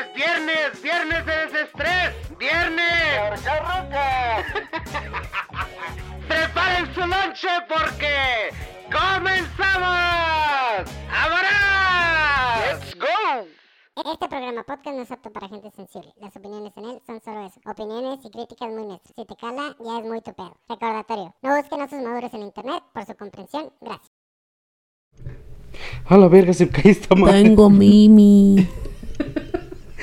Es viernes, viernes de desestrés, viernes. Preparen su lonche porque comenzamos. ¡Ahora! ¡Let's go! Este programa podcast no es apto para gente sensible. Las opiniones en él son solo eso. Opiniones y críticas muy nuestras. Si te cala, ya es muy tu pedo. Recordatorio. No busquen osos maduros en internet. Por su comprensión, gracias. A la verga, se cae esta madre. Tengo Mimi.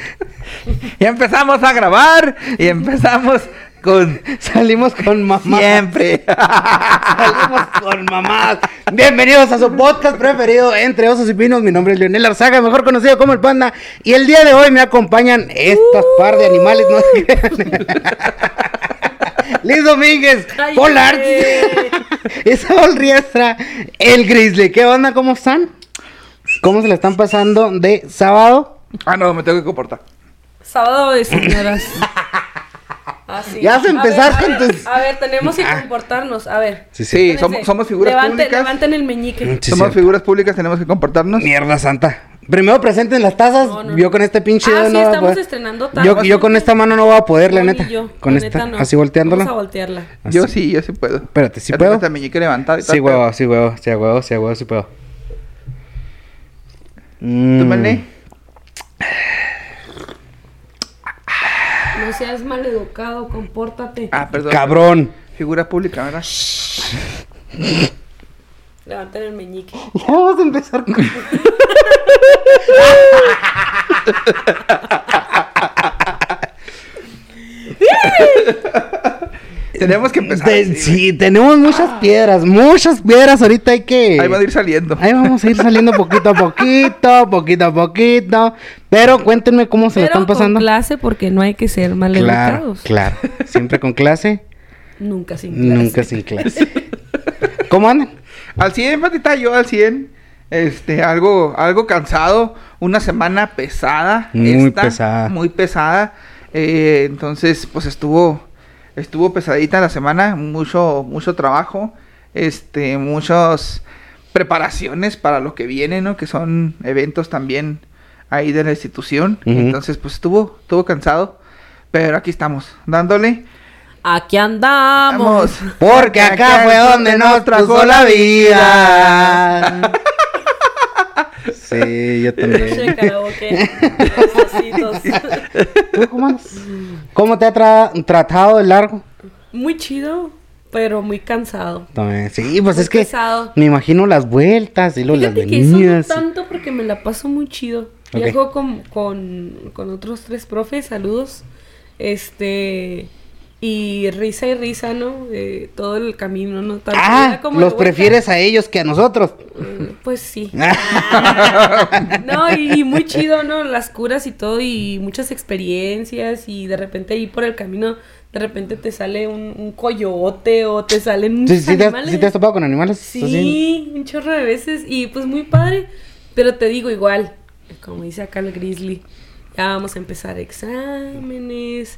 Ya empezamos a grabar y empezamos con Salimos con mamá. siempre. Salimos con mamás. Bienvenidos a su podcast preferido entre osos y pinos. Mi nombre es Leonel Arzaga, mejor conocido como el Panda. Y el día de hoy me acompañan estas par de animales. No. Liz Domínguez, güey. Isabel Riestra, el Grizzly. ¿Qué onda? ¿Cómo están? ¿Cómo se la están pasando de sábado? Ah, no, me tengo que comportar. Sábado de señoras. Así. Ya vas a A empezar ver, con a ver, tus- A ver, tenemos que Ah. comportarnos. A ver. Sí, Sí, somos, somos figuras públicas. Levanten el meñique. Sí, somos cierto. figuras públicas, tenemos que comportarnos. Mierda santa. Primero presenten las tazas. No, no, yo con este pinche Ah, dedo sí, no voy a estamos poder. estrenando Yo, tazas. yo con esta mano no voy a poder, la No, neta. ni yo, Con la esta, neta no. así volteándola. Vamos a voltearla. Yo Así. sí, yo sí puedo. Espérate, ¿sí Ya puedo? tengo esta meñique levantada y Sí, huevo, sí, huevo, sí, huevo, sí, huevo, sí puedo. ¿Tú, Mm, Mané? No seas maleducado, compórtate. Ah, perdón. Cabrón. Figura pública, ¿verdad? Levanten el meñique. Ya vamos a empezar con... Tenemos que empezar. Sí, tenemos muchas piedras, muchas piedras. Ahorita hay que... Ahí van a ir saliendo. Ahí vamos a ir saliendo poquito a poquito, poquito a poquito. Pero cuéntenme cómo se la Pero están pasando. con clase porque no hay que ser Claro, maleducados. claro. Siempre con clase, Nunca sin clase. nunca sin clase. ¿Cómo andan? Al 100, patita, yo al 100. Este, algo, algo cansado. Una semana pesada. Muy esta, pesada. Muy pesada. Eh, entonces, pues estuvo, estuvo pesadita la semana. Mucho, mucho trabajo. Este, muchas preparaciones para lo que viene, ¿no? Que son eventos también ahí de la institución. Entonces, pues estuvo, estuvo cansado. Pero aquí estamos, dándole. Aquí andamos. Porque acá fue donde nos trajo la vida. Sí, yo también. karaoke. Besositos. ¿Tú cómo te ha tra- tratado el largo? Muy chido, pero muy cansado. También. Sí, pues Muy es que me imagino las vueltas y luego las Fíjate que eso no venidas. tanto porque me la paso muy chido. Ok. Viajo con, con, con otros tres profes, saludos. Este. Y risa y risa, ¿no? De todo el camino, ¿no? Tanto Ah, como los prefieres a ellos que a nosotros. Eh, Pues sí. No, y, y muy chido, ¿no? Las curas y todo, y muchas experiencias, y de repente ahí por el camino, de repente te sale un, un coyote o te salen ¿Sí, muchos sí te, has, animales. sí te has topado con animales? Sí, un chorro de veces, y pues muy padre, pero te digo igual, como dice acá el Grizzly, ya vamos a empezar exámenes,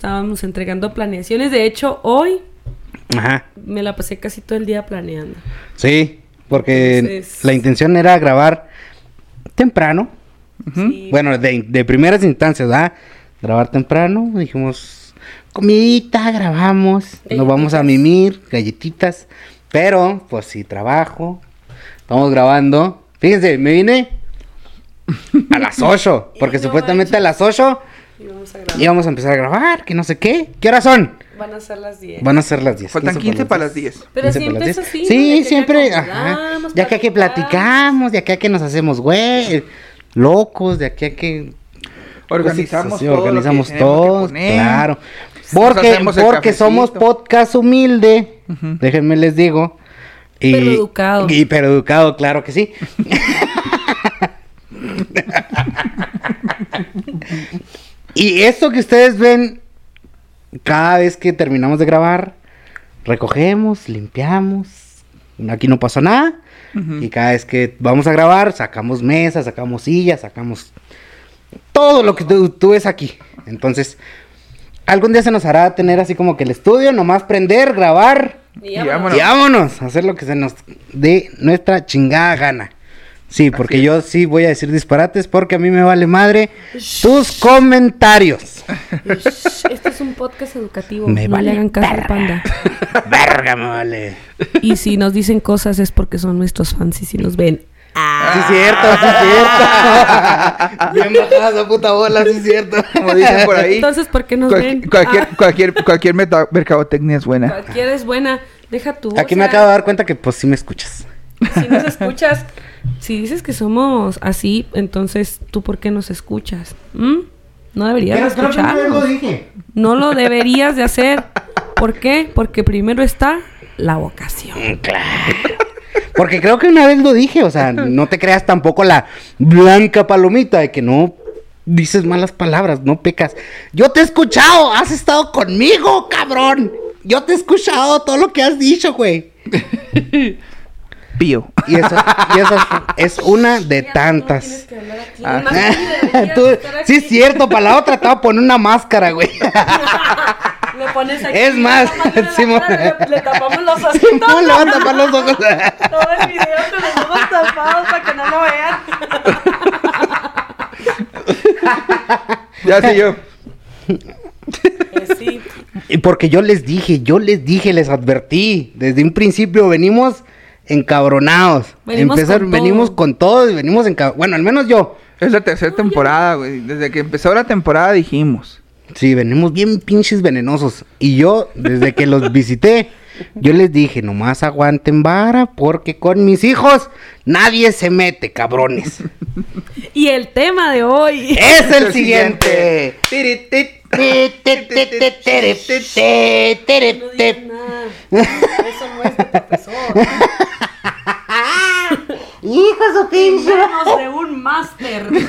estábamos entregando planeaciones, de hecho hoy Ajá. me la pasé casi todo el día planeando. Sí, porque Entonces- la intención era grabar temprano. Sí, Bueno, de, de primeras instancias, ¿verdad? Grabar temprano. Dijimos, comidita, grabamos. Nos vamos a mimir, galletitas. Pero, pues sí, trabajo. Estamos grabando. Fíjense, me vine a las 8. Porque no supuestamente a las 8 y vamos a grabar. íbamos a empezar a grabar, que no sé qué. ¿Qué horas son? Van a ser las 10. Van a ser las 10. Faltan 15 para las 10. Pero 15 siempre es 10. así. Sí, De siempre. ya Ajá. acomodamos, Ya que aquí platicamos. de aquí a que nos hacemos güey, locos, de aquí a que Organizamos Sí, todo. organizamos poner. claro. Porque, porque somos podcast humilde, déjenme les digo. Y, Pero educado. Y pero educado, claro que sí. y esto que ustedes ven, cada vez que terminamos de grabar, recogemos, limpiamos. Aquí no pasó nada. Y cada vez que vamos a grabar, sacamos mesas, sacamos sillas, sacamos todo lo que tú, tú ves aquí. Entonces, algún día se nos hará tener así como que el estudio, nomás prender, grabar Y vámonos. vámonos. y vámonos a hacer lo que se nos dé nuestra chingada gana. Sí, porque Así yo sí voy a decir disparates porque a mí me vale madre tus comentarios. Este es un podcast educativo. Me no vale le hagan caso al verga. panda. Verga, me vale. Y si nos dicen cosas es porque son nuestros fans y si nos ven. Sí, es cierto, sí, es cierto. Bien bajada esa puta bola, sí, es cierto. Como dicen por ahí. Entonces, ¿por qué nos cual- ven? cualquier, Ah, cualquier, cualquier meta- mercadotecnia es buena. cualquiera es buena. Deja tú. o Aquí me acabo de dar cuenta que pues sí me escuchas. Si nos escuchas, si dices que somos así, entonces tú por qué nos escuchas? ¿Mm? No deberías de escucharnos. dije. No lo deberías de hacer. ¿Por qué? Porque primero está la vocación. Claro. Porque creo que una vez lo dije, o sea, no te creas tampoco la blanca palomita de que no dices malas palabras, no pecas. Yo te he escuchado, has estado conmigo, cabrón. Yo te he escuchado todo lo que has dicho, güey. Pío. Y eso, y eso es una de tantas. Ah. Tú- sí, es cierto, para la otra te voy a poner una máscara, güey. Le pones aquí. Es más, Simón. le, le tapamos los ojos. Simón, le va a tapar los ojos. Todo el video con los ojos tapados para que no lo vean. Ya sé yo. Eh, sí. Y porque yo les dije, yo les dije, les advertí. Desde un principio venimos encabronados. Venimos Empezar- con venimos todo. con todo y venimos encabronados. Bueno, al menos yo. Es la tercera temporada, güey. Desde que empezó la temporada dijimos. Sí, venimos bien pinches venenosos. Y yo, desde que los visité, yo les dije, nomás aguanten vara porque con mis hijos nadie se mete, cabrones. Y el tema de hoy. Es el El siguiente. No nada. Eso no es de profesor. Hijo de su pinche. Menos de un máster.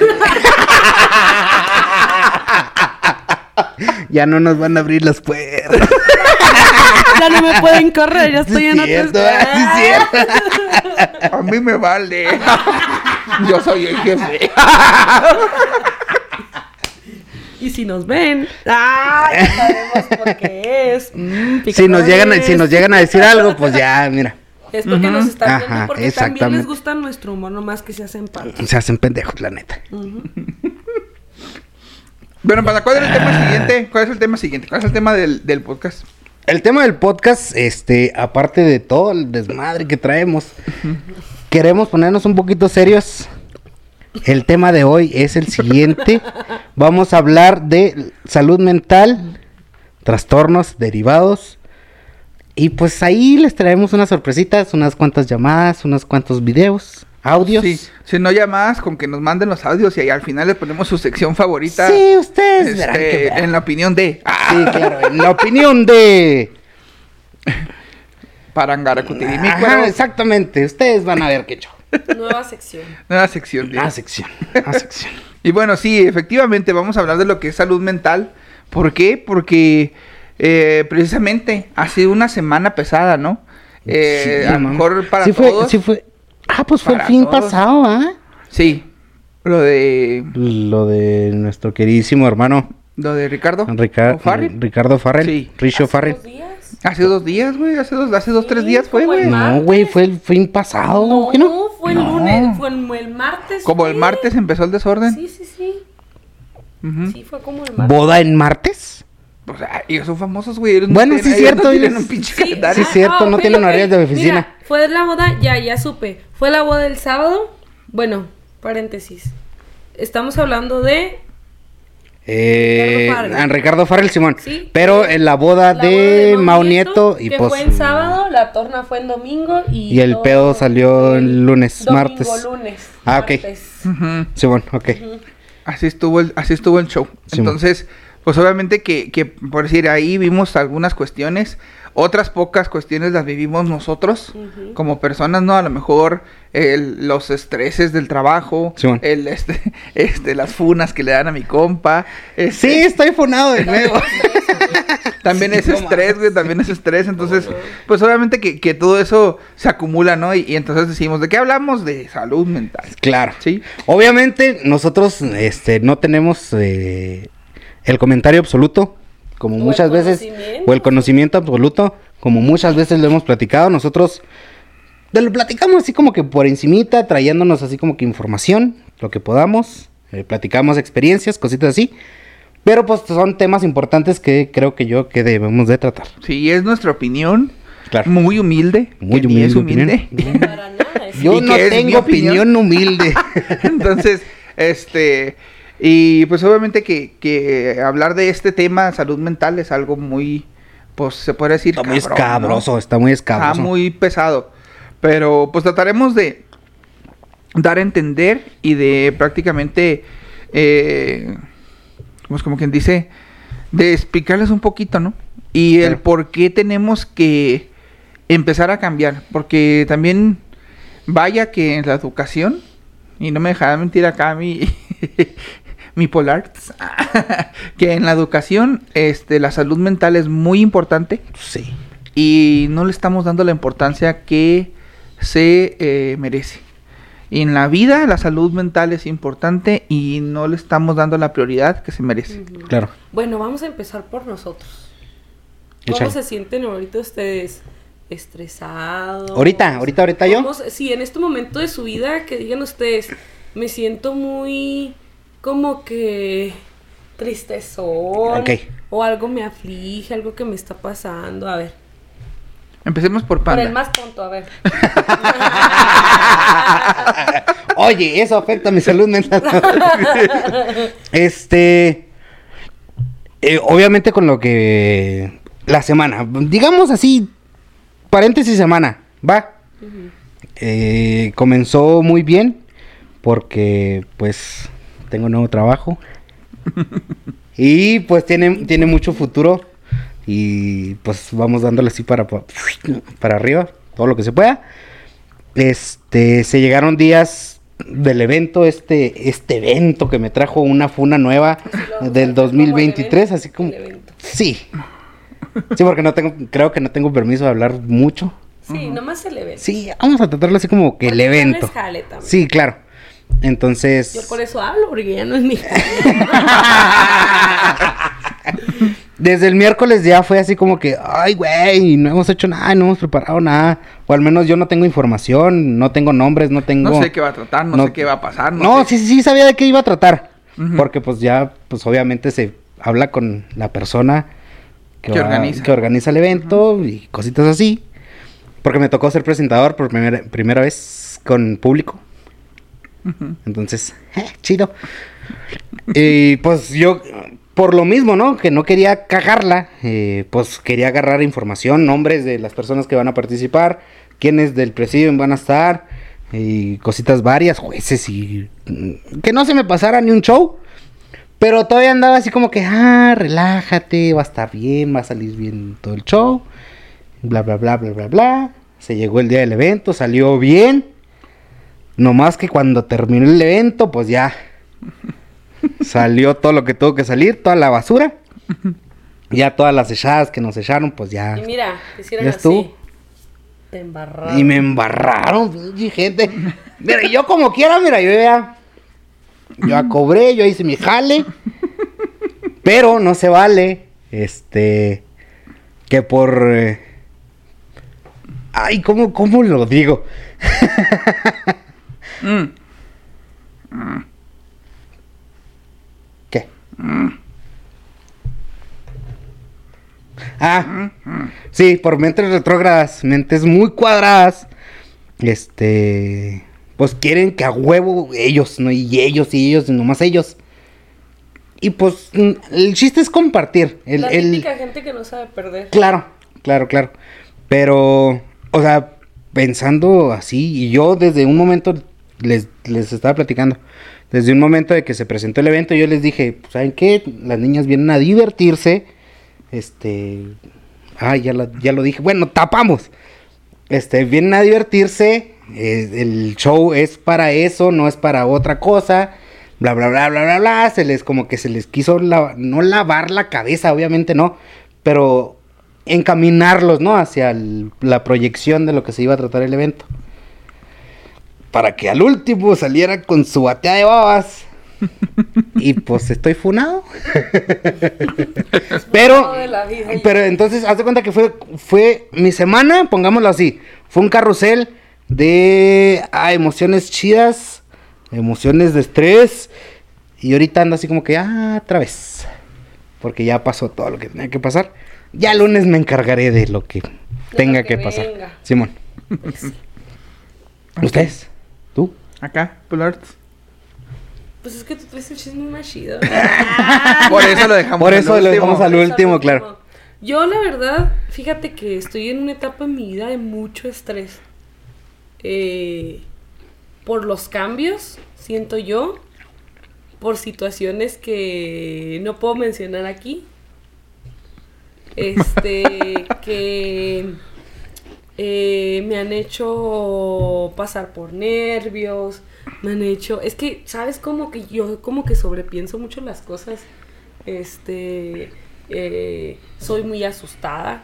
Ya no nos van a abrir las puertas. Ya no me pueden correr, ya estoy Sí, en otro cierto, sí, cierto. A mí me vale. Yo soy el jefe. Y si nos ven, ¡ah! Ya sabemos por qué es. Mm, Si nos llegan, a- si nos llegan a decir algo, pues ya, mira, Es porque nos están viendo Ajá, porque también les gusta nuestro humor, nomás que se hacen parte. se hacen pendejos, la neta. Bueno, para ¿cuál es el tema siguiente? ¿Cuál es el tema siguiente? ¿Cuál es el tema del, del podcast? El tema del podcast, este, aparte de todo el desmadre que traemos, queremos ponernos un poquito serios. El tema de hoy es el siguiente. Vamos a hablar de salud mental, trastornos derivados. Y pues ahí les traemos unas sorpresitas, unas cuantas llamadas, unos cuantos videos, audios. Sí, si no llamadas, con que nos manden los audios y ahí al final le ponemos su sección favorita. Sí, ustedes este, verán que verán. en la opinión de Sí, claro, en la opinión de... Parangaracutirimícuaro. Ajá, exactamente, ustedes van a ver qué show. Nueva sección. Nueva sección. de- La sección, la sección. Y bueno, sí, efectivamente, vamos a hablar de lo que es salud mental. ¿Por qué? Porque eh, precisamente ha sido una semana pesada, ¿no? Eh, Sí, a lo mejor para sí fue, todos. sí fue. Ah, pues fue el fin todos. pasado, ¿ah? Sí. Lo de. Lo de nuestro queridísimo hermano Lo de Ricardo. Rica- O'Farrill. Ricardo Farrell. Sí. Richo ¿Hace Farrell. dos días? Hace dos días, güey. Hace dos, hace dos, tres días fue, güey. No, güey, fue el fin pasado. No, ¿qué no? fue el No. lunes, fue el, el martes. Como el martes empezó el desorden. Sí, sí, sí. Sí, fue como el martes. ¿Boda en martes? O sea, ellos son famosos, güey. ellos Bueno, sí, cierto, No ellos- un pinche Sí, calendario. Sí, cierto, no ok, tienen ok. horarios de oficina. Mira, fue la boda, ya, ya supe. Fue la boda del sábado. Bueno, paréntesis. Estamos hablando de Eh, Ricardo Farrell. a Ricardo Farrell Simón. Sí. Pero en la boda la boda de Mao Nieto y que pues. fue en sábado, la torna fue en domingo y, Y el todo pedo salió el lunes, domingo, martes. lunes. Ah, ok. martes. Simón, ok. Así estuvo el, así estuvo el show. Sí, Entonces, pues obviamente que, que, por decir, ahí vimos algunas cuestiones, otras pocas cuestiones las vivimos nosotros como personas, ¿no? A lo mejor el- los estreses del trabajo, Simón. el este, este, las funas que le dan a mi compa. este, Sí, estoy fonado de nuevo. También Sí, es estrés, güey, también es estrés. Entonces, pues obviamente que, que todo eso se acumula, ¿no? Y, y entonces decimos, ¿de qué hablamos? De salud mental. Claro. ¿Sí? Obviamente, nosotros este, no tenemos eh, el comentario absoluto, como O muchas veces, o el conocimiento absoluto, como muchas veces lo hemos platicado. Nosotros te lo platicamos así como que por encimita, trayéndonos así como que información, lo que podamos. eh, platicamos experiencias, cositas así. Pero pues son temas importantes que creo que yo que debemos de tratar. Sí, es nuestra opinión. Claro. Muy humilde. Muy que ni es humilde humilde. Para nada. es- Yo no tengo opinión. opinión humilde. Entonces, este, y pues obviamente que, que hablar de este tema, salud mental, es algo muy, pues se puede decir... Está muy cabrón, ¿no? escabroso, está muy escabroso. Está muy pesado. Pero pues trataremos de dar a entender y de prácticamente, eh, pues como quien dice, de explicarles un poquito, ¿no? Y el por qué tenemos que empezar a cambiar. Porque también, vaya que en la educación, y no me dejará mentir acá mi, mi polar, que en la educación este, la salud mental es muy importante Sí. y no le estamos dando la importancia que se eh, merece. Y en la vida la salud mental es importante y no le estamos dando la prioridad que se merece. Claro. Bueno, vamos a empezar por nosotros. ¿Cómo se sienten ahorita ustedes? ¿Estresados? Ahorita, ahorita, ahorita yo. ¿Cómo se- Sí, en este momento de su vida que digan ustedes, me siento muy como que tristezón. Ok. O algo me aflige, algo que me está pasando. A ver. Empecemos por Por Panda. el más tonto, a ver. Oye, eso afecta a mi salud mental. este. eh, obviamente con lo que. La semana. Digamos así. Paréntesis semana. Va. Eh, comenzó muy bien. Porque, pues. Tengo nuevo trabajo. y pues tiene, tiene mucho futuro. Y pues vamos dándole así para, para arriba. Todo lo que se pueda. Este, se llegaron días del evento, este, este evento que me trajo una funa nueva lo- del como el 2023, evento, así como, sí, sí, porque no tengo, creo que no tengo permiso de hablar mucho, Sí, nomás el evento. sí, vamos a tratarlo así como que el evento, jale también. sí, claro, entonces, Yo por eso hablo, porque ya no es mi desde el miércoles ya fue así como que, ay, güey, no hemos hecho nada, no hemos preparado nada, o al menos yo no tengo información, no tengo nombres, no tengo... No sé qué va a tratar, no, sé qué va a pasar. No, No, sé. sí, sí sabía de qué iba a tratar. Porque pues ya, pues obviamente se habla con la persona Que organiza. que organiza el evento y cositas así. Porque me tocó ser presentador por primera, primera vez con público. Entonces, eh, chido. Y pues yo, por lo mismo, ¿no? Que no quería cagarla, eh, pues quería agarrar información, nombres de las personas que van a participar, quiénes del presidio van a estar, y cositas varias, jueces y... mm, Que no se me pasara ni un show. Pero todavía andaba así como que, ah, relájate, va a estar bien, va a salir bien todo el show. Bla, bla, bla, bla, bla, bla. Se llegó el día del evento, salió bien. No más que cuando terminó el evento, pues ya salió todo lo que tuvo que salir, toda la basura. Ya todas las echadas que nos echaron, pues ya. Y mira, te hicieron ¿Ya así. estuvo? Te embarraron. Y me embarraron, pinche gente. Mira, yo como quiera, mira, yo ya. Yo ya cobré, yo hice mi jale. Pero no se vale. Este. Que por. eh, ay, ¿cómo, ¿cómo lo digo? Mm. ¿Qué? Ah, sí, por mentes retrógradas, mentes muy cuadradas. Este, pues quieren que a huevo ellos, ¿no? Y ellos, y ellos, y nomás ellos. Y pues mm, el chiste es compartir. El, La el- típica gente que no sabe perder. Claro, claro, claro. Pero, o sea, pensando así, y yo desde un momento les, les estaba platicando, desde un momento de que se presentó el evento, yo les dije, ¿saben qué? Las niñas vienen a divertirse. Este. Ay, ya, ya lo dije. Bueno, tapamos. Este, vienen a divertirse. eh, el show es para eso, no es para otra cosa. Bla, bla, bla, bla, bla, bla. Se les, como que se les quiso la- no lavar la cabeza, obviamente no. Pero encaminarlos, ¿no? Hacia la proyección de lo que se iba a tratar el evento. Para que al último saliera con su batea de babas. y pues estoy funado. pero, pero entonces, haz de cuenta que fue, fue mi semana, pongámoslo así. Fue un carrusel de ah, emociones chidas, emociones de estrés. Y ahorita ando así como que, ah, otra vez. Porque ya pasó todo lo que tenía que pasar. Ya el lunes me encargaré de lo que tenga lo que, que pasar. Simón. ¿Ustedes? Acá, Pularts. Pues es que tú traes el chisme más chido. Por eso lo dejamos. Por al eso lo último. dejamos al último, claro. Yo, la verdad, fíjate que estoy en una etapa en mi vida de mucho estrés. Eh, por los cambios, siento yo. Por situaciones que no puedo mencionar aquí. Este, que eh, me han hecho pasar por nervios, me han hecho, es que, ¿sabes? Como que yo como que sobrepienso mucho las cosas, este, eh, soy muy asustada,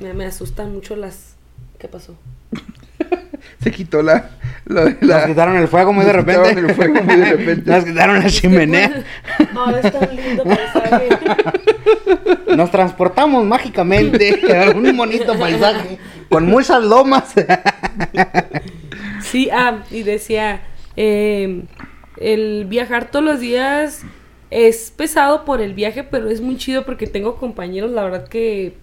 me, me asustan mucho las, ¿qué pasó? Se quitó la. Nos la quitaron el fuego muy de nos repente. quitaron el fuego muy de repente. Nos quitaron la chimenea. Ahora es tan lindo paisaje. Nos transportamos mágicamente a un bonito paisaje con muchas lomas. Sí, ah, y decía, eh, el viajar todos los días es pesado por el viaje, pero es muy chido porque tengo compañeros, la verdad que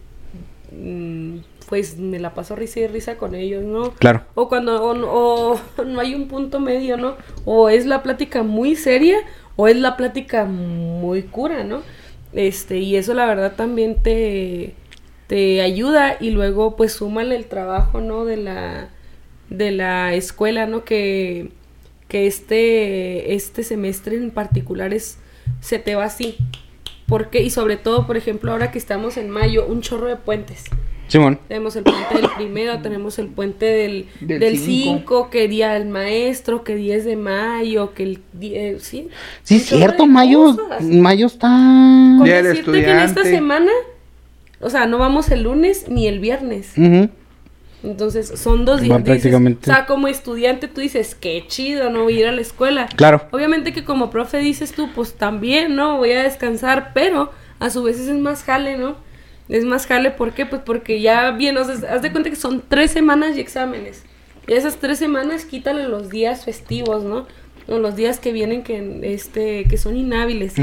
mm, pues me la paso risa y risa con ellos, ¿no? Claro. O cuando o, no- o no hay un punto medio, ¿no? O es la plática muy seria o es la plática muy cura, ¿no? Este, y eso la verdad también te, te ayuda y luego pues súmale el trabajo, ¿no? De la, de la escuela, ¿no? Que, que este, este semestre en particular es, se te va así. Porque, y sobre todo, por ejemplo, ahora que estamos en mayo, un chorro de puentes. Simón. Tenemos el puente del primero, tenemos el puente del Del del cinco. 5, que día del maestro, que 10 de mayo, que el die- eh, sí. Sí, es cierto, mayo, cosas. mayo está... Con Día del decirte que en esta semana, o sea, no vamos el lunes ni el viernes. Entonces, son dos días. Prácticamente. o sea, como estudiante tú dices, qué chido, no voy a ir a la escuela. Claro. Obviamente que como profe dices tú, pues también, ¿no? Voy a descansar, pero a su vez es más jale, ¿no? Es más jale, ¿por qué? Pues porque ya bien, o sea, haz de cuenta que son tres semanas y exámenes. Y esas tres semanas quítale los días festivos, ¿no? O los días que vienen que, este, que son inhábiles.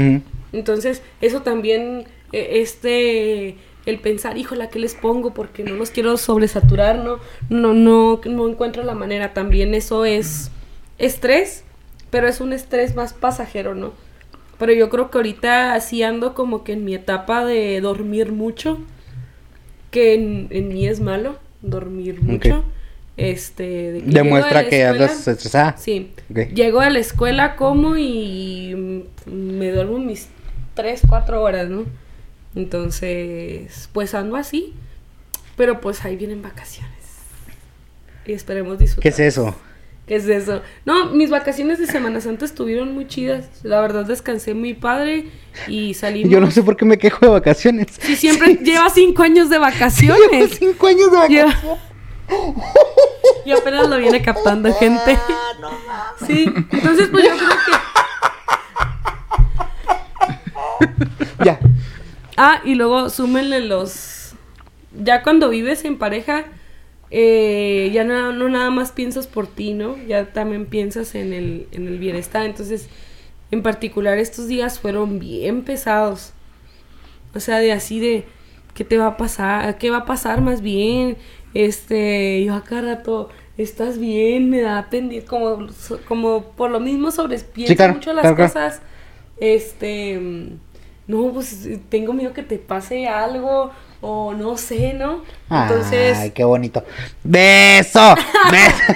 Entonces, eso también, eh, este, el pensar, híjola, ¿qué les pongo? Porque no los quiero sobresaturar, ¿no? No, no, no encuentro la manera. También eso es estrés, pero es un estrés más pasajero, ¿no? Pero yo creo que ahorita sí ando como que en mi etapa de dormir mucho, que en, en mí es malo, dormir mucho. Este, de que Demuestra que andas estresada. Sí. Llego a la escuela, como y me duermo mis 3, 4 horas, ¿no? Entonces, pues ando así. Pero pues ahí vienen vacaciones. Y esperemos disfrutar. ¿Qué es eso? ¿Qué es eso? No, mis vacaciones de Semana Santa estuvieron muy chidas. La verdad descansé muy padre y salimos. Yo no sé por qué me quejo de vacaciones. Si siempre lleva cinco años de vacaciones. cinco años de vacaciones. Lleva- Y apenas lo viene captando gente. Sí, entonces pues yo creo que Ya. Ah, y luego súmenle los. Ya cuando vives en pareja, eh, ya no, no nada más piensas por ti, ¿no? Ya también piensas en el, en el bienestar. Entonces, en particular, estos días fueron bien pesados. O sea, de así de. ¿Qué te va a pasar? ¿Qué va a pasar más bien? Este, yo acá rato. ¿Estás bien? Me da pendiente. Como, como por lo mismo sobre claro, mucho las claro, claro. cosas. Este. mm, No, pues tengo miedo que te pase algo. O no sé, ¿no? Entonces. Ay, qué bonito. ¡Beso! ¡Beso!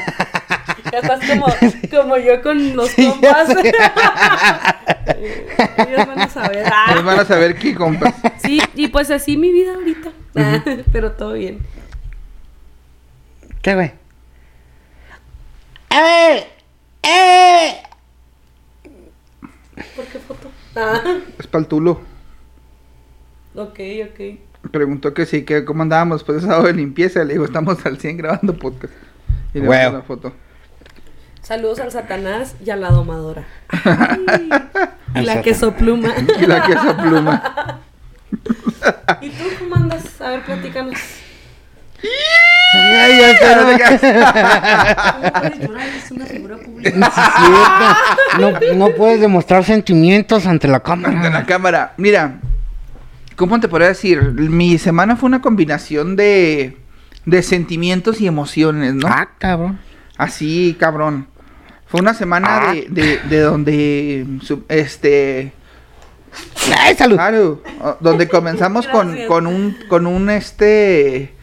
Ya estás como, como yo con los Sí, compas. Ellos van a saber. Ah. Ellos van a saber qué compras. Sí, y pues así mi vida ahorita. Pero todo bien. ¿Qué, güey? ¡Eh! ¡Eh! ¿Por qué foto? Ah, Es para el tulo. ok, ok. Preguntó que sí, que cómo andábamos de sábado de limpieza. Le digo, estamos al 100 grabando podcast. Y le mando la foto. Saludos al Satanás y a la domadora. Ay, y la Satanás. queso pluma. Y la queso pluma. ¿Y tú cómo andas? A ver, platícanos. Ay, ya sé, no te creas. No puedes llorar, es una figura pública. Sí, es cierto. No, no puedes demostrar sentimientos ante la cámara. de la cámara. Mira, ¿cómo te podría decir? Mi semana fue una combinación de, de sentimientos y emociones, ¿no? Ah, cabrón. Así, cabrón. Fue una semana Ah. de, de, de donde, este, Ay, salud. claro, donde comenzamos con, con un, con un, este,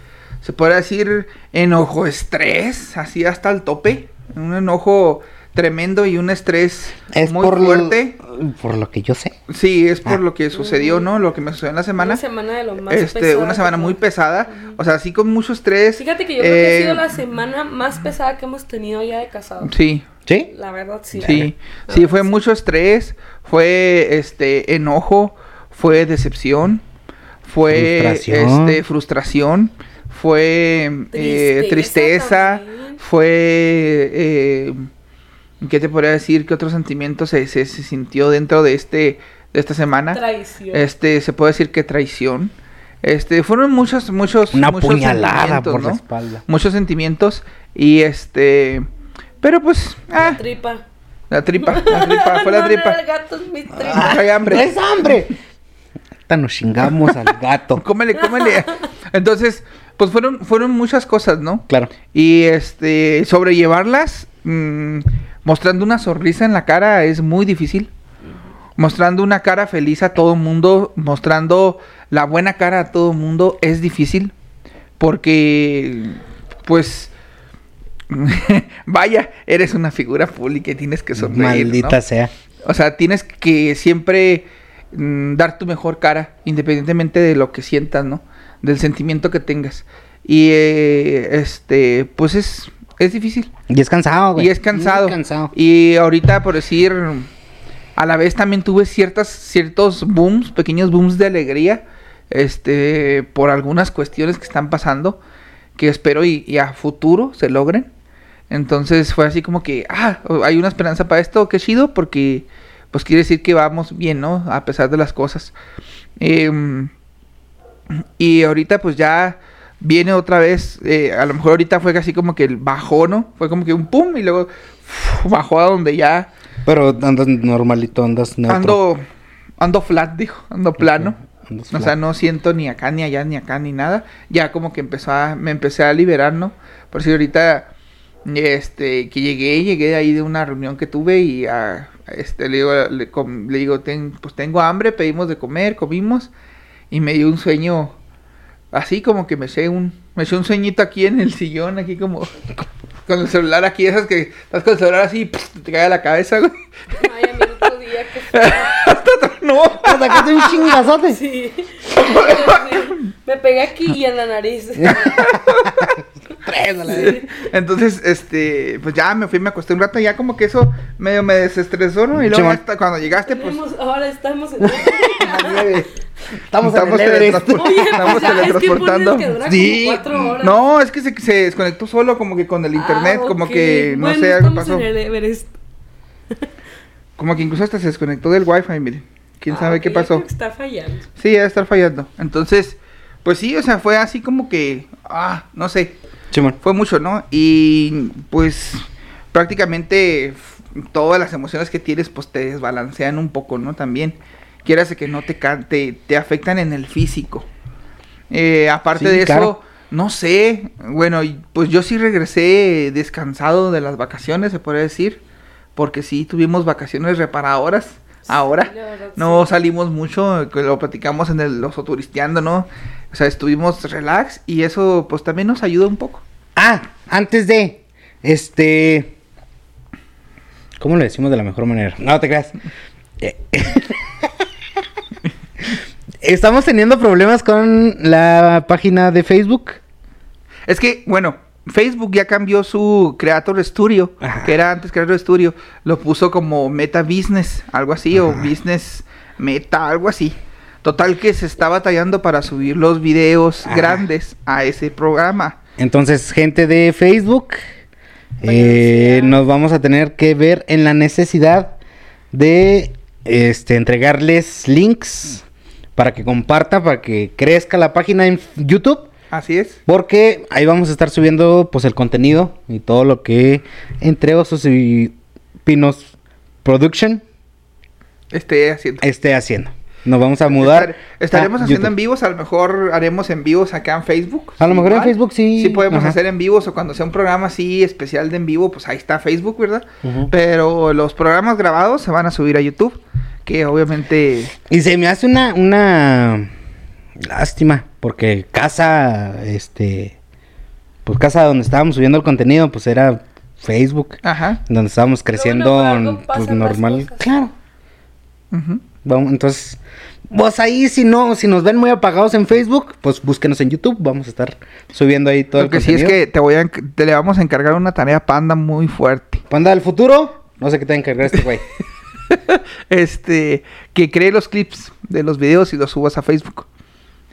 se puede decir, enojo, estrés, así hasta el tope. Un enojo tremendo y un estrés Es muy por fuerte. Por lo que yo sé. Sí, es por Ah. lo que sucedió, ¿no? Lo que me sucedió en la semana. Una semana de lo más este, pesada una semana muy pesada, o sea, así con mucho estrés. Fíjate que yo creo que ha eh, sido la semana más pesada que hemos tenido ya de casado. Sí, ¿Sí? La verdad, sí. sí, sí, fue mucho estrés, fue este enojo, fue decepción, fue Frustración. este frustración, fue eh, Tristeza fue eh, ¿qué te podría decir? ¿Qué otro sentimiento se, se, se sintió dentro de este de esta semana? Traición. Este, se puede decir que traición. Este, fueron muchos, muchos, Una muchos puñalada sentimientos, por la espalda. Muchos sentimientos y este, pero pues, La ah, tripa. la tripa, la tripa, fue la No, no, tripa. el gato es mi tripa. Ah, hambre. ¡Es hambre! Nos chingamos al gato. Cómele, cómele. Entonces, pues fueron, fueron muchas cosas, ¿no? Claro. Y este, sobrellevarlas, mm, mostrando una sonrisa en la cara es muy difícil. Mostrando una cara feliz a todo mundo, mostrando la buena cara a todo mundo es difícil. Porque, pues, vaya, eres una figura pública y tienes que sonreír. ¿no? Maldita sea. O sea, tienes que siempre mm, dar tu mejor cara, independientemente de lo que sientas, ¿no? Del sentimiento que tengas. Y eh, este, pues es, es difícil. Y es cansado, güey. Y es cansado. Y ahorita, por decir, a la vez también tuve ciertas, ciertos booms, pequeños booms de alegría, este, por algunas cuestiones que están pasando, que espero y, y a futuro se logren. Entonces fue así como que, ah, hay una esperanza para esto, qué chido, porque pues quiere decir que vamos bien, ¿no? A pesar de las cosas. Em, y ahorita pues ya viene otra vez, eh, a lo mejor ahorita fue así como que el bajó, ¿no? Fue como que un pum y luego uf, bajó a donde ya Pero andas normalito, andas neutro. ando, ando flat, dijo, ando plano. Andas O sea, no siento ni acá, ni allá, ni acá, ni nada. Ya como que empezó a, me empecé a liberar, ¿no? Por si ahorita, este, que llegué, llegué de ahí de una reunión que tuve y a, este, le digo, le, le digo, "Ten- pues tengo hambre, pedimos de comer, comimos y me dio un sueño, así como que me eché un, me eché un sueñito aquí en el sillón, aquí como, con el celular aquí, esas que estás con el celular así, pss, te cae a la cabeza, güey. Ay, a mí el otro día que fue. no. Te sacaste un chingazote. Sí. Me pegué aquí y en la nariz. Sí. Entonces, este, pues ya me fui, me acosté un rato, ya como que eso medio me desestresó, ¿no? Y luego hasta cuando llegaste, pues. Ahora estamos en. La nieve. Estamos, Estamos en el Everest. teletransport- Oye, pues Estamos ya, es que teletransportando. que Sí. como cuatro horas. No, es que se, se desconectó solo, como que con el internet, Ah, como ok. que no Bueno, sé, algo estamos pasó. en el Everest. Como que incluso hasta se desconectó del wifi, miren. ¿Quién Ah, sabe qué pasó? creo que Está fallando. Sí, debe estar fallando. Entonces, pues sí, o sea, fue así como que, ah, no sé, Simón. fue mucho, ¿no? Y pues prácticamente todas las emociones que tienes pues te desbalancean un poco, ¿no? También quieras que no te, te, te afectan en el físico. Eh, aparte Sí, de eso, no sé, bueno, pues yo sí regresé descansado de las vacaciones, se podría decir, porque sí tuvimos vacaciones reparadoras. Ahora no sí. salimos mucho, que lo platicamos en el oso turisteando, ¿no? O sea, estuvimos relax y eso pues también nos ayuda un poco. Ah, antes de. Este. ¿Cómo le decimos de la mejor manera? No te creas. Estamos teniendo problemas con la página de Facebook. Es que, bueno, Facebook ya cambió su Creator Studio, Ajá. que era antes Creator Studio, lo puso como Meta Business, algo así, o. Business Meta, algo así. Total que se está batallando para subir los videos Ajá. grandes a ese programa. Entonces, gente de Facebook, eh, nos vamos a tener que ver en la necesidad de este, entregarles links para que comparta, para que crezca la página en YouTube. Así es. Porque ahí vamos a estar subiendo pues el contenido y todo lo que entre Osos y Pinos Production Esté haciendo. esté haciendo. Nos vamos a mudar. Estar- estaremos a haciendo YouTube. en vivos, a lo mejor haremos en vivos acá en Facebook. A lo mejor en. Facebook sí. Sí podemos Ajá. hacer en vivos o cuando sea un programa así especial de en vivo, pues ahí está Facebook, ¿verdad? Pero los programas grabados se van a subir a YouTube, que obviamente Y se me hace una, una lástima, porque casa, este, pues casa donde estábamos subiendo el contenido, pues era Facebook, Ajá. donde estábamos creciendo, pues normal. Claro. Vamos, entonces, vos ahí si no, si nos ven muy apagados en Facebook, pues búsquenos en YouTube, vamos a estar subiendo ahí todo Lo el que sí es contenido. que te voy a te le vamos a encargar una tarea panda muy fuerte. Panda del futuro, no sé qué te va a encargar este güey. Este, que cree los clips de los videos y los subas a Facebook.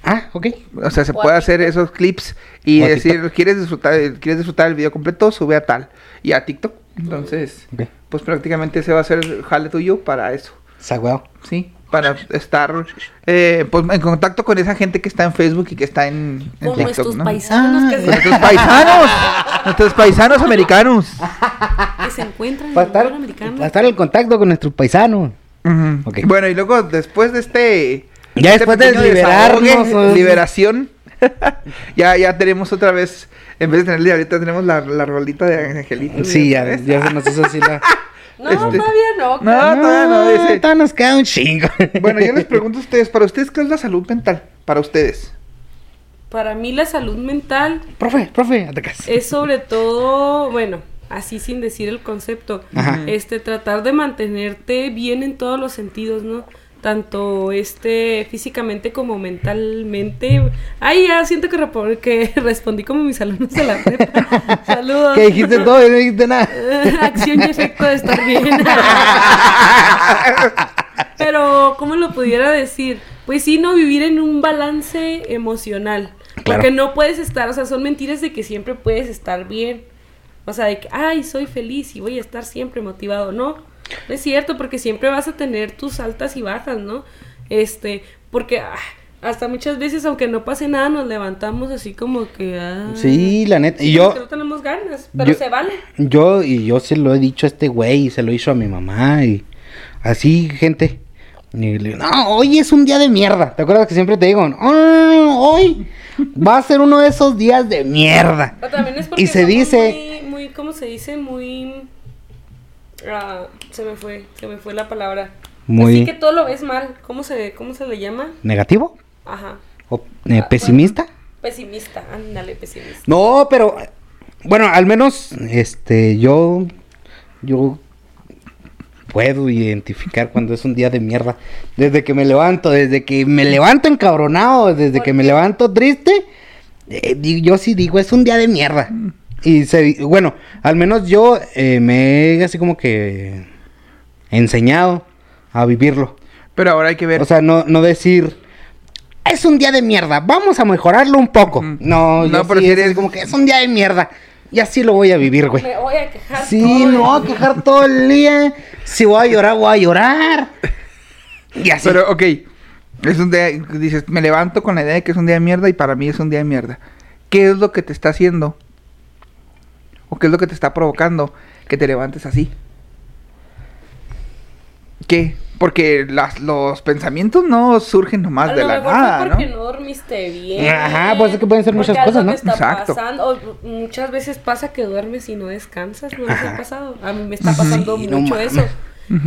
ah, ok. O sea, se O puede hacer esos clips y decir. ¿quieres disfrutar, quieres disfrutar el video completo? Sube a tal. Y a TikTok. Entonces, pues prácticamente ese va a ser el jale tuyo para eso. Sagüeo. Sí, para estar eh, pues, en contacto con esa gente que está en Facebook y que está en, en Como TikTok, estos ¿no? paisanos Ah, que, se, Nuestros paisanos, nuestros paisanos americanos. que se encuentran Para en el estar, americano. para estar en contacto con nuestros paisanos. Bueno, y luego después de este... Ya este después de liberarnos, liberación, ya, ya tenemos otra vez, en vez de tenerle ahorita tenemos la, la rolita de Angelito. Sí, ya, ¿sabes? ya se nos hizo así la... No, Este- todavía no. No, claro. todavía no, dice. todavía nos queda un chingo. Bueno, yo les pregunto a ustedes, para ustedes, ¿qué es la salud mental? Para ustedes. Para mí la salud mental profe, profe, atacas. es sobre todo, bueno, así sin decir el concepto, Ajá. este tratar de mantenerte bien en todos los sentidos, ¿no? Tanto este físicamente como mentalmente. Ay, ya siento que, respondí como mis alumnos de la prepa. Saludos. Que dijiste todo y no dijiste nada. Acción y efecto de estar bien. Pero, ¿cómo lo pudiera decir? Pues sí, no vivir en un balance emocional. Claro. Porque no puedes estar, o sea, son mentiras de que siempre puedes estar bien. O sea, de que, ay, soy feliz y voy a estar siempre motivado. No, no es cierto, porque siempre vas a tener tus altas y bajas, ¿no? Este, porque ah, hasta muchas veces, aunque no pase nada, nos levantamos así como que. ah, Sí, la neta. Y yo, no tenemos ganas, pero yo- se vale. yo, y yo se lo he dicho a este güey, y se lo hizo a mi mamá, y así, gente. Y le digo, no, hoy es un día de mierda. ¿Te acuerdas que siempre te digo, no, no, no, no, hoy va a ser uno de esos días de mierda? Pero también es porque Y se dice, Muy, muy, ¿cómo se dice? Muy... ah, se me fue, se me fue la palabra. Muy- Así que todo lo ves mal. ¿Cómo se, cómo se le llama? ¿negativo? Ajá. ¿O eh, pesimista? Pesimista. Ándale, pesimista. No, pero bueno, al menos este yo yo puedo identificar cuando es un día de mierda. Desde que me levanto, desde que me levanto encabronado, desde que me levanto triste, eh, yo sí digo, es un día de mierda. Y se, bueno, al menos yo eh, me he así como que enseñado a vivirlo. Pero ahora hay que ver. O sea, no, no decir, es un día de mierda, vamos a mejorarlo un poco. Ujú. No, No, yo pero sí si es como que es un día de mierda. Y así lo voy a vivir, güey. Me voy a quejar. Sí, todo me voy a quejar todo el día. Si voy a llorar, voy a llorar. Y así. Pero, ok. Es un día, dices, me levanto con la idea de que es un día de mierda y para mí es un día de mierda. ¿Qué es lo que te está haciendo? ¿O qué es lo que te está provocando que te levantes así? ¿Qué? Porque las, los pensamientos no surgen nomás A de lo la mejor nada, fue porque ¿no? no dormiste bien. Ajá, pues es que pueden ser muchas porque cosas, ¿no? está Exacto. pasando. O muchas veces pasa que duermes y no descansas, ¿no les ha pasado? A mí me está pasando Sí, no mucho eso.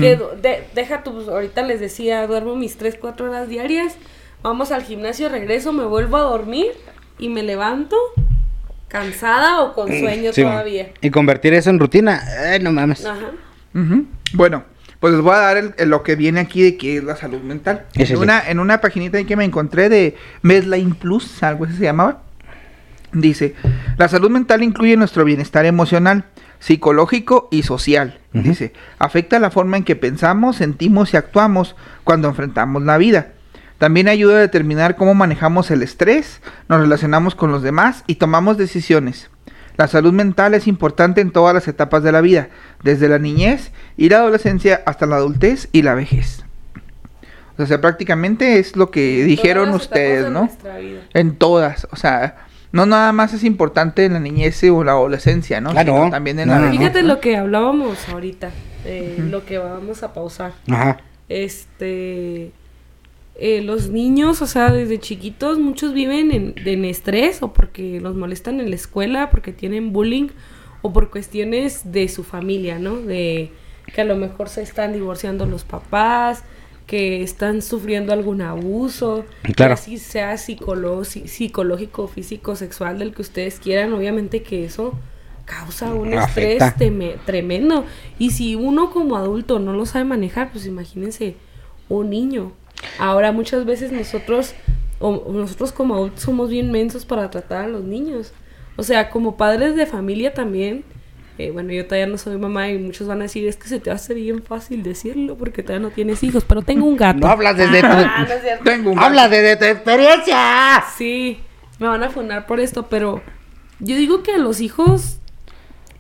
Que du- de- deja tu, pues, ahorita les decía, duermo mis 3, 4 horas diarias, vamos al gimnasio, regreso, me vuelvo a dormir y me levanto cansada o con sueño Sí, todavía. Y convertir eso en rutina. Ay, no mames. Ajá. Bueno, pues les voy a dar el- el- lo que viene aquí de qué es la salud mental. En una, en una paginita que me encontré de Medline Plus, algo así se llamaba. Dice, la salud mental incluye nuestro bienestar emocional, psicológico y social. Dice, afecta la forma en que pensamos, sentimos y actuamos cuando enfrentamos la vida. También ayuda a determinar cómo manejamos el estrés, nos relacionamos con los demás y tomamos decisiones. La salud mental es importante en todas las etapas de la vida, desde la niñez y la adolescencia hasta la adultez y la vejez. O sea, prácticamente es lo que dijeron ustedes, de ¿no? nuestra vida. En todas, o sea, no nada más es importante en la niñez o la adolescencia, ¿no? Sino no. también en No, la no, no. Fíjate lo que hablábamos ahorita, eh, lo que vamos a pausar. Ajá. Este, eh, los niños, o sea, desde chiquitos, muchos viven en, en estrés o porque los molestan en la escuela, porque tienen bullying o por cuestiones de su familia, ¿no? De que a lo mejor se están divorciando los papás, que están sufriendo algún abuso, Claro. que así sea psicológico, físico, sexual, del que ustedes quieran, obviamente que eso causa un estrés teme- tremendo. Y si uno como adulto no lo sabe manejar, pues imagínense un niño. Ahora muchas veces nosotros, o nosotros como adultos somos bien mensos para tratar a los niños. O sea, como padres de familia también, eh, bueno, yo todavía no soy mamá y muchos van a decir, es que se te hace bien fácil decirlo porque todavía no tienes hijos, pero tengo un gato. No hablas desde Ah, tu... no es cierto. Tengo un Habla desde tu experiencia. Sí, me van a funar por esto, pero yo digo que a los hijos,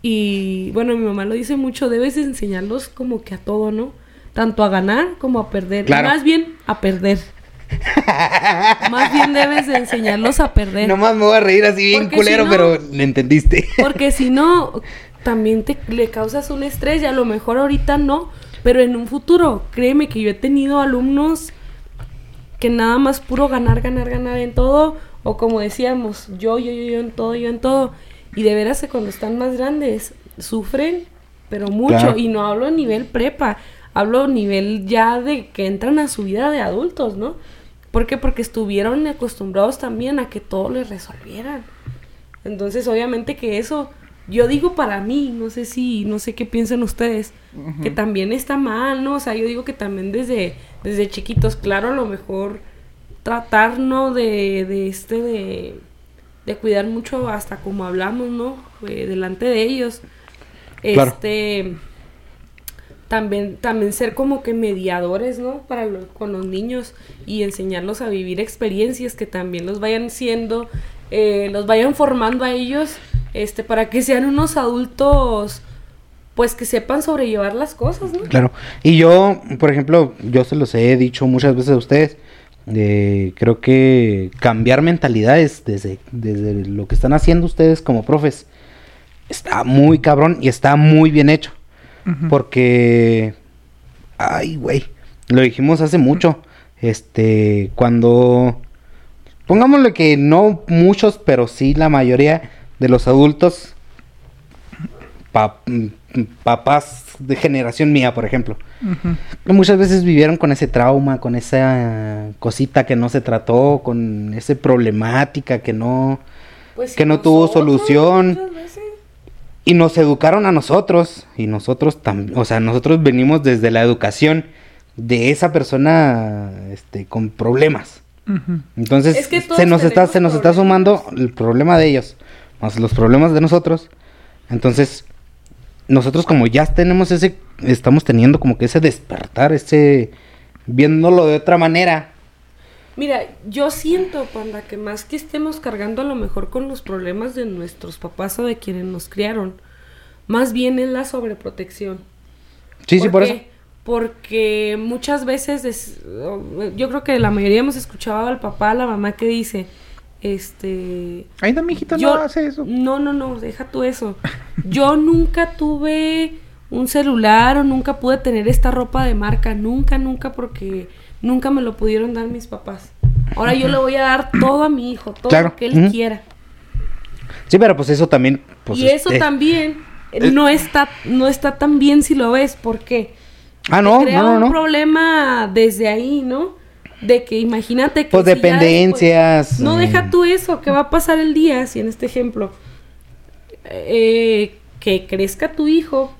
y bueno, mi mamá lo dice mucho, debes enseñarlos como que a todo, ¿no? Tanto a ganar como a perder. Claro. Más bien a perder. Más bien debes de enseñarlos a perder. Nomás me voy a reír así bien Porque culero, si no- pero le entendiste. Porque si no, también te le causas un estrés y a lo mejor ahorita no, pero en un futuro, créeme que yo he tenido alumnos que nada más puro ganar, ganar, ganar en todo, o como decíamos, yo, yo, yo, yo en todo, yo en todo, y de veras que cuando están más grandes sufren, pero mucho, Claro. y no hablo a nivel prepa, hablo a nivel ya de que entran a su vida de adultos, ¿no? ¿Por qué? Porque estuvieron acostumbrados también a que todo les resolvieran. Entonces, obviamente que eso, yo digo para mí, no sé si, no sé qué piensan ustedes, que también está mal, ¿no? O sea, yo digo que también desde, desde chiquitos, claro, a lo mejor tratar, ¿no? De, de este, de, de cuidar mucho hasta como hablamos, ¿no? Eh, delante de ellos. Claro. Este, también, también ser como que mediadores, ¿no? Para lo- con los niños y enseñarlos a vivir experiencias que también los vayan siendo, eh, los vayan formando a ellos, este, para que sean unos adultos, pues que sepan sobrellevar las cosas, ¿no? Claro. Y yo, por ejemplo, yo se los he dicho muchas veces a ustedes. eh, creo que cambiar mentalidades desde, desde lo que están haciendo ustedes como profes está muy cabrón y está muy bien hecho. Porque, ay, güey, lo dijimos hace mucho. Este, cuando, pongámosle que no muchos, pero sí la mayoría de los adultos pa- papás de generación mía, por ejemplo. que Muchas veces vivieron con ese trauma, con esa cosita que no se trató, con esa problemática que no... Pues Que no tuvo solución. muchas veces. Y nos educaron a nosotros, y nosotros también, o sea, nosotros venimos desde la educación de esa persona este, con problemas. Entonces, Es que todos se nos está, se nos está sumando el problema de ellos, más los problemas de nosotros. Entonces, nosotros como ya tenemos ese, estamos teniendo como que ese despertar, ese, viéndolo de otra manera. Mira, yo siento, Panda, que más que estemos cargando a lo mejor con los problemas de nuestros papás o de quienes nos criaron, más bien es la sobreprotección. Sí, sí, por eso. Porque muchas veces, es- yo creo que la mayoría hemos escuchado al papá, a la mamá que dice, este... Ay, no, mijito, yo- no hace eso. No, no, no, deja tú eso. Yo nunca tuve un celular o nunca pude tener esta ropa de marca, nunca, nunca, porque nunca me lo pudieron dar mis papás. Ahora yo le voy a dar todo a mi hijo, todo Claro, lo que él quiera. Sí, pero pues eso también. Pues, y eso este, también eh, no está, no está tan bien si lo ves, ¿por qué? Ah, no, crea no, no, un problema desde ahí, ¿no? De que imagínate que Pues si dependencias, después- no mm. deja tú eso, ¿qué va a pasar el día si en este ejemplo eh, que crezca tu hijo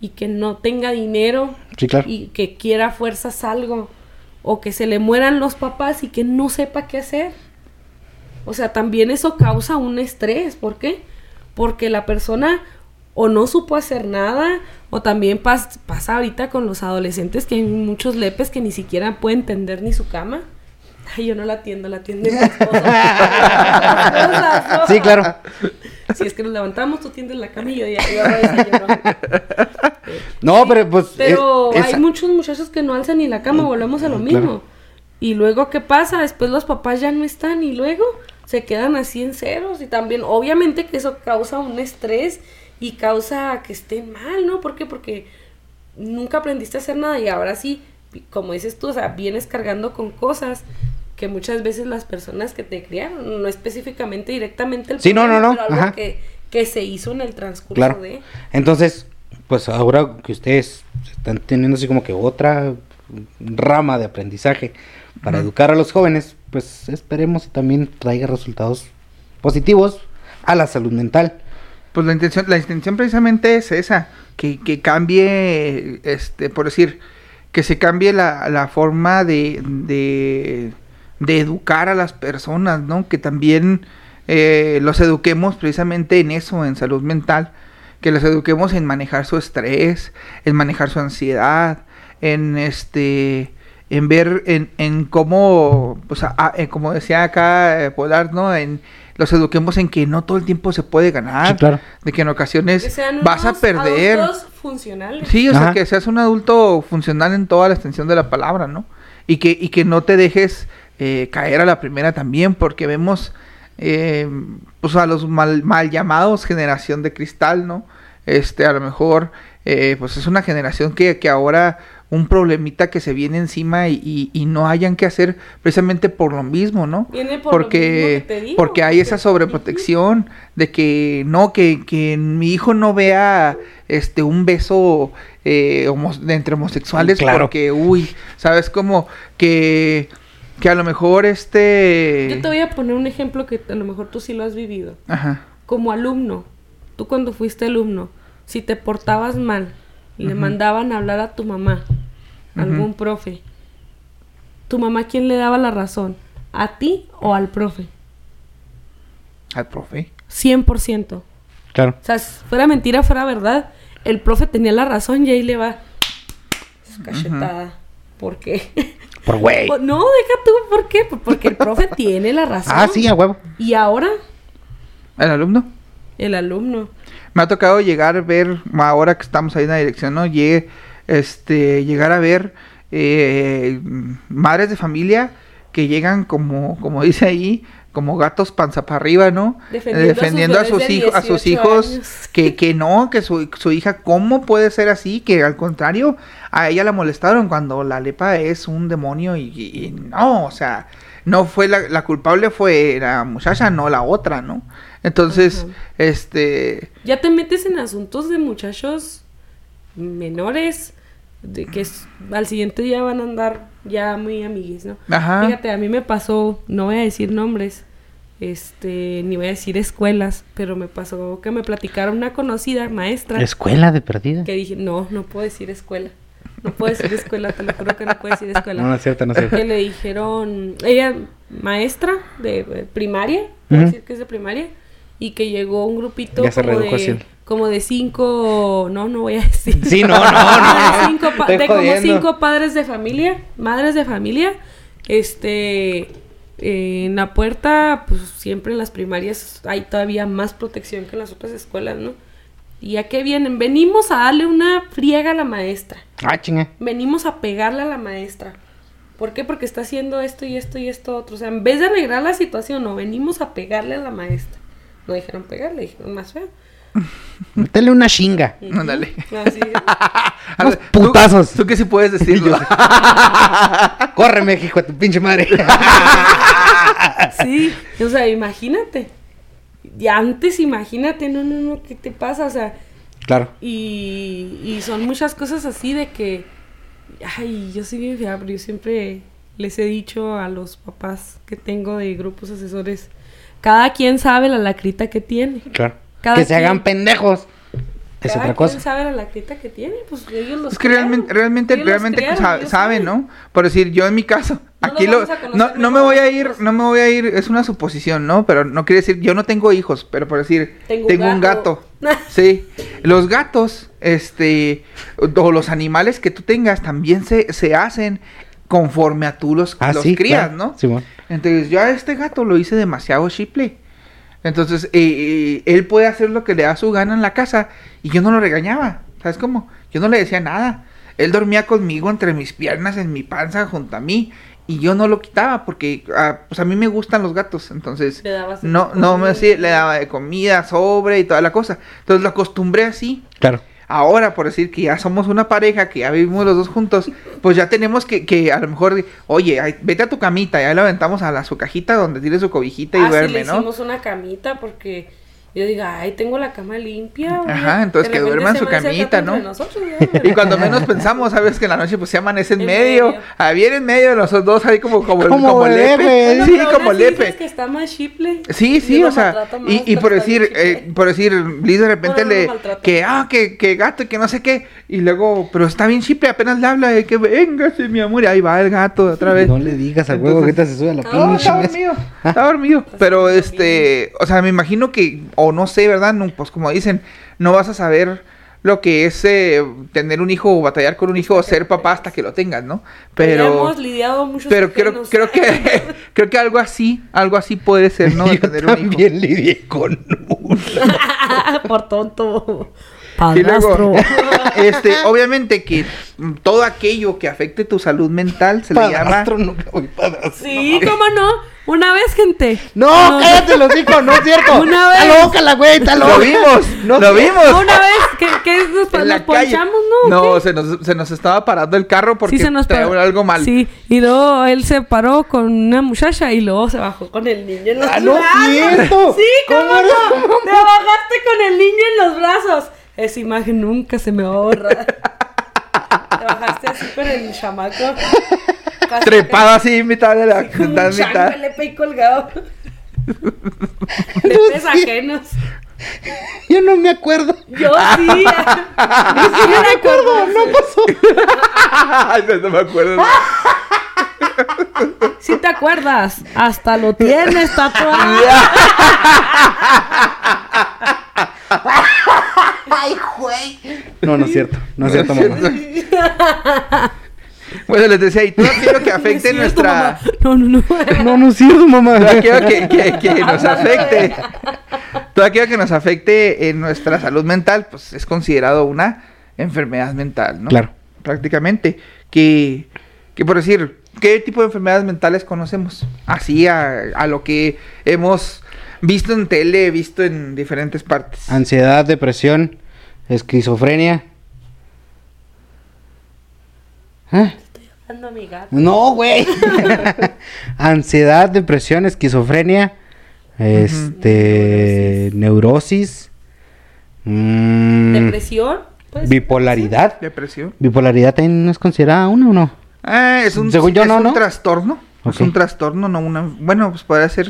y que no tenga dinero Sí, claro. y que quiera fuerzas algo o que se le mueran los papás y que no sepa qué hacer? O sea, también eso causa un estrés, ¿por qué? Porque la persona o no supo hacer nada, o también pas- pasa ahorita con los adolescentes que hay muchos lepes que ni siquiera pueden tender ni su cama. Ay, yo no la atiendo, la atiende mi esposa. Sí, claro. Si es que nos levantamos, tú tiendes la cama y yo. No, pero pues. Pero es- hay esa- muchos muchachos que no alzan ni la cama, volvemos a lo mismo. Claro. Y luego, ¿qué pasa? Después los papás ya no están y luego, se quedan así en ceros y también obviamente que eso causa un estrés y causa que estén mal, ¿no? ¿Por qué? Porque nunca aprendiste a hacer nada y ahora sí, como dices tú, o sea, vienes cargando con cosas que muchas veces las personas que te criaron, no específicamente directamente el Sí, no, no, no, pero algo ajá. que, que se hizo en el transcurso Claro. de... Entonces, pues ahora que ustedes están teniendo así como que otra rama de aprendizaje para educar a los jóvenes, pues esperemos que también traiga resultados positivos a la salud mental. Pues la intención, la intención precisamente es esa, que, que cambie, este, por decir, que se cambie la, la forma de, de, educar a las personas, ¿no? Que también eh, los eduquemos precisamente en eso, en salud mental, que los eduquemos en manejar su estrés, en manejar su ansiedad, en este en ver en, en cómo pues como decía acá eh, Polar no en los eduquemos en que no todo el tiempo se puede ganar Sí, claro. de que en ocasiones Que sean vas a perder adultos funcionales. Sí, o sea, que seas un adulto funcional en toda la extensión de la palabra, ¿no? Y que, y que no te dejes eh, caer a la primera también, porque vemos eh, pues a los mal, mal llamados generación de cristal, ¿no? Este, a lo mejor, eh, pues es una generación que, que ahora un problemita que se viene encima y, y- y no hayan que hacer precisamente por lo mismo, ¿no? Viene por lo porque, mismo que te digo, porque hay esa sobreprotección de que no, que, que mi hijo no vea este un beso eh, homo- de entre homosexuales Claro. porque, uy, sabes como que, que a lo mejor este... Yo te voy a poner un ejemplo que a lo mejor tú sí lo has vivido. Ajá. Como alumno, tú cuando fuiste alumno, si te portabas mal, le mandaban a hablar a tu mamá, algún profe. ¿Tu mamá quién le daba la razón? ¿A ti o al profe? Al profe. 100%. Claro. O sea, si fuera mentira, fuera verdad, el profe tenía la razón y ahí le va cachetada. ¿Por qué? Por güey. No, deja tú, ¿por qué? Pues Porque el profe tiene la razón. Ah, sí, a huevo. Y ahora, El alumno. el alumno. Me ha tocado llegar a ver, ahora que estamos ahí en la dirección, ¿no? Llegué, este, llegar a ver eh, madres de familia que llegan como, como dice ahí, como gatos panza para arriba, ¿no? Defendiendo a sus Defendiendo a sus, hijos, a sus 18 hijos, que, que no, que su, su hija, ¿cómo puede ser así? Que al contrario, a ella la molestaron cuando la lepa es un demonio y, no, o sea, no fue la, la culpable fue la muchacha, no la otra, ¿no? Entonces, este... Ya te metes en asuntos de muchachos menores, de que es- al siguiente día van a andar ya muy amiguis, ¿no? Ajá. Fíjate, a mí me pasó, no voy a decir nombres, este, ni voy a decir escuelas, pero me pasó que me platicaron una conocida maestra Escuela de perdida. que dije, no, no puedo decir escuela. No puedo decir escuela, te lo juro que no puedo decir escuela. No, no es cierto, no es cierto. que le dijeron, ella maestra de primaria, Ujú. decir que es de primaria, y que llegó un grupito Ya se como, redujo de. Como de cinco, no, no voy a decir. Sí, no, no, no. de cinco pa- de como cinco padres de familia, madres de familia, este, eh, en la puerta, pues siempre en las primarias hay todavía más protección que en las otras escuelas, ¿no? ¿Y a qué vienen? Venimos a darle una friega a la maestra. Ah, chinga. Venimos a pegarle a la maestra. ¿Por qué? Porque está haciendo esto y esto y esto otro. O sea, en vez de arreglar la situación, no, venimos a pegarle a la maestra. No dijeron pegarle, dijeron más feo. Métele una chinga. Ándale. Así. A Unos ver, tú- putazos. Tú, que sí puedes decirlo. Córreme, hijo de tu pinche madre. Sí, o sea, imagínate. Y antes, imagínate, no, no, no, ¿qué te pasa? O sea, claro. y, y son muchas cosas así de que, ay, yo soy bien fea, pero yo siempre les he dicho a los papás que tengo de grupos asesores, cada quien sabe la lacrita que tiene. Claro. Cada que se quien- hagan pendejos. Es Cada otra quien cosa. sabe la lacrita que tiene, pues ellos los Es que realmente, realmente, Ellos realmente ellos saben, ¿no? Por decir, yo en mi caso, No aquí lo, no, no me voy a ir, nosotros. no me voy a ir, es una suposición, ¿no? Pero no quiere decir, yo no tengo hijos, pero por decir, Tengo tengo, un un gato. sí, los gatos, este, o los animales que tú tengas también se, se hacen conforme a tú los, Ah, los sí, crías, claro. ¿no? Simón. Entonces yo a este gato lo hice demasiado chiple. Entonces eh, eh, él puede hacer lo que le da su gana en la casa y yo no lo regañaba. ¿Sabes cómo? Yo no le decía nada. Él dormía conmigo entre mis piernas, en mi panza, junto a mí. y yo no lo quitaba porque ah, pues a mí me gustan los gatos, entonces Le dabas no no me sí, le daba de comida, sobre y toda la cosa. Entonces lo acostumbré así. Claro. Ahora, por decir que ya somos una pareja, que ya vivimos los dos juntos, pues ya tenemos que, que a lo mejor, oye, ay, vete a tu camita, ya le aventamos a la, su cajita donde tiene su cobijita y ah, sí, duerme, le ¿no? hicimos una camita porque yo diga, ay, tengo la cama limpia. güey". Ajá, entonces que duerma en su camita, ¿no? nosotros, Y cuando menos pensamos, sabes que en la noche pues se amanece en, En medio, medio. ah, bien en medio de los dos ahí como como, Como lepe, sí, como lepe. que está más chiple. Sí, sí, Yo o sea, y, por decir, eh, por decir, Liz de repente No, no, no le, que, ah, que, que gato, que no sé qué, y luego, pero está bien chiple, apenas le habla de que véngase, mi amor, y ahí va el gato otra vez. No le digas al huevo que te se sube a la No, No, pinche está dormido, está dormido. Pero este, o sea, me imagino que, o no sé, ¿verdad? No, pues como dicen, no vas a saber lo que es eh, tener un hijo o batallar con un hijo o ser papá hasta que lo tengas, ¿no? Ya Pero, hemos lidiado muchos pero creo, creo que, creo que algo así, algo así puede ser, ¿no? De Yo tener un hijo. también lidié con uno. Por tonto. Y luego, Padrastro. este, obviamente que todo aquello que afecte tu salud mental se le llama Padrastro, nunca voy padrastro. Sí, cómo no. Una vez, gente. No, cállate los hijos, no es cierto. Una vez. Está loca la güey, está loca. Lo vimos, No lo vimos. Una vez que, que nos, en la nos calle. ponchamos, ¿no? No, se nos, se nos estaba parando el carro porque sí, se nos traía algo mal. Sí, y luego él se paró con una muchacha y luego se bajó con el niño en los Ah, no es brazos. cierto. Sí, ¿cómo, ¿Cómo no? Te bajaste con el niño en los brazos. Esa imagen nunca se me va a borrar. Te bajaste así con el chamaco. Trepado así, mitad de la Con mitad, un mitad. el lepe ahí colgado. Lepes ajenos. Yo no me acuerdo. Yo sí. Ni siquiera me acuerdo. No pasó. Ay, no, no me acuerdo. Si te acuerdas, hasta lo tienes tatuado. No, no es cierto. No es cierto, mamá. Bueno, les decía, y todo aquello que afecte No cierto, nuestra... mamá. No, no, no. No, no es cierto, mamá. Todo aquello que, que- que nos afecte. Todo aquello que nos afecte en nuestra salud mental, pues es considerado una enfermedad mental, ¿no? Claro. Prácticamente. Que, que por decir, ¿qué tipo de enfermedades mentales conocemos? Así a, a lo que hemos visto en tele, visto en diferentes partes. Ansiedad, depresión, esquizofrenia. ¿Eh? Ando, mi gato. No, güey. Ansiedad, depresión, esquizofrenia, este, neurosis, mm, ¿Depresión? Pues, bipolaridad. Depresión. ¿Bipolaridad también no es considerada una o no? Ah, es un, Según yo, es no, un ¿no? trastorno. Es un trastorno, no una. Bueno, pues podría ser.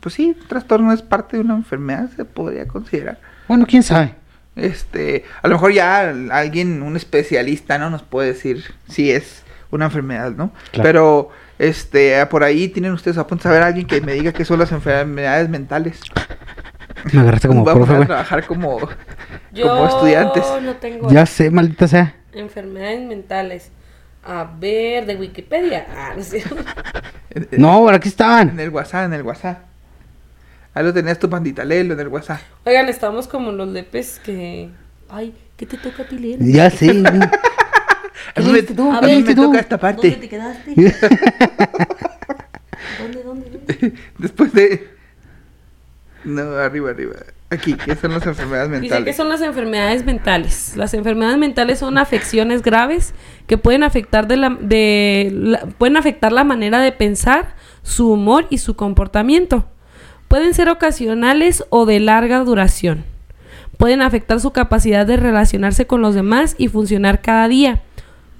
Pues sí, un trastorno es parte de una enfermedad, se podría considerar. Bueno, quién sabe. Este, a lo mejor ya alguien, un especialista, ¿no? Nos puede decir si es una enfermedad, ¿no? Claro. Pero, este, por ahí tienen ustedes a punto de saber a alguien que me diga qué son las enfermedades mentales. Me agarraste como Vamos profe, a trabajar como, Yo como estudiantes. no tengo Ya sé, maldita sea. enfermedades mentales. A ver, de Wikipedia. Ah, no sé. En- en- No, por aquí En estaban. el WhatsApp, en el WhatsApp. Ahí lo tenías tu pandita, léelo en el WhatsApp. Oigan, estamos como los lepes que. Ay, ¿qué te toca a ti leer? Ya sé. A mí me, toca esta ¿Dónde parte. te quedaste? ¿Dónde, dónde, dónde? Después de... No, arriba, arriba. Aquí, ¿qué son las enfermedades Dice que mentales? son las enfermedades mentales. Las enfermedades mentales son afecciones graves que pueden afectar de la, de la- pueden afectar la manera de pensar, su humor y su comportamiento. Pueden ser ocasionales o de larga duración. Pueden afectar su capacidad de relacionarse con los demás y funcionar cada día.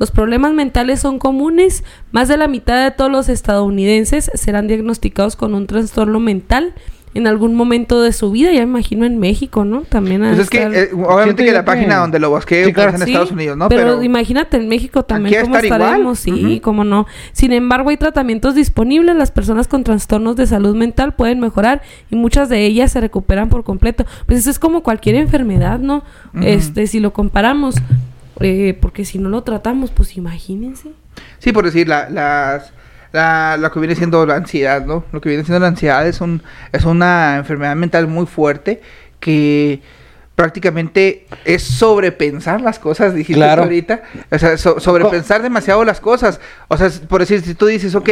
Los problemas mentales son comunes. Más de la mitad de todos los estadounidenses serán diagnosticados con un trastorno mental en algún momento de su vida. Ya me imagino en México, ¿no? También. Pues es que, eh, obviamente que la que- página donde lo busqué Sí, claro. en Sí, Estados Unidos, ¿no? Pero, Pero, imagínate en México también Aquí cómo estar igual. estaremos, sí, Ujú. cómo no. Sin embargo, hay tratamientos disponibles, las personas con trastornos de salud mental pueden mejorar y muchas de ellas se recuperan por completo. Pues eso es como cualquier enfermedad, ¿no? Este, si lo comparamos, eh, porque si no lo tratamos, pues imagínense. sí, por decir, la, las, la, lo que viene siendo la ansiedad, ¿no? Lo que viene siendo la ansiedad es, un, es una enfermedad mental muy fuerte que prácticamente es sobrepensar las cosas, dijiste Claro. ahorita. O sea, so- sobrepensar demasiado las cosas. O sea, por decir, si tú dices, ok,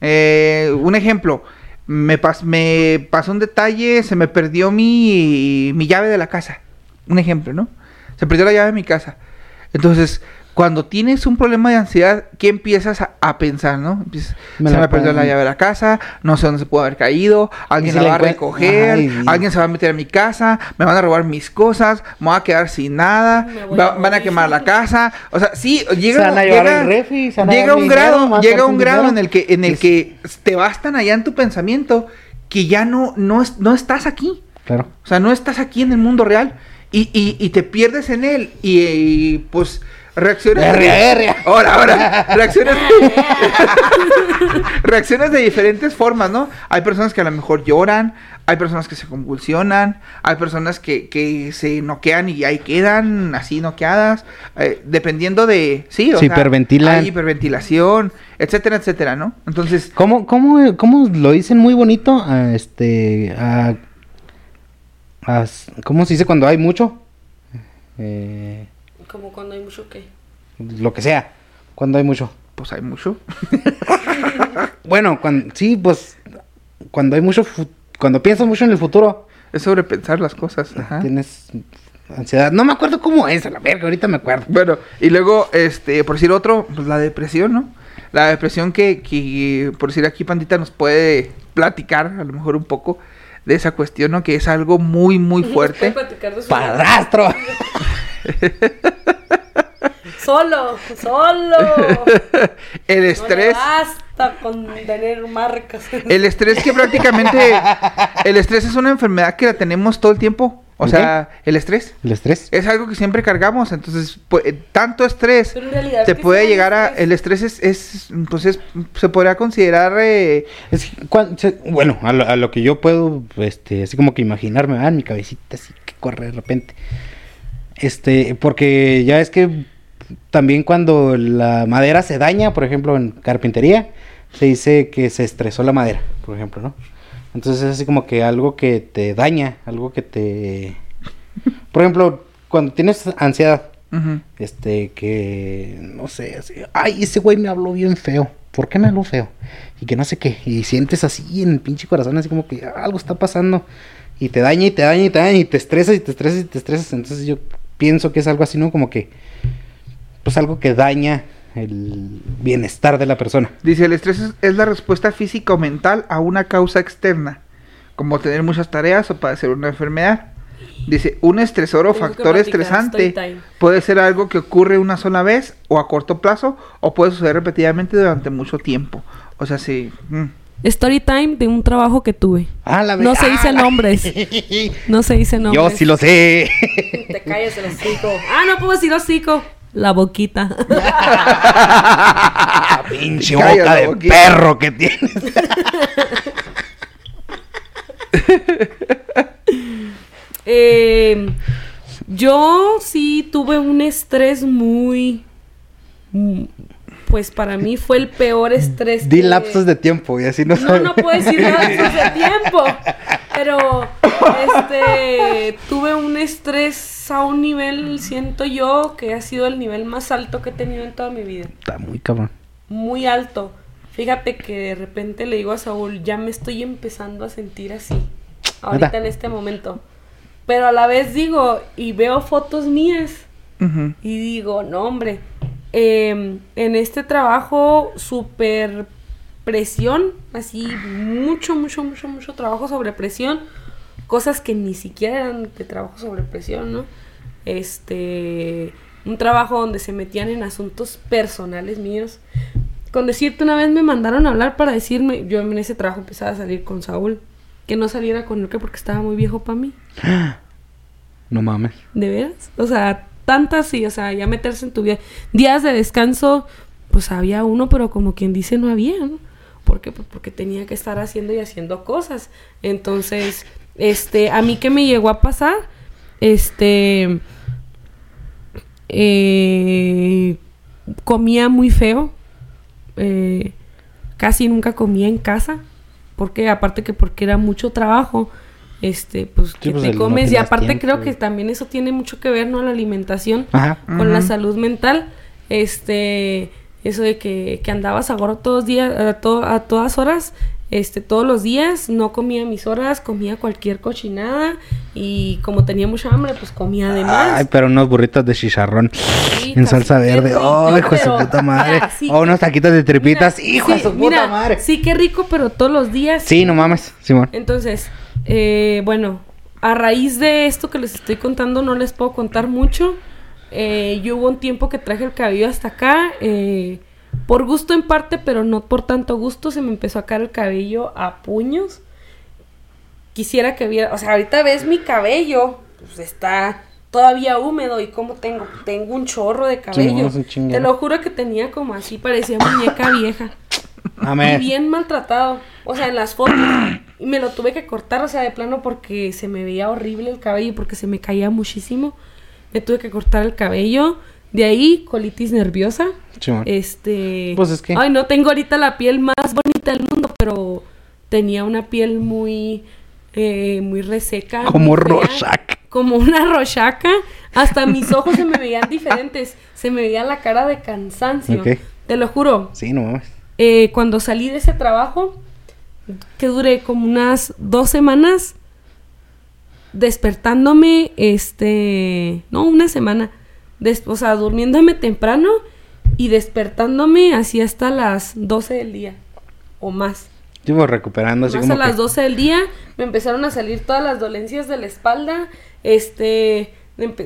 eh, un ejemplo, me, pas- me pasó un detalle, se me perdió mi, mi llave de la casa. Un ejemplo, ¿no? Se perdió la llave de mi casa. Entonces, cuando tienes un problema de ansiedad, ¿qué empiezas a, a pensar, no? Empiezas, Me se me perdió la llave de la casa, no sé dónde se puede haber caído, alguien si la va a recoger, Ay, alguien se va a meter a mi casa, me van a robar mis cosas, me voy a quedar sin nada, va- a van a quemar la casa. O sea, sí, llega, Se van a llevar llega, el refri, se van a llega llevar un grado, dinero, llega un grado dinero. en el que en el Es- que te bastan allá en tu pensamiento que ya no no es- no estás aquí. Claro. O sea, no estás aquí en el mundo real y, y, y te pierdes en él y, y, pues reacciones erria. ahora ahora reacciones reacciones de diferentes formas no hay personas que a lo mejor lloran hay personas que se convulsionan hay personas que, que se noquean y ahí quedan así noqueadas eh, dependiendo de sí o Se sea, hiperventilan. hay hiperventilación etcétera etcétera no entonces ¿Cómo, cómo, cómo lo dicen muy bonito? A este. A, a- ¿Cómo se dice cuando hay mucho? Eh, Como cuando hay mucho que. lo que sea. Cuando hay mucho. pues hay mucho Bueno, cuando, sí, pues. Cuando hay mucho. Cuando piensas mucho en el futuro. es sobrepensar las cosas ajá. Tienes ansiedad. No me acuerdo cómo es, a la verga, ahorita me acuerdo. Bueno, y luego, este, por decir otro, pues la depresión, ¿no? La depresión que, que, por decir aquí, Pandita nos puede platicar, a lo mejor un poco, de esa cuestión, ¿no? Que es algo muy, muy fuerte. Puede platicar de su- ¡Padrastro! Solo, solo. El No estrés. basta con tener marcas. El estrés que prácticamente... El estrés es una enfermedad que la tenemos todo el tiempo. O ¿El sea, el estrés. El estrés. Es algo que siempre cargamos, entonces, pues, tanto estrés Pero en realidad, te ¿qué puede el llegar a... El estrés es, es pues es, se podría considerar... eh, Es se- bueno, a lo, a lo que yo puedo, este, así como que imaginarme, ah, en mi cabecita así que corre de repente. Este, porque ya es que también cuando la madera se daña, por ejemplo, en carpintería, se dice que se estresó la madera, por ejemplo, ¿no? Entonces es así como que algo que te daña, algo que te... Por ejemplo, cuando tienes ansiedad, este, que, no sé, así, ay, ese güey me habló bien feo, ¿por qué me habló feo? Y que no sé qué, y sientes así en el pinche corazón, así como que algo está pasando, y te daña, y te daña, y te daña, y te estresas, y te estresas, y te estresas, entonces yo pienso que es algo así, ¿no? Como que, pues algo que daña el bienestar de la persona. Dice, el estrés es, es la respuesta física o mental a una causa externa, como tener muchas tareas o padecer una enfermedad. Dice, un estresor o factor estresante puede ser algo que ocurre una sola vez o a corto plazo o puede suceder repetidamente durante mucho tiempo. O sea, sí. mm. Story time de un trabajo que tuve. Ah, la No se ah, dice la- nombres. No se dice nombres. Yo sí lo sé. Te calles el hocico. Ah, no puedo decir hocico. La boquita. Pinche boca de boquita. perro que tienes. Eh, yo sí tuve un estrés muy... Pues para mí fue el peor estrés. Di que- lapsos de tiempo y así no No, no puedo decir lapsos de tiempo. Pero, este, tuve un estrés a un nivel, siento yo, que ha sido el nivel más alto que he tenido en toda mi vida. Está muy cabrón. Muy alto. Fíjate que de repente le digo a Saúl, ya me estoy empezando a sentir así. Ahorita en este momento. Pero a la vez digo, y veo fotos mías. Y digo, no, hombre, em, en este trabajo, super presión, así, mucho, mucho, mucho, mucho trabajo sobre presión, cosas que ni siquiera eran de trabajo sobre presión, ¿no? Este, un trabajo donde se metían en asuntos personales míos. Con decirte, una vez me mandaron a hablar para decirme, yo en ese trabajo empezaba a salir con Saúl, que no saliera con él que porque estaba muy viejo para mí. No mames. ¿De veras? O sea, tantas sí, o sea, ya meterse en tu vida. Días de descanso, pues había uno, pero como quien dice no había. ¿Por qué? Pues porque tenía que estar haciendo y haciendo cosas. Entonces, este, a mí que me llegó a pasar, este, eh, comía muy feo, eh, casi nunca comía en casa, porque aparte que porque era mucho trabajo, este, pues, que pues, te no comes. y aparte tiempo. creo que también eso tiene mucho que ver, ¿no? La alimentación Ajá. con la salud mental. Este, eso de que, que andabas a gorro todos días, a, to- a todas horas, este, todos los días, no comía mis horas, comía cualquier cochinada y como tenía mucha hambre, pues comía de más. Ay, pero unos burritos de chicharrón Sí, en salsa verde. rico, Oh, hijo de su puta madre. mira, sí, o unos taquitos de tripitas. Mira, hijo de sí, su puta mira, madre. Sí, qué rico, pero todos los días. Sí, no mames, Simón. Entonces, eh, bueno, a raíz de esto que les estoy contando, no les puedo contar mucho. Eh, yo hubo un tiempo que traje el cabello hasta acá, eh, por gusto en parte, pero no por tanto gusto, se me empezó a caer el cabello a puños. Quisiera que viera, o sea, ahorita ves mi cabello, pues está todavía húmedo y como tengo, tengo un chorro de cabello. Te lo juro que tenía como así, parecía muñeca vieja. Y Amén. bien maltratado. O sea, en las fotos. Y me lo tuve que cortar, o sea, de plano porque se me veía horrible el cabello, porque se me caía muchísimo. Me tuve que cortar el cabello. De ahí, colitis nerviosa. Simón. Este. Pues es que- Ay, no tengo ahorita la piel más bonita del mundo, pero tenía una piel muy. eh, muy reseca. Como Rorschach. Como una rochaca. Hasta mis ojos se me veían diferentes. Se me veía la cara de cansancio. Te lo juro. Sí, no mames. Eh, cuando salí de ese trabajo, que duré como unas dos semanas, despertándome, este, no, una semana, des- o sea, durmiéndome temprano y despertándome así hasta las 12 del día o más. Estuvo recuperando así Más como a las que- 12 del día me empezaron a salir todas las dolencias de la espalda. Este,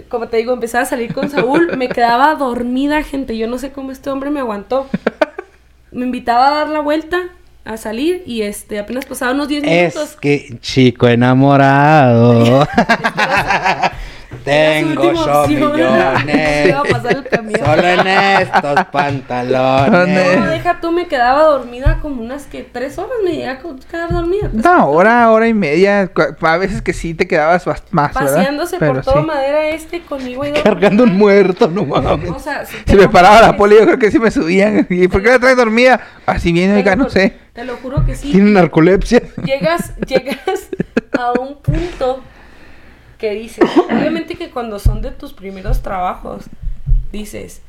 como te digo, empezaba a salir con Saúl. me quedaba dormida, gente. Yo no sé cómo este hombre me aguantó. Me invitaba a dar la vuelta, a salir, y este, apenas pasaba unos 10 Es minutos. que chico enamorado. Tengo yo millones. Solo en estos No, pantalones. deja tú, me quedaba dormida como unas que tres horas me llegué a quedar dormida. Una hora, hora y media. A veces que sí te quedabas bas- más. Paseándose por toda sí. madera este conmigo y Cargando un muerto, no mames. O sea, Si me paraba la poli, yo creo que sí me subían. ¿Y por qué la traes dormida? Así viene, oiga, no sé. Te lo juro que sí. Tiene narcolepsia. Llegas, llegas a un punto que dices, obviamente que cuando son de tus primeros trabajos, dices,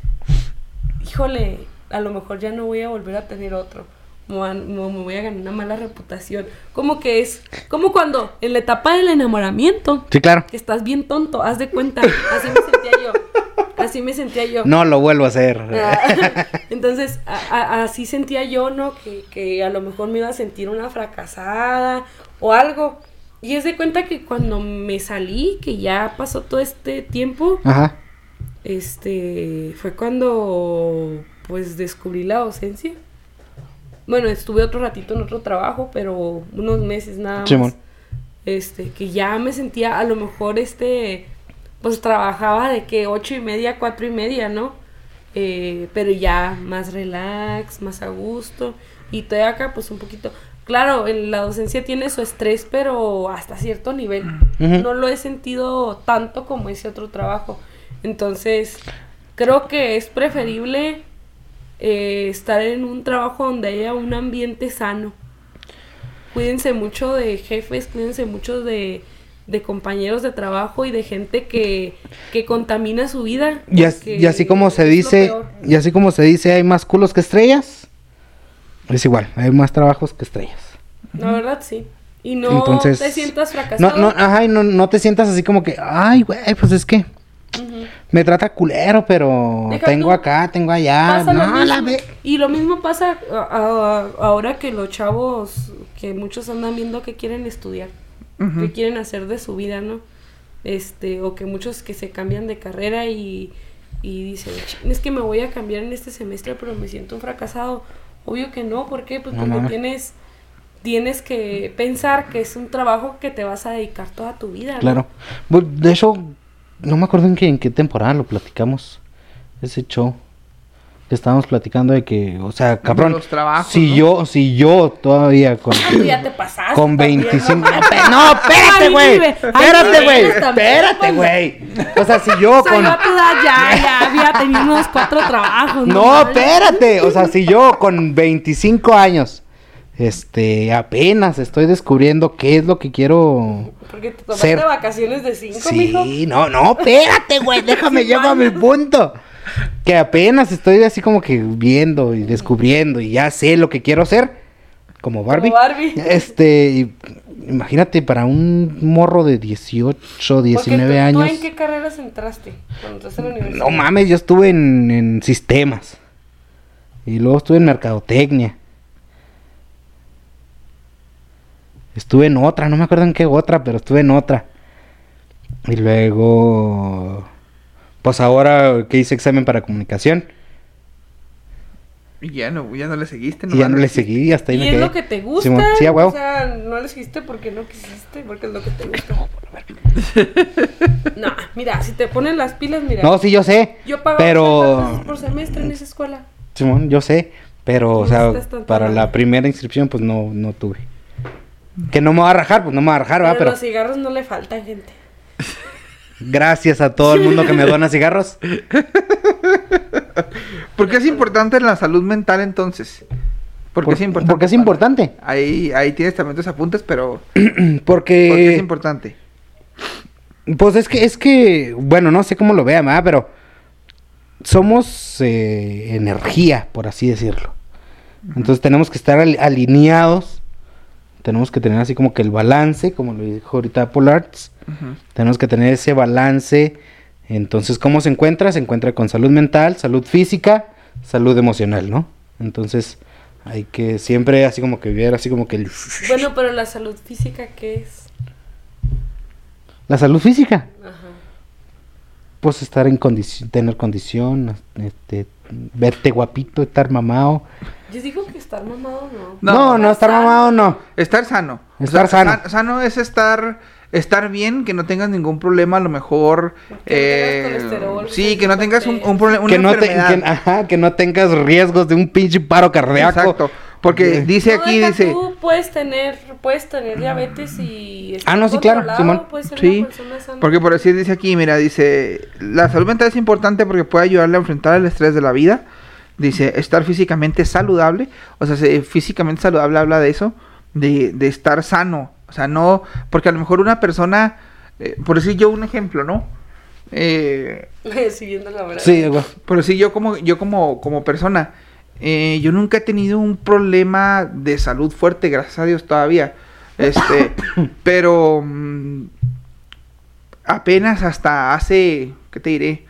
híjole, a lo mejor ya no voy a volver a tener otro. Me, van- me- me voy a ganar una mala reputación. Como que es, como cuando en la etapa del enamoramiento, Sí, claro. que estás bien tonto, haz de cuenta, así me sentía yo. Así me sentía yo. No lo vuelvo a hacer. Ah, Entonces, a- a- así sentía yo, ¿no? Que, que a lo mejor me iba a sentir una fracasada o algo. Y es de cuenta que cuando me salí, que ya pasó todo este tiempo, Ajá. este, fue cuando, pues, descubrí la docencia. Bueno, estuve otro ratito en otro trabajo, pero unos meses nada más. Simón. Este, que ya me sentía, a lo mejor, este, pues trabajaba de que ocho y media, cuatro y media, ¿no? Eh, pero ya más relax, más a gusto. Y acá, pues un poquito. Claro, en la docencia tiene su estrés, pero hasta cierto nivel. No lo he sentido tanto como ese otro trabajo. Entonces, creo que es preferible eh, estar en un trabajo donde haya un ambiente sano. Cuídense mucho de jefes, cuídense mucho de, de compañeros de trabajo y de gente que, que contamina su vida. Y, as- porque y así como se dice, y así como se dice, hay más culos que estrellas. Es igual, hay más trabajos que estrellas. La verdad, sí. Y no Entonces, te sientas No, fracasado. no, ajá, y no, no te sientas así como que, ay, güey, pues es que me trata culero, pero Deja tengo tú. acá, tengo allá. Pasa lo No, la mismo. ve. Y lo mismo pasa a- a- ahora que los chavos, que muchos andan viendo que quieren estudiar, que quieren hacer de su vida, ¿no? Este, o que muchos que se cambian de carrera y, y dicen, "Chin, es que me voy a cambiar en este semestre, pero me siento un fracasado. Obvio que no, ¿por qué? Pues No porque tienes, tienes que pensar que es un trabajo que te vas a dedicar toda tu vida, ¿no? Claro. Bu- De hecho, no me acuerdo en qué, en qué temporada lo platicamos. Ese show. Que estábamos platicando de que, o sea, cabrón. los trabajos, si ¿no? yo, si yo todavía con. Ah, tú ya te pasaste. Con también, 25. ¿no? No, espérate, güey. Espérate, güey. Espérate, pues. güey. O sea, si yo O sea, con. yo a tu edad ya, ya había tenido unos cuatro trabajos. No, mames? espérate. O sea, si yo con 25 años Este, apenas estoy descubriendo qué es lo que quiero. Porque te tomaste Ser- vacaciones de cinco, mijo. Sí, no, no, espérate, güey, déjame llego a mi punto. Que apenas estoy así como que viendo y descubriendo y ya sé lo que quiero hacer. Como Barbie. Barbie. Este, imagínate para un morro de 18, Porque 19 tú- ¿Tú años. en qué carreras entraste cuando entraste a la universidad? No mames, yo estuve en, en sistemas. Y luego estuve en mercadotecnia. Estuve en otra, no me acuerdo en qué otra, pero estuve en otra. Y luego, pues ahora que hice examen para comunicación. Y ya no, ya no le seguiste, Y ya no le seguí, hasta ahí ¿Y me es quedé. lo que te gusta? Simón, sí. O sea, no le seguiste porque no quisiste, porque es lo que te gusta. no, mira, si te ponen las pilas, mira. No, sí, yo sé. Yo pago pero... por semestre en esa escuela. Simón, yo sé. Pero, o No sea, para la primera inscripción, pues no, no tuve. Que no me va a rajar, pues no me va a rajar, Pero, ¿verdad? Pero los cigarros no le faltan, gente. Gracias a todo el mundo que me dona cigarros. ¿Por qué es importante la salud mental entonces? ¿Por qué Por- es importante? porque es importante. Ahí, ahí tienes también tus apuntes, pero ¿por qué es Porque, importante? pues es que, es que, bueno, no sé cómo lo vean, ¿verdad? Pero somos eh, energía, por así decirlo. Entonces tenemos que estar al- alineados. Tenemos que tener así como que el balance, como lo dijo ahorita Tenemos que tener ese balance. Entonces, ¿cómo se encuentra? Se encuentra con salud mental, salud física, salud emocional, ¿no? Entonces, hay que siempre así como que ver así como que el... Bueno, pero la salud física, ¿qué es? La salud física, Ajá. pues estar en condición, tener condición, este, verte guapito, estar mamado. Yo digo que estar mamado no. No, no, estar sano. mamado no. Estar sano. Estar sano. san- sano es estar estar bien, que no tengas ningún problema, a lo mejor Que no eh, sí, que no tengas un, un problema, una Que no, te- que- ajá, que no tengas riesgos de un pinche paro cardíaco. Exacto. Porque dice No, aquí, deja dice, Tú puedes tener, puedes tener diabetes y. estar Ah, no, sí, claro, controlado, Simón. Sí, porque por decir, dice aquí, mira, dice, la salud mental es importante porque puede ayudarle a enfrentar el estrés de la vida. Dice, estar físicamente saludable. O sea, se- físicamente saludable habla de eso, de, de estar sano. O sea, no, porque a lo mejor una persona, eh, por decir yo un ejemplo, ¿no? Eh, Siguiendo la verdad. Sí, güey. pero sí, yo como, yo como, como persona, eh, yo nunca he tenido un problema de salud fuerte, gracias a Dios todavía. Este, pero mm, apenas hasta hace, ¿qué te diré?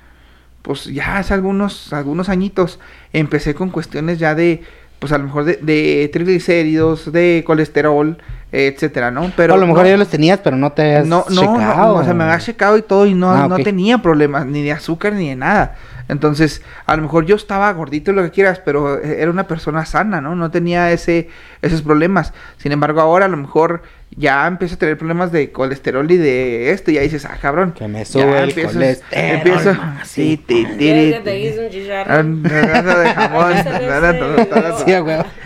Pues ya hace algunos, algunos añitos empecé con cuestiones ya de, pues a lo mejor de, de triglicéridos, de colesterol, etcétera, ¿no? Pero a lo mejor no- ya los tenías, pero no te has no, no, no, checado. no, o sea, me había checado y todo y no, Ah, no tenía problemas, ni de azúcar ni de nada. Entonces, a lo mejor yo estaba gordito y lo que quieras, pero eh, era una persona sana, ¿no? No tenía ese, esos problemas. Sin embargo, ahora a lo mejor ya empiezo a tener problemas de colesterol y de esto, y ya dices, ah, cabrón. Que me ya sube el empiezas- colesterol, Empiezo, sí, ti, ti, ti.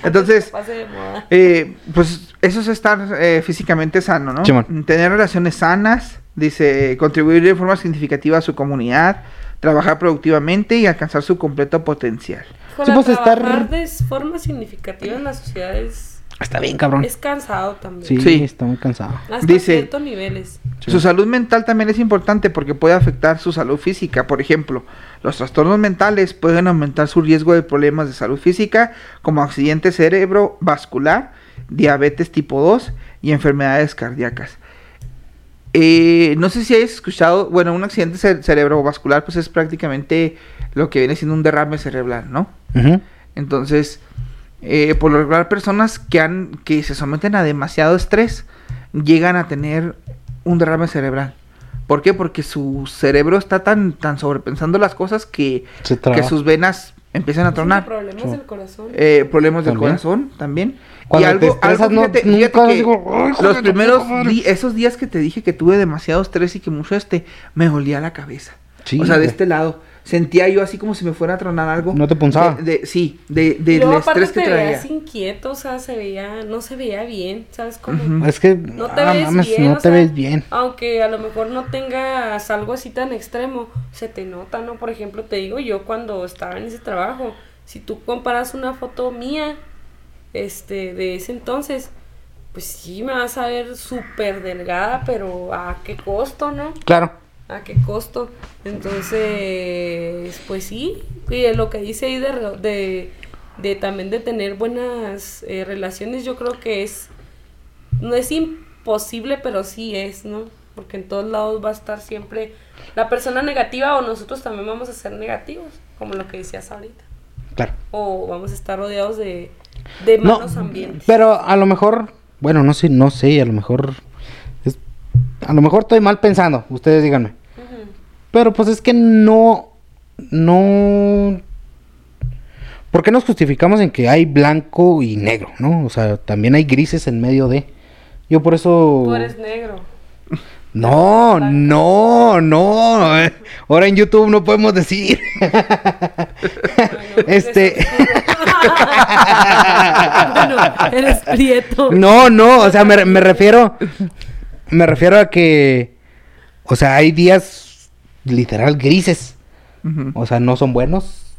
Entonces, eh, pues eso es estar eh, físicamente sano, ¿no? Tener relaciones sanas, dice, contribuir de forma significativa a su comunidad, trabajar productivamente y alcanzar su completo potencial. Sí, pues, estar- trabajar de forma significativa en la sociedad es, Está bien, cabrón. es cansado también. Sí, Sí. está muy cansado. Hasta Dice- ciertos niveles. Su salud mental también es importante porque puede afectar su salud física. Por ejemplo, los trastornos mentales pueden aumentar su riesgo de problemas de salud física como accidente cerebrovascular, diabetes tipo 2 y enfermedades cardíacas. Eh, no sé si hayas escuchado, bueno, un accidente ce- cerebrovascular pues es prácticamente lo que viene siendo un derrame cerebral, ¿no? Entonces, eh, por lo regular, personas que, han, que se someten a demasiado estrés llegan a tener un derrame cerebral. ¿Por qué? Porque su cerebro está tan, tan sobrepensando las cosas que, que sus venas empiezan a tronar. problemas Sí. del corazón. Eh, problemas del También. corazón también. Cuando y algo, te estresas, algo, no- fíjate, nunca fíjate que digo, "Ay, hijo los de primeros puta madre". di- esos días que te dije que tuve demasiado estrés y que mucho este, me dolía la cabeza. Sí, o sea, de este lado. Sentía yo así como si me fuera a tronar algo. ¿No te punzaba? De, de- sí, de, y del luego aparte estrés que te traía. veías inquieto, o sea, se veía, no se veía bien, ¿sabes cómo? Ujú. Es que No te ah, ves mames, bien, no o te sea, ves bien. Aunque a lo mejor no tengas algo así tan extremo, se te nota, ¿no? Por ejemplo, te digo yo cuando estaba en ese trabajo, si tú comparas una foto mía este, de ese entonces, pues sí me vas a ver súper delgada, pero ¿a qué costo, no? Claro. ¿A qué costo? Entonces, pues sí, y lo que dice ahí de, de también de tener buenas eh, relaciones, yo creo que es, no es imposible, pero sí es, ¿no? Porque en todos lados va a estar siempre la persona negativa o nosotros también vamos a ser negativos, como lo que decías ahorita. Claro. O vamos a estar rodeados de, de No, malos ambientes. pero a lo mejor, bueno, no sé, no sé, a lo mejor es- a lo mejor estoy mal pensando, ustedes díganme. Pero pues es que no no ¿Por qué nos justificamos en que hay blanco y negro, no? O sea, también hay grises en medio de Yo por eso Tú eres negro. No, no, no. eh, Ahora en YouTube no podemos decir. este bueno, eres prieto. No, no, o sea, me, me refiero. Me refiero a que. O sea, hay días literal grises. O sea, no son buenos,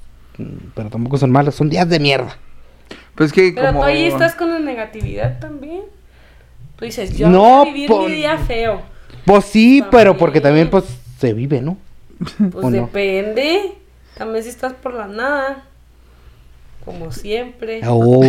pero tampoco son malos. Son días de mierda. Pues que Pero como... tú ahí estás con la negatividad también. Tú dices, yo No, voy a vivir mi día feo. Pues sí, pero porque También. pues, se vive, ¿no? Pues depende. También si estás por la nada. Como siempre. Oh.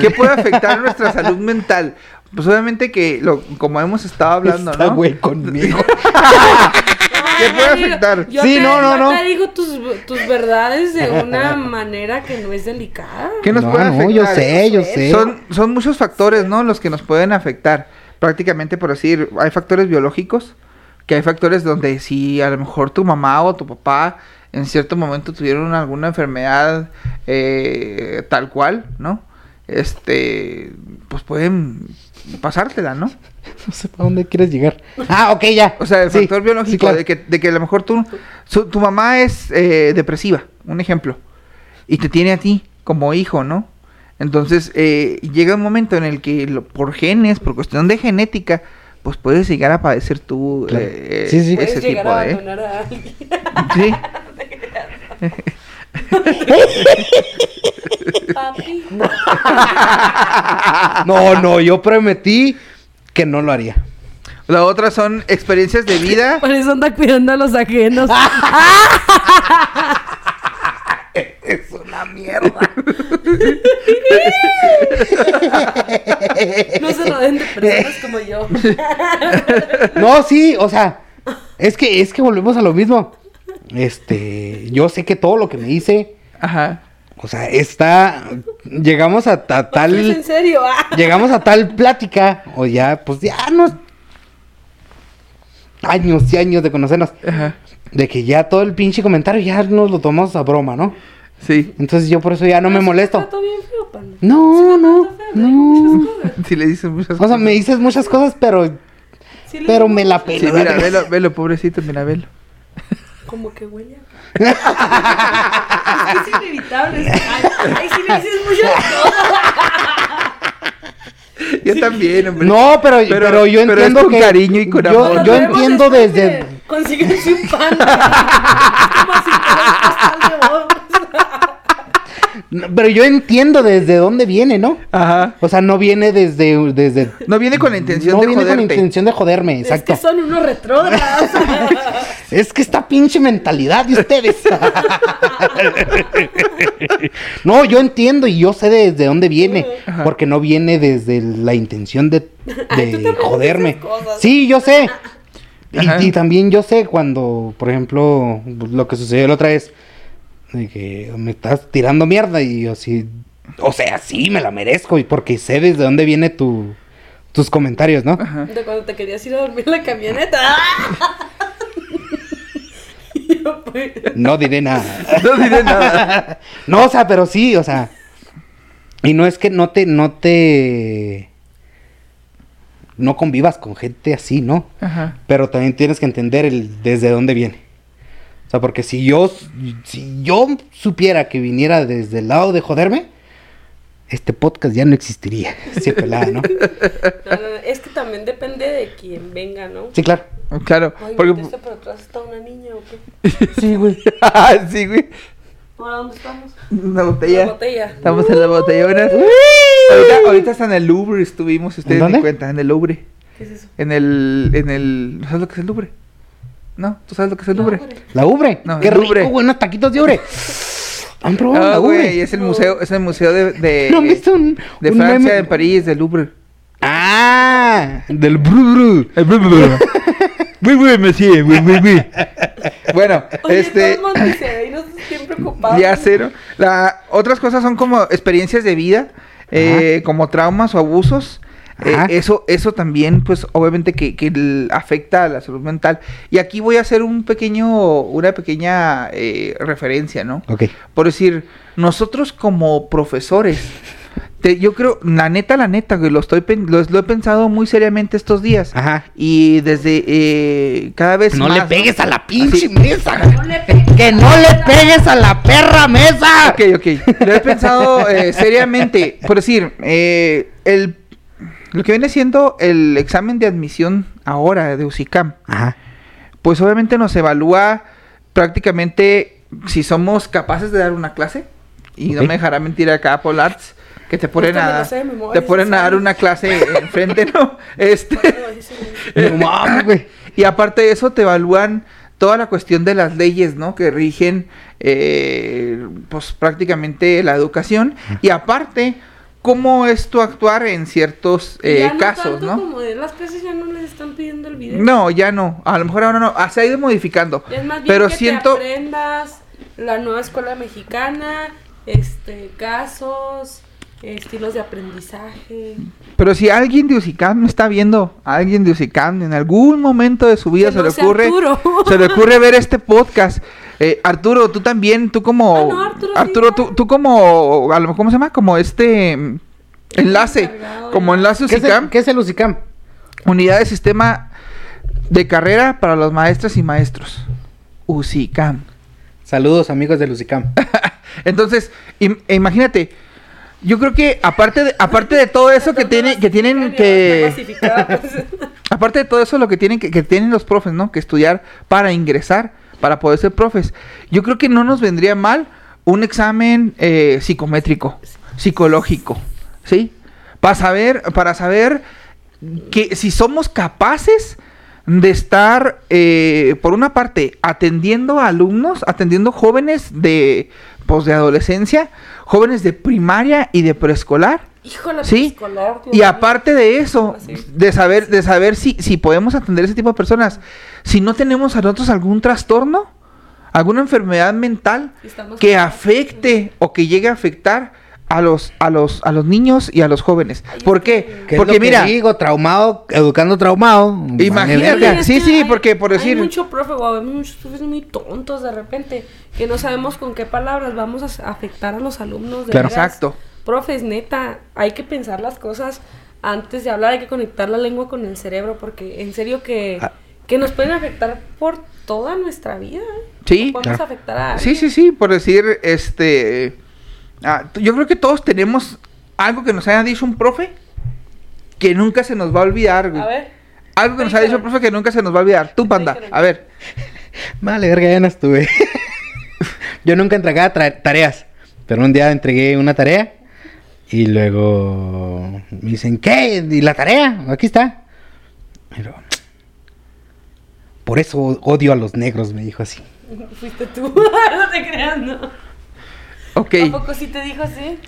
¿Qué puede afectar nuestra salud mental? Pues obviamente que, lo, como hemos estado hablando, Está ¿no? güey conmigo. ¿Qué puede afectar? Yo Sí, te, no, no, yo no. te digo tus, tus verdades de una manera que no es delicada. ¿Qué nos no, puede no, afectar? yo sé, yo sé. Son, son muchos factores, ¿no? Los que nos pueden afectar. Prácticamente, por decir, hay factores biológicos, que hay factores donde si a lo mejor tu mamá o tu papá en cierto momento tuvieron alguna enfermedad eh, tal cual, ¿no? Este, pues pueden pasártela, ¿no? No sé para dónde quieres llegar. Ah, ok, ya. O sea, el Sí, factor biológico sí, claro. de, que, de que a lo mejor tú, su- tu mamá es eh, depresiva, un ejemplo, y te tiene a ti como hijo, ¿no? Entonces eh, llega un momento en el que lo- por genes, por cuestión de genética, pues puedes llegar a padecer tú Claro. eh, Sí, sí. Puedes ese llegar tipo a de... abandonar a alguien. Sí. Papi. No, no, yo prometí que no lo haría. La otra son experiencias de vida. Por eso anda cuidando a los ajenos. Es una mierda. No se rodeen de personas como yo. No, sí, o sea, es que es que volvemos a lo mismo. Este, yo sé que todo lo que me hice, Ajá. o sea, está llegamos a, a ¿Es en tal serio? Ah. llegamos a tal plática o ya pues ya nos años y años de conocernos Ajá. de que ya todo el pinche comentario ya nos lo tomamos a broma, ¿no? Sí. Entonces yo por eso ya no me Sí molesto. bien feo, panda. No, no, le no. muchas cosas. Sí le dices muchas O sea, cosas. me dices muchas cosas, pero Sí pero me la muchas Sí, pelo. mira, velo, velo, pobrecito, mira, velo. Como que huele a... es que es inevitable. Ay, sí le dices muchas cosas. Yo también, hombre. No, pero, pero, Pero- yo pero es entiendo con que cariño y con yo, amor. yo entiendo desde de- Consíguense un pan. Como si fuera un pastel de bodas. No, Pero yo entiendo desde dónde viene, ¿no? Ajá. O sea, no viene desde... desde No viene con la intención no de viene con la intención de joderme, Es exacto. que son unos retrógrados. Es que esta pinche mentalidad de ustedes. no, yo entiendo y yo sé desde dónde viene. Ajá. Porque no viene desde la intención de, joderme. Sí, yo sé. Y también yo sé cuando, por ejemplo, lo que sucedió la otra vez, de que me estás tirando mierda y yo así, o sea, sí, me la merezco y porque sé desde dónde viene tu, tus comentarios, ¿no? Ajá. De cuando te querías ir a dormir en la camioneta. Yo, pues, No diré nada. No diré nada. No, o sea, pero sí, o sea. Y no es que no te, no te. No convivas con gente así, ¿no? Ajá. Pero también tienes que entender el desde dónde viene. O sea, porque si yo, si yo supiera que viniera desde el lado de joderme, este podcast ya no existiría. Sí, pelada, ¿no? no, no, es que también depende de quién venga, ¿no? Sí, claro. Claro. Ay, Porque... pero atrás está una niña o qué. Sí, güey. sí, güey. ¿Ahora dónde estamos? Una La botella. botella. Estamos en la botellona. Ahorita, ahorita está en el Louvre, estuvimos, si ustedes ¿En dónde? me cuentan, en el Louvre. ¿Qué es eso? En el, en el, ¿no sabes lo que es el Louvre? ¿No? ¿Tú sabes lo que es el Louvre? La ubre. No, Qué rico, ubre. güey, unos taquitos de ubre. ¿Han probado Ah, la güey, ubre? es el museo, es el museo de, de, ¿No han visto un, de un Francia, meme? en París, del Louvre. Ah, del bru bru. El Muy bien, monsieur, muy, muy, muy. Bueno, Oye, este... Ya cero. La, otras cosas son como experiencias de vida, eh, como traumas o abusos. Eh, eso, eso también, pues, obviamente que, que afecta a la salud mental. Y aquí voy a hacer un pequeño, una pequeña eh, referencia, ¿no? Ok. Por decir, nosotros como profesores, te- yo creo, la neta, la neta, güey, lo estoy lo, lo he pensado muy seriamente estos días. Ajá. Y desde eh, cada vez No más. le pegues a la pinche Así. mesa. No le Que no le pegues a la perra mesa. Ok, ok. Lo he pensado eh, seriamente. Por decir, eh, el, lo que viene siendo el examen de admisión ahora de UCICAM, Ajá. pues obviamente nos evalúa prácticamente si somos capaces de dar una clase. Y no me dejará mentir acá, Paul Arts, que te ponen a, sé te ponen a dar una clase enfrente, ¿no? Este. Y aparte de eso, te evalúan toda la cuestión de las leyes, ¿no? Que rigen, eh, pues prácticamente la educación. Y aparte, cómo es tu actuar en ciertos eh, ya no casos, tanto ¿no? Como de las clases ya no les están pidiendo el video. No, ya no. A lo mejor ahora no. Ah, se ha ido modificando. Es más bien Pero que siento... te aprendas la nueva escuela mexicana, este, casos, estilos de aprendizaje. Pero si alguien de UCICAM está viendo, alguien de UCICAM en algún momento de su vida Que se no le ocurre, se le ocurre ver este podcast. Eh, Arturo, tú también, tú como, Ah, no, Arturo sí, tú, tú como, a lo- ¿cómo se llama? Como este mm, enlace, como enlace ¿Qué es, UCICAM, el, ¿Qué es el UCICAM? unidad de sistema de carrera para los maestras y maestros, UCICAM. Saludos, amigos del UCICAM. Entonces, im- e imagínate, yo creo que aparte de, aparte de todo eso que tiene, que tienen que. Aparte de todo eso, lo que tienen que, que tienen los profes, ¿no? Que estudiar para ingresar, para poder ser profes. Yo creo que no nos vendría mal un examen eh, psicométrico, psicológico, ¿sí? Para saber, para saber que si somos capaces de estar, eh, por una parte, atendiendo a alumnos, atendiendo jóvenes de, pues, de adolescencia, jóvenes de primaria y de preescolar, Híjole, Sí, preescolar, Dios y aparte de eso, Así. de saber, de saber si, si podemos atender ese tipo de personas, si no tenemos a nosotros algún trastorno, alguna enfermedad mental Estamos que afecte o que llegue a afectar a los, a los, a los niños y a los jóvenes. Ay, ¿Por qué? que- ¿Qué es Porque lo que mira, digo, traumado, educando traumado. Imagínate, sí, sí, hay- porque por decir- Hay mucho profe, hay muchos profes muy tontos de repente, que no sabemos con qué palabras vamos a afectar a los alumnos. De Claro. veras. Profes, neta, hay que pensar las cosas antes de hablar, hay que conectar la lengua con el cerebro, porque en serio que, Ah. que nos pueden afectar por toda nuestra vida. ¿eh? Sí, Podemos claro. afectar a Sí, alguien. sí, sí, por decir, este, ah, yo creo que todos tenemos algo que nos haya dicho un profe que nunca se nos va a olvidar, güey. A ver. Algo que nos haya dicho el profe que nunca se nos va a olvidar. Tú, panda, a ver. Vale, verga, ya no estuve. Yo nunca entregaba tareas, pero un día entregué una tarea y luego me dicen, ¿qué? ¿Y la tarea? Aquí está. Pero, por eso odio a los negros, me dijo así. Fuiste tú. no te creas, no. Ok. ¿A poco sí te dijo así?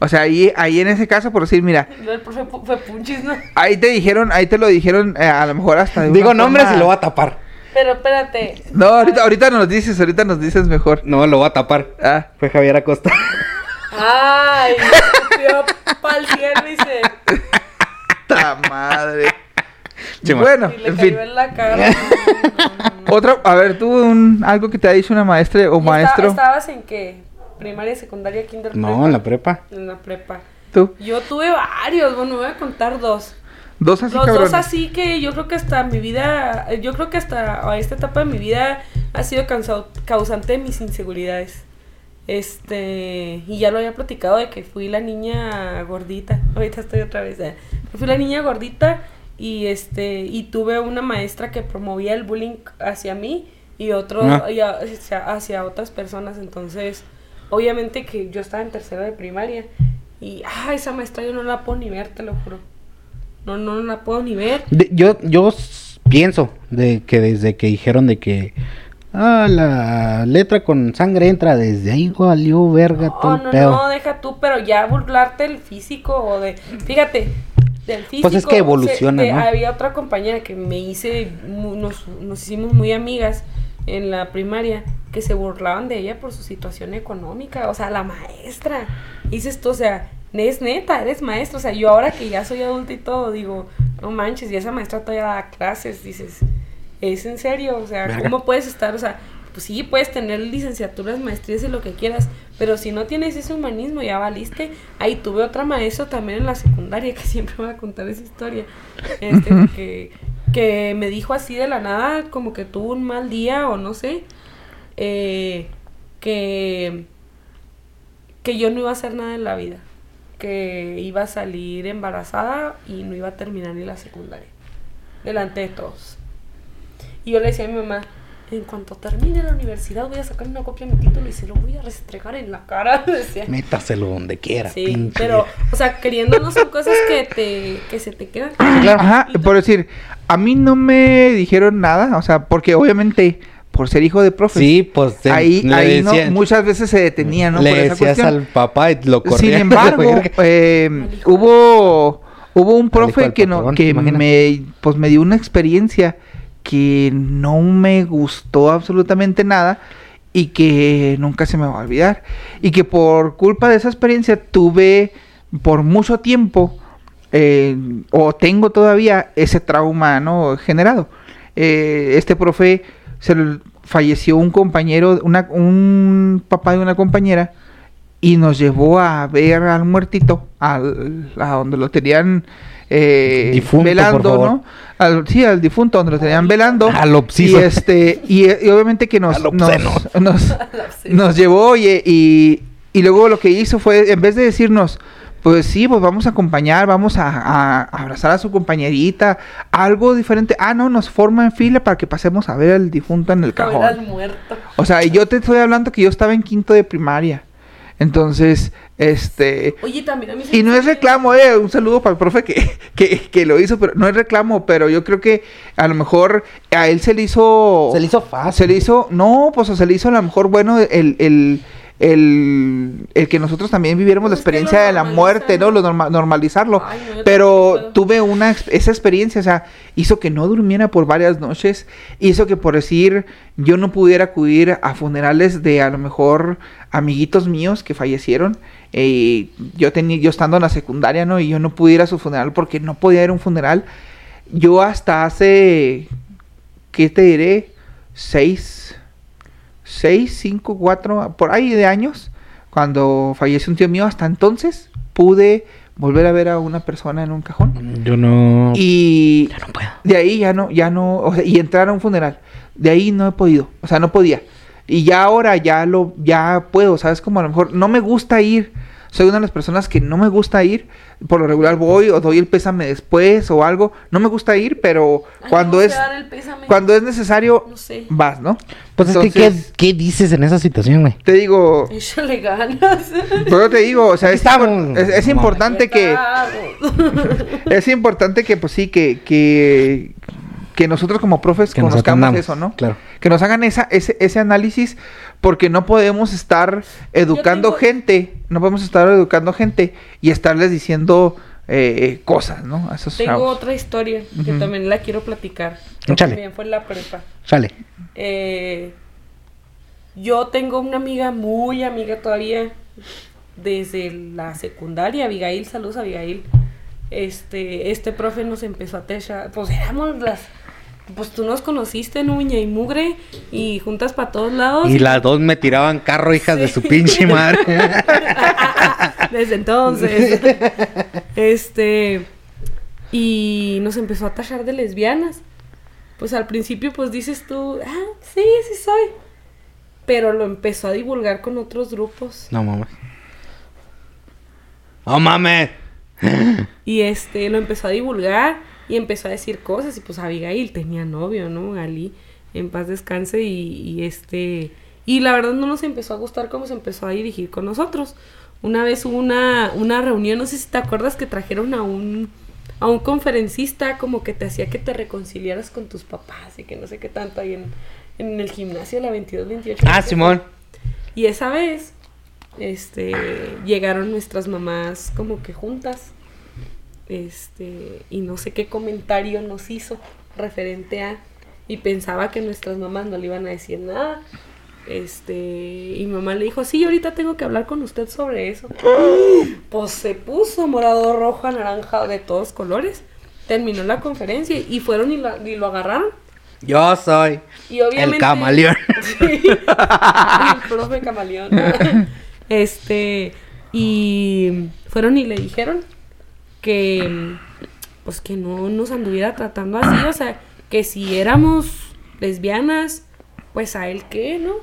O sea, ahí, ahí en ese caso, por decir, mira, No, el profe fue punchis, ¿no? ahí te dijeron, ahí te lo dijeron, eh, a lo mejor hasta de Digo nombres forma- y lo voy a tapar. Pero espérate. No, ahorita, ahorita nos dices, ahorita nos dices mejor. No, lo voy a tapar. Ah, Fue Javier Acosta. Ay, escupió pa'l cielo y se... ¡ta madre! Bueno, y le en cayó fin. en la cara. No, no, no. Otra, a ver, tú un, algo que te ha dicho una maestra o ¿Y esta- maestro. ¿Estabas en qué? ¿Primaria, secundaria, kinder, No, en la prepa. En la prepa. Tú. Yo tuve varios, bueno, voy a contar dos. Dos así, Los cabrones. dos así que yo creo que hasta mi vida, yo creo que hasta a esta etapa de mi vida ha sido causado- causante de mis inseguridades. Este, y ya lo había platicado de que fui la niña gordita. Ahorita estoy otra vez. eh. Fui la niña gordita y este y tuve una maestra que promovía el bullying hacia mí y otro Ah. y a- hacia, hacia otras personas, entonces obviamente que yo estaba en tercero de primaria Y, ah, esa maestra yo no la puedo ni ver, te lo juro. No, no, no la puedo ni ver. De- yo, yo pienso de que desde que dijeron de que ah, la letra con sangre entra, desde ahí valió verga todo No, el no, pedo. no, deja tú, pero ya burlarte el físico o de... Fíjate, del físico... Pues es que evoluciona, se- de- ¿no? Había otra compañera que me hice, nos, nos hicimos muy amigas en la primaria, que se burlaban de ella por su situación económica, o sea, la maestra. Dices tú, o sea, es neta, eres maestra, o sea, yo ahora que ya soy adulta y todo, digo, no manches, y esa maestra todavía da clases, dices, es en serio, o sea, Verga. ¿cómo puedes estar, o sea, pues sí, puedes tener licenciaturas, maestrías y lo que quieras, pero si no tienes ese humanismo, ya valiste. Ahí tuve otra maestra también en la secundaria, que siempre voy a contar esa historia, este, que, que me dijo así de la nada, como que tuvo un mal día o no sé, eh, que, que yo no iba a hacer nada en la vida, que iba a salir embarazada y no iba a terminar ni la secundaria, delante de todos. Y yo le decía a mi mamá, en cuanto termine la universidad voy a sacar una copia de mi título y se lo voy a restregar en la cara. Decía. Métaselo donde quiera, Sí, pinche pero, o sea, queriéndonos son cosas que te, que se te quedan. Ajá, por decir, a mí no me dijeron nada, o sea, porque obviamente por ser hijo de profe, Sí, pues te- ahí, le ahí no, muchas veces se detenía, ¿no? le por esa decías cuestión. al papá y lo corrías. Sin embargo, eh, hubo hubo un profe que no patrón, que imagínate. me pues me dio una experiencia que no me gustó absolutamente nada y que nunca se me va a olvidar. Y que por culpa de esa experiencia tuve por mucho tiempo eh, o tengo todavía ese trauma no generado. Eh, este profe se le falleció un compañero un papá de una compañera y nos llevó a ver al muertito, al, a donde lo tenían eh, Difunto, por velando, favor. ¿no? Al, sí, al difunto, donde lo tenían velando. Al y este, y, y obviamente que nos, Al nos, nos, nos llevó oye, y, y luego lo que hizo fue, en vez de decirnos, pues sí, pues vamos a acompañar, vamos a, a- a abrazar a su compañerita, algo diferente. Ah, no, nos forma en fila para que pasemos a ver al difunto en el A ver al cajón. muerto. O sea, y yo te estoy hablando que yo estaba en quinto de primaria. Entonces, este... Oye, también a mí se Y no es reclamo, eh, un saludo para el profe que, que, que lo hizo, pero no es reclamo, pero yo creo que a lo mejor a él se le hizo... Se le hizo fácil. Se le hizo, no, pues o se le hizo a lo mejor bueno el, el, el, el que nosotros también viviéramos la experiencia de la muerte, ¿no? Lo norma- normalizarlo. Ay, no, yo Pero tuve una esa experiencia, o sea, hizo que no durmiera por varias noches, hizo que por decir yo no pudiera acudir a funerales de a lo mejor amiguitos míos que fallecieron. eh, yo tenía, yo estando en la secundaria, ¿no? Y yo no pude ir a su funeral porque no podía ir a un funeral. Yo hasta hace, ¿qué te diré? Seis, seis, cinco, cuatro, por ahí de años, cuando falleció un tío mío, hasta entonces pude volver a ver a una persona en un cajón. Yo no. Y Ya no puedo. de ahí ya no, ya no, o sea, y entrar a un funeral. De ahí no he podido, o sea, no podía. Y ya ahora ya lo, ya puedo, ¿sabes? Como a lo mejor no me gusta ir. Soy una de las personas que no me gusta ir. Por lo regular voy o doy el pésame después o algo. No me gusta ir, pero Ay, cuando es, cuando es necesario, No sé. vas, ¿no? Pues es que, Entonces, ¿qué, ¿qué dices en esa situación, güey? Te digo, Échale ganas. pero te digo, o sea, es, impor- estamos. es, es importante que, es importante que, pues sí, que, que, que nosotros como profes Que conozcamos eso, ¿no? claro. Que nos hagan esa, ese, ese análisis, porque no podemos estar educando tengo- gente, no podemos estar educando gente y estarles diciendo eh, cosas, ¿no? A esos Tengo chavos. otra historia que también la quiero platicar. que. También fue en la prepa. Sale. Eh, yo tengo una amiga muy amiga todavía desde la secundaria, Abigail, saludos Abigail. Este, este profe nos empezó a techar, pues éramos las, pues tú nos conociste en uña y mugre y juntas para todos lados. Y las dos me tiraban carro, hijas de su pinche madre. Desde entonces. este. Y nos empezó a tachar de lesbianas. Pues al principio, pues dices tú, ah, sí, sí soy. Pero lo empezó a divulgar con otros grupos. no mames. No mames. Y este, lo empezó a divulgar y empezó a decir cosas. Y pues Abigail tenía novio, ¿no? Gali, en paz descanse. Y, y este. Y la verdad no nos empezó a gustar cómo se empezó a dirigir con nosotros. una vez hubo una, una reunión, no sé si te acuerdas que trajeron a un, a un conferencista como que te hacía que te reconciliaras con tus papás y que no sé qué tanto ahí en, en el gimnasio de la 22-28. Ah, Simón. Y esa vez, este, llegaron nuestras mamás como que juntas, este, y no sé qué comentario nos hizo referente a, y pensaba que nuestras mamás no le iban a decir nada. Este, y mamá le dijo, sí, ahorita tengo que hablar con usted sobre eso. Pues se puso morado, rojo, anaranjado, de todos colores. Terminó la conferencia y fueron y, la- y lo agarraron. Yo soy Y obviamente. el camaleón. Sí. el profe camaleón. Este. Y fueron y le dijeron que. Pues que no nos anduviera tratando así. O sea, que si éramos lesbianas, pues a él qué, ¿no?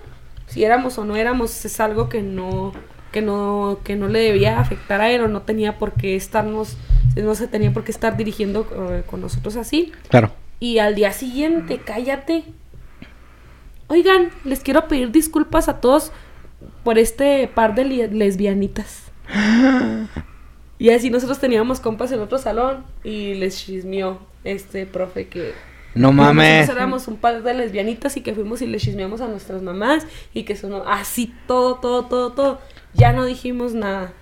Si éramos o no éramos, es algo que no. Que no, que no le debía afectar a él o no tenía por qué estarnos, no se tenía por qué estar dirigiendo eh, con nosotros así. Claro. Y al día siguiente, cállate. Oigan, les quiero pedir disculpas a todos por este par de lesbianitas. Y así nosotros teníamos compas en otro salón y les chismeó este profe que No mames. nosotros éramos un par de lesbianitas y que fuimos y le chismeamos a nuestras mamás y que sonó así todo, todo, todo, todo. Ya no dijimos nada.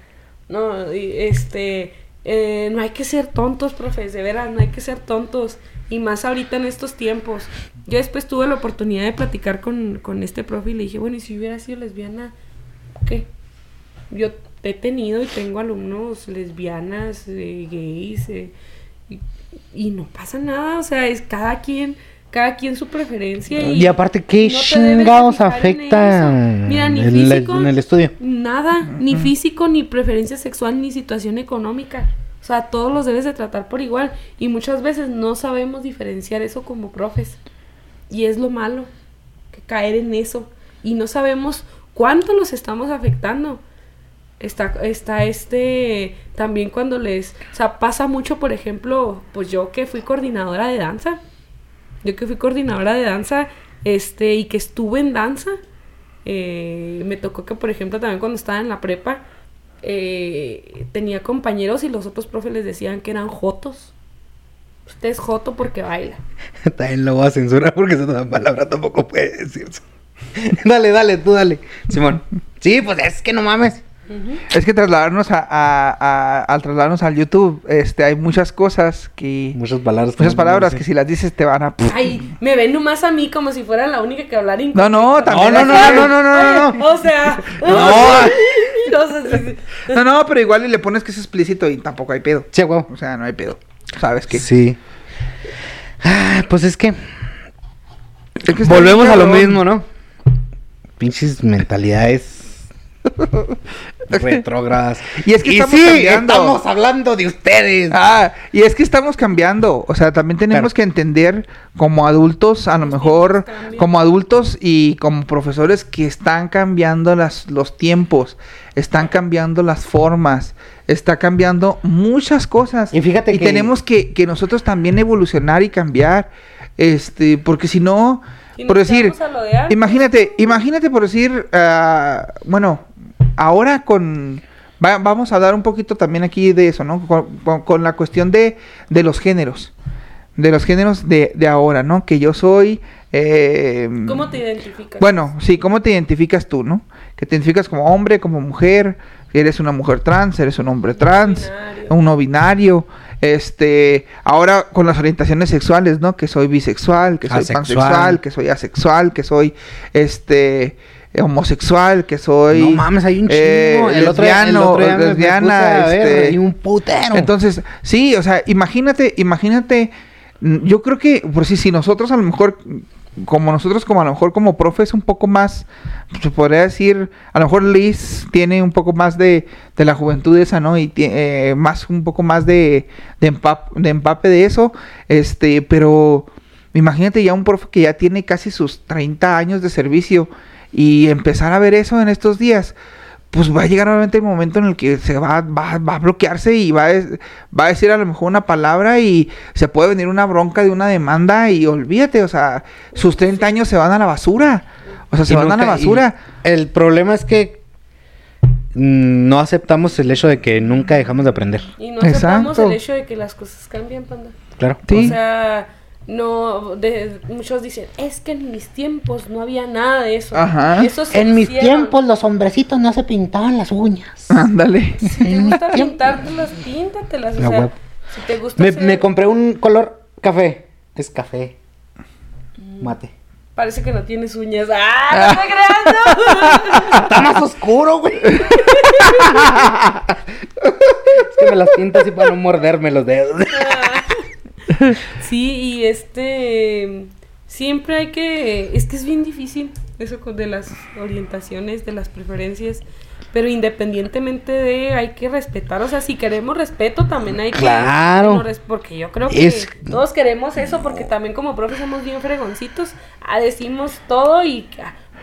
No, y, este, eh, no hay que ser tontos, profes, de veras, no hay que ser tontos. Y más ahorita en estos tiempos. Yo después tuve la oportunidad de platicar con, con este profe y le dije, bueno, ¿y si hubiera sido lesbiana? ¿Qué? Yo he tenido y tengo alumnos lesbianas, eh, gays, eh, y, y no pasa nada, o sea, es cada quien, cada quien su preferencia. Y aparte, ¿qué no chingados en afecta eso. Mira, ni en el- físico, en el estudio? Nada, ni físico, ni preferencia sexual, ni situación económica. O sea, todos los debes de tratar por igual. Y muchas veces no sabemos diferenciar eso como profes. Y es lo malo, que caer en eso. Y no sabemos cuánto los estamos afectando. Está, está este, también cuando les, o sea, pasa mucho, por ejemplo, pues yo que fui coordinadora de danza, yo que fui coordinadora de danza, este, y que estuve en danza, eh, me tocó que, por ejemplo, también cuando estaba en la prepa, eh, tenía compañeros y los otros profes les decían que eran jotos. Usted es joto porque baila. También lo voy a censurar porque esa palabra tampoco puede decirse. dale, dale, tú dale. Simón. Sí, pues es que no mames. Es que trasladarnos a, a- a- al trasladarnos al YouTube, este, hay muchas cosas que... Muchas palabras. Muchas no palabras que si las dices te van a... Ay, me ven nomás a mí como si fuera la única que hablara No, no, No, también... no, no, que- no, no, no, no, no. O sea, No. no sé si- No, no, pero igual y le pones que es explícito y tampoco hay pedo. Sí, huevo. O sea, no hay pedo. ¿Sabes qué? Sí. Ah, pues es que Es que volvemos a lo mismo, ¿no? Pinches mentalidades retrógradas. Y es que estamos sí, cambiando. estamos hablando de ustedes. Ah, y es que estamos cambiando. O sea, también tenemos que entender como adultos, a lo mejor como adultos y como profesores que están cambiando las, los tiempos, están cambiando las formas, está cambiando muchas cosas. Y fíjate que- tenemos que, que nosotros también evolucionar y cambiar. Este, porque si no, por decir, de imagínate, imagínate por decir, ah, bueno, ahora con va- vamos a hablar un poquito también aquí de eso, ¿no? Con, con- con la cuestión de, de los géneros, de los géneros de, de ahora, ¿no? Que yo soy, eh, ¿Cómo te identificas? bueno, sí, ¿cómo te identificas tú, no? Que te identificas como hombre, como mujer, eres una mujer trans, eres un hombre trans, Binario. un no binario, este, ahora con las orientaciones sexuales, ¿no? Que soy bisexual, que soy Asexual. pansexual, que soy asexual, que soy, este, homosexual, que soy... no mames, hay un chingo. eh, el otro el lesbiano, otro me- me lesbiana, puse a ver, este, hay un putero. entonces, sí, o sea, imagínate, imagínate, mm, yo creo que, por si, si nosotros a lo mejor, como nosotros, como a lo mejor como profes, un poco más, se podría decir, a lo mejor Liz tiene un poco más de, de la juventud esa, ¿no? Y tiene más, un poco más de, de, empap- de empape de eso, este, pero imagínate ya un profe que ya tiene casi sus 30 años de servicio y empezar a ver eso en estos días pues va a llegar obviamente el momento en el que se va, va, va a bloquearse y va a, va a decir a lo mejor una palabra y se puede venir una bronca de una demanda y olvídate, o sea, sus 30 años se van a la basura. O sea, se Y van a la basura. El problema es que no aceptamos el hecho de que nunca dejamos de aprender. Y no aceptamos Exacto. el hecho de que las cosas cambian, panda. Claro. Sí. O sea, no, de- muchos dicen, es que en mis tiempos no había nada de eso. Ajá. Eso se En mis hicieron. tiempos los hombrecitos no se pintaban las uñas. Ándale. Si te gusta pintártelas, píntatelas. O sea, si te gusta Me, hacer- me compré un color café. Es café. Mate. Parece que no tienes uñas. ¡Ah! ¡No te creas! Está más oscuro, güey. es que me las pinto así para no morderme los dedos. Sí, y este... Siempre hay que... Es que es bien difícil eso con- de las orientaciones, de las preferencias. Pero independientemente de... Hay que respetar. O sea, si queremos respeto, también hay que... Claro. porque yo creo que Es- todos queremos eso. Porque también como profe somos bien fregoncitos. Ah, decimos todo y...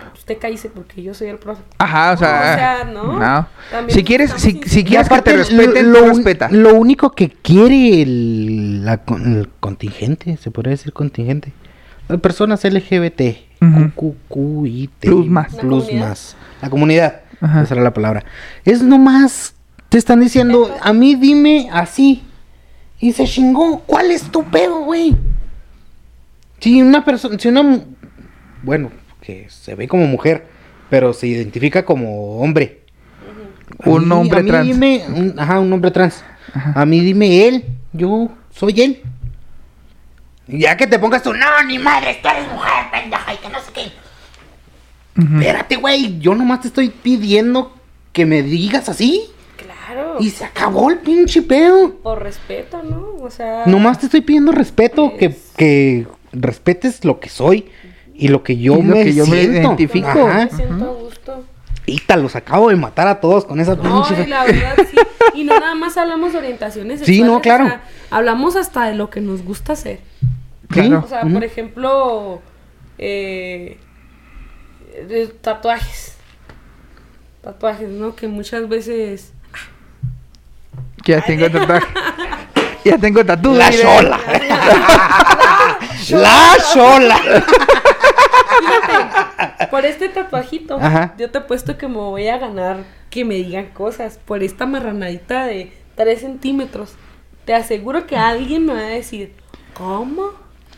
ah, usted cállese porque yo soy el profe. Ajá, o sea. No, o sea, no. También Si quieres, si, quieres que te aparte, respeten, lo, respeta. lo único que quiere el, la el contingente, se podría decir contingente, las personas LGBT, Ujú. QQIT, Plus más. La plus comunidad. más, la comunidad, Ajá. esa era la palabra. Es nomás, te están diciendo, a mí dime así, y se chingó, ¿cuál es tu pedo, güey? Si una persona, si una, bueno, que se ve como mujer, pero se identifica como hombre. A Un mí- hombre a mí trans. Dime, un- ajá, un hombre trans. Ajá. A mí dime él, yo soy él. Ya que te pongas tú, no, ni madre, tú eres mujer, pendeja, y que no sé qué. Ujú. Espérate, güey, yo nomás te estoy pidiendo que me digas así. Claro. Y se acabó el pinche pedo. Por respeto, ¿no? O sea... Nomás te estoy pidiendo respeto, que, Es- que respetes lo que soy y lo que yo, Y lo me, que yo me siento. identifico. Ajá. Me siento a gusto. Y ta, los acabo de matar a todos con esa No, pinche. y la verdad sí. Y no nada más hablamos de orientaciones Sí, no, claro. o sea, hablamos hasta de lo que nos gusta hacer. Claro. O sea, por ejemplo, eh, tatuajes. Tatuajes, ¿no? Que muchas veces... Que ya tengo tatuaje. ya tengo tatu. La sola. La sola. Por este tatuajito, Ajá. yo te apuesto que me voy a ganar que me digan cosas. Por esta marranadita de 3 centímetros. Te aseguro que alguien me va a decir, ¿cómo?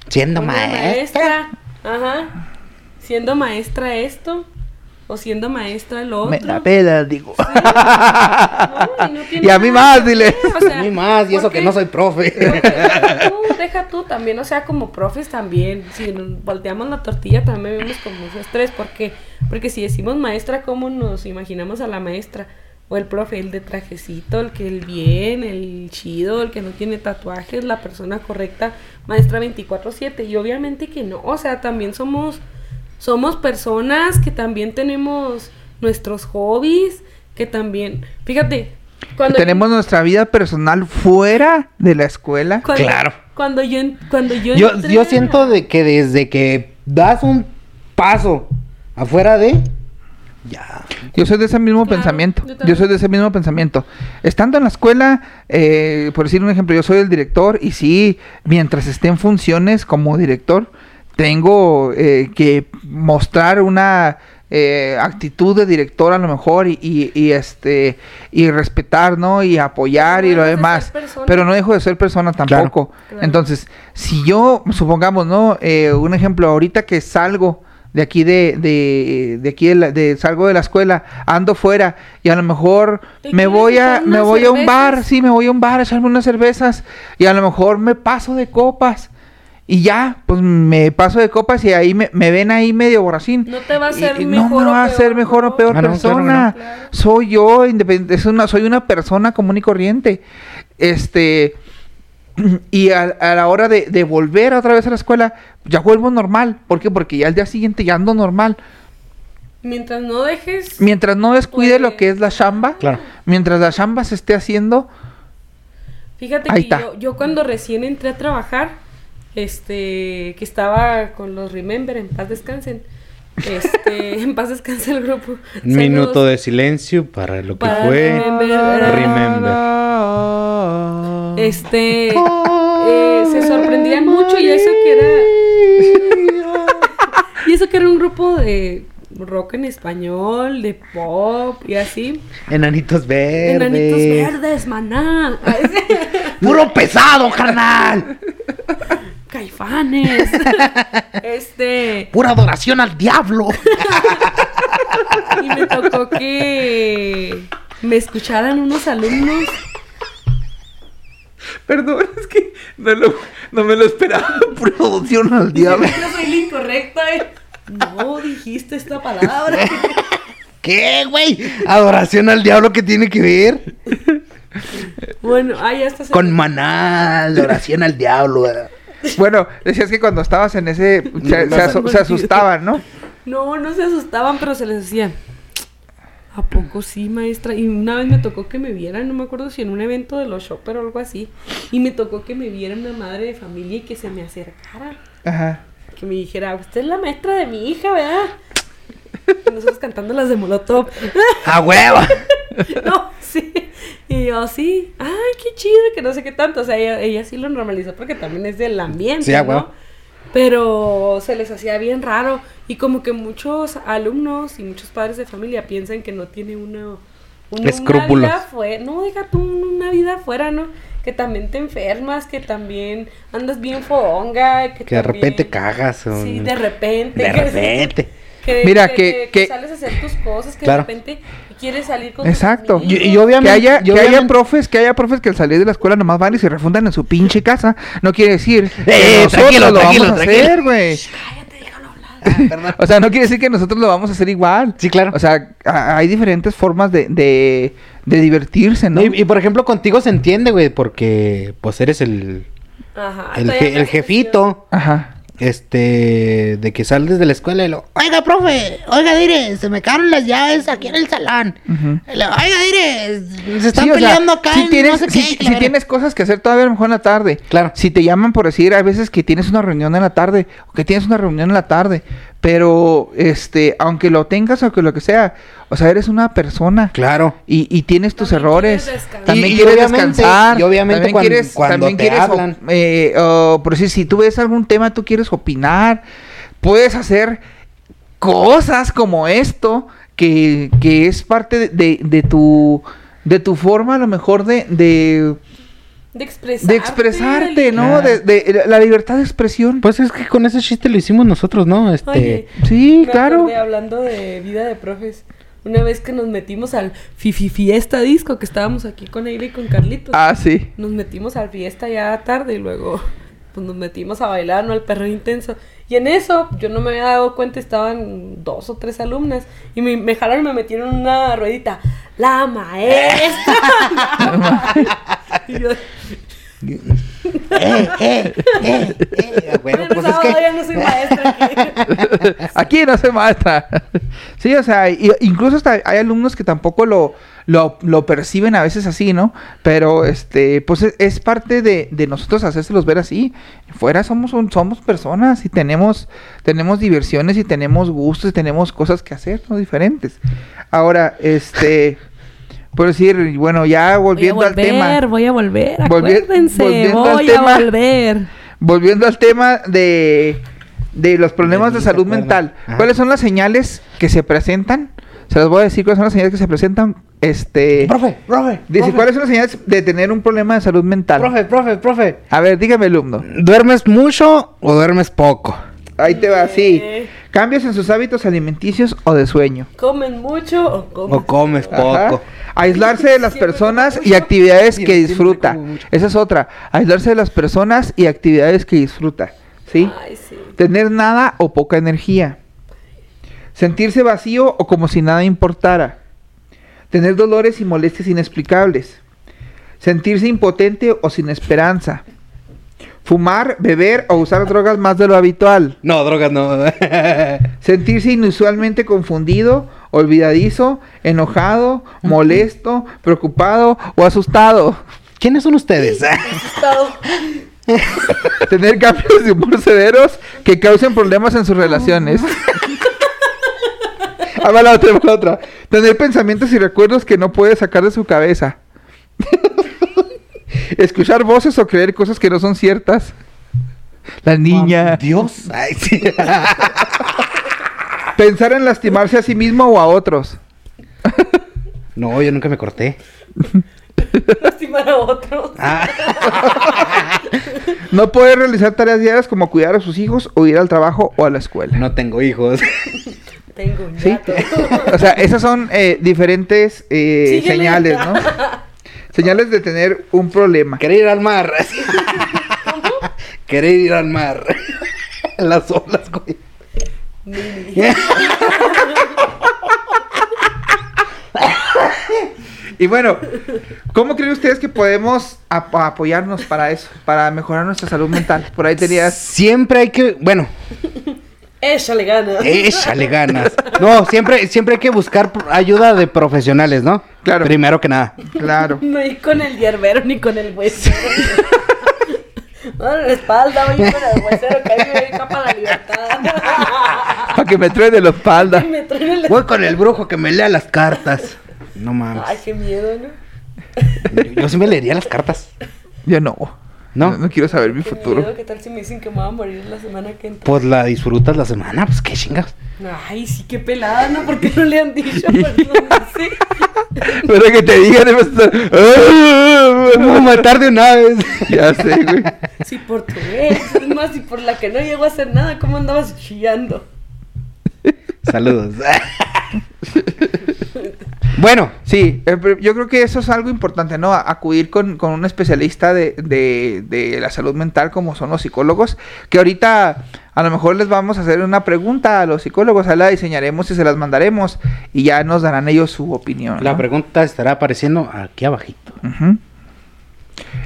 Siendo maestra. Ajá. Siendo maestra esto. O siendo maestra lo otro. Me la pela, digo. No, y no tiene Y a mí más, dile. ver, o sea, A mí más, y eso que no soy profe. porque deja tú, también, o sea, como profes también, si volteamos la tortilla también vemos como esos tres, ¿por qué? Porque si decimos maestra, ¿cómo nos imaginamos a la maestra? O el profe, el de trajecito, el que el bien, el chido, el que no tiene tatuajes, la persona correcta, maestra 24/7, y obviamente que no, o sea, también somos, somos personas que también tenemos nuestros hobbies, que también, fíjate, cuando Tenemos nuestra vida personal fuera de la escuela. cuando, Claro. Cuando yo, en- cuando yo, Yo, entré yo a siento de que desde que das un paso afuera de. Ya. Yo soy de ese mismo Claro, pensamiento. yo soy de ese mismo pensamiento. Estando en la escuela, eh, por decir un ejemplo, yo soy el director y sí, mientras esté en funciones como director, tengo eh, que mostrar una eh, actitud de director a lo mejor y, y- y, este y respetar, ¿no? Y apoyar y lo de demás. Pero no dejo de ser persona tampoco. Claro. Entonces, si yo, supongamos, ¿no? Eh, un ejemplo, ahorita que salgo de aquí de, de, de aquí de, la- de- salgo de la escuela, ando fuera y a lo mejor ¿Te me voy a me voy a un bar, sí, me voy a un bar a echarme unas cervezas y a lo mejor me paso de copas y ya, pues me paso de copas y ahí me, me ven ahí medio borrachín. No te va a hacer y mejor no me o va a peor, hacer mejor o ¿no? peor Ah, no, claro que persona. no. Claro. Soy yo, independiente, es una, soy una persona común y corriente. Este, y a, a la hora de, de volver otra vez a la escuela, ya vuelvo normal. ¿Por qué? Porque ya al día siguiente ya ando normal. Mientras no dejes... Mientras no descuide lo que es la chamba, Claro. mientras la chamba se esté haciendo, Fíjate Ahí que está. yo, yo cuando recién entré a trabajar, este, que estaba con los Remember, en paz descansen, este, en paz descanse el grupo. Un minuto de silencio para lo que para fue. Remember. Remember. Este, eh, se sorprendían mucho y eso que era... Y eso que era un grupo de, rock en español, de pop y así. Enanitos verdes. Enanitos verdes, maná. Puro pesado, carnal. Caifanes. este. Pura adoración al diablo. Y me tocó que me escucharan unos alumnos. Perdón, es que no, lo- no me lo esperaba. Pura adoración al diablo. Yo soy la incorrecta, eh. No dijiste esta palabra. ¿Qué, güey? Adoración al diablo que tiene que ver Bueno, ah, ya está. con maná, adoración al diablo. ¿verdad? Bueno, decías que cuando estabas en ese... Se, No, se no, asu- no, se no. asustaban, ¿no? No, no se asustaban, pero se les decía. ¿A poco sí, maestra? Y una vez me tocó que me vieran, no me acuerdo si en un evento de los Shopper o algo así. Y me tocó que me viera una madre de familia y que se me acercara. Ajá. Que me dijera, usted es la maestra de mi hija, ¿verdad? Y nosotros cantando las de Molotov. ¡A huevo! no, sí. Y yo, sí. Ay, qué chido, que no sé qué tanto. O sea, ella, ella sí lo normalizó porque también es del ambiente, Sí, a ¿no? Pero se les hacía bien raro. Y como que muchos alumnos y muchos padres de familia piensan que no tiene una... una Escrúpulos. Una vida fue, no, deja tú una vida afuera, ¿no? Que también te enfermas, que también andas bien fodonga. Que, Que de repente cagas. O... Sí, de repente. De repente. Que, Mira, que, que- que- que- que sales a hacer tus cosas, que Claro. de repente quieres salir con tus Exacto. amigos. Y- y obviamente- que haya, y que haya profes, que haya profes que al salir de la escuela nomás van y se refundan en su pinche casa. No quiere decir que Eh, nosotros tranquilo, lo tranquilo, vamos a hacer, güey. Ah. O sea, no quiere decir que nosotros lo vamos a hacer igual. Sí, claro. O sea, hay diferentes formas de, de, de divertirse, ¿no? Y, y, por ejemplo, contigo se entiende, güey, porque pues eres el, Ajá, el, je- jefito. Ajá. Este, de que sales de la escuela y lo, oiga, profe, oiga, dire, se me quedaron las llaves aquí en el salón. Lo, oiga, dire, se están Sí, sea, peleando acá. si en tienes, no sé si, qué", si que la verga. tienes cosas que hacer todavía a lo mejor en la tarde. Claro. Si te llaman por decir, hay veces que tienes una reunión en la tarde, o que tienes una reunión en la tarde, pero, este, aunque lo tengas o que lo que sea, o sea, eres una persona. Claro. Y, y tienes tus También errores. quieres. También Y- y quieres descansar. y obviamente también cuan- quieres, cuando también te quieres hablan. eh, o por decir, si tú ves algún tema, tú quieres opinar. Puedes hacer cosas como esto, que, que es parte de, de- de tu de tu forma a lo mejor de, de, De expresarte. de expresarte, ¿no? Claro. De, de la libertad de expresión. Pues es que con ese chiste lo hicimos nosotros, ¿no? Este, Oye, sí, me claro. acordé, hablando de vida de profes. Una vez que nos metimos al Fifi Fiesta Disco, que estábamos aquí con Aire y con Carlitos. Ah, sí. Nos metimos al fiesta ya tarde y luego pues nos metimos a bailar, ¿no? Al perro intenso. Y en eso, yo no me había dado cuenta, estaban dos o tres alumnas. Y me, me jalaron y me metieron en una ruedita. ¡La maestra! y yo, eh, eh, eh, eh, bueno, bueno, pues es sábado que... ya no soy maestra aquí. Aquí no se maestra. sí, o sea, incluso hasta hay alumnos que tampoco lo, lo, lo perciben a veces así, ¿no? Pero este, pues es, es parte de, de nosotros hacérselos ver así. Fuera somos un- somos personas y tenemos, tenemos diversiones y tenemos gustos y tenemos cosas que hacer, ¿no? Diferentes. Ahora, este, por decir, bueno, ya volviendo voy a al volver, tema. voy a volver, volviendo al voy a tema. volver. Volviendo al tema de, de los problemas de salud mental. Ajá. ¿Cuáles son las señales que se presentan? Se las voy a decir cuáles son las señales que se presentan. Este. Profe, profe, Dice, profe, ¿cuáles son las señales de tener un problema de salud mental? profe, profe, profe. A ver, dígame, alumno. ¿Duermes mucho o duermes poco? Ahí te va, sí. Cambios en sus hábitos alimenticios o de sueño. ¿Comen mucho o comen ¿O comes poco? Ajá. Aislarse de las personas y actividades que disfruta. Esa es otra. Aislarse de las personas y actividades que disfruta. ¿Sí? Ay, sí. Tener nada o poca energía. Sentirse vacío o como si nada importara. Tener dolores y molestias inexplicables. Sentirse impotente o sin esperanza. Fumar, beber o usar drogas más de lo habitual. No, drogas no. Sentirse inusualmente confundido, olvidadizo, enojado, molesto, preocupado o asustado. ¿Quiénes son ustedes? Estado- Tener cambios de humor severos que causen problemas en sus relaciones. Ah, va la otra, va la otra. Tener pensamientos y recuerdos que no puede sacar de su cabeza. Escuchar voces o creer cosas que no son ciertas. La niña. Dios. Ay, sí. Pensar en lastimarse a sí mismo o a otros. No, yo nunca me corté. Lastimar a otros. Ah, No poder realizar tareas diarias como cuidar a sus hijos o ir al trabajo o a la escuela. no tengo hijos. Tengo un ¿Sí? gato. O sea, esas son eh, diferentes eh, señales, ¿no? Señales de tener un problema. Querer ir al mar. Querer ir al mar. Las olas, güey. Y bueno, ¿cómo creen ustedes que podemos ap- apoyarnos para eso? Para mejorar nuestra salud mental. Por ahí tenías... Siempre hay que, bueno, Échale ganas. échale ganas. No, siempre, siempre hay que buscar ayuda de profesionales, ¿no? Claro. Primero que nada. Claro. No ir con el hierbero ni con el huesero. No, en la espalda, voy con el huesero que ahí me capa la libertad. Para que me truene la espalda. Me. Voy con el brujo que me lea las cartas. No mames. Ay, qué miedo, ¿no? Yo, yo sí me leería las cartas. Yo no. ¿No? No, quiero saber mi Qué futuro. miedo, ¿qué tal si me dicen que me voy a morir la semana que entra? Pues la disfrutas la semana, pues qué chingas. Ay, sí, qué pelada, ¿no? ¿Por qué no le han dicho? Sé. Pero que te digan, Vamos a matar de una vez. Ya sé, güey. Sí, por tu ex, es más, y por la que no llegó a hacer nada, ¿cómo andabas chillando? Saludos. bueno, Sí, eh, yo creo que eso es algo importante, ¿no? A- Acudir con, con un especialista de, de, de la salud mental como son los psicólogos, que ahorita a lo mejor les vamos a hacer una pregunta a los psicólogos, ahí la diseñaremos y se las mandaremos y ya nos darán ellos su opinión. la pregunta estará apareciendo aquí abajito.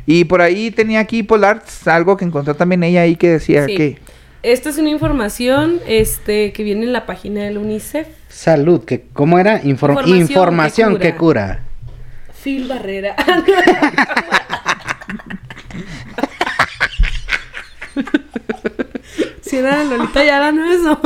Y por ahí tenía aquí Polarts algo que encontró también ella ahí que decía Sí. que... Esta es una información este, que viene en la página del UNICEF. Salud, que ¿cómo era? Inform- Información información, que que cura. Phil Barrera. Lolita Yala, no eso.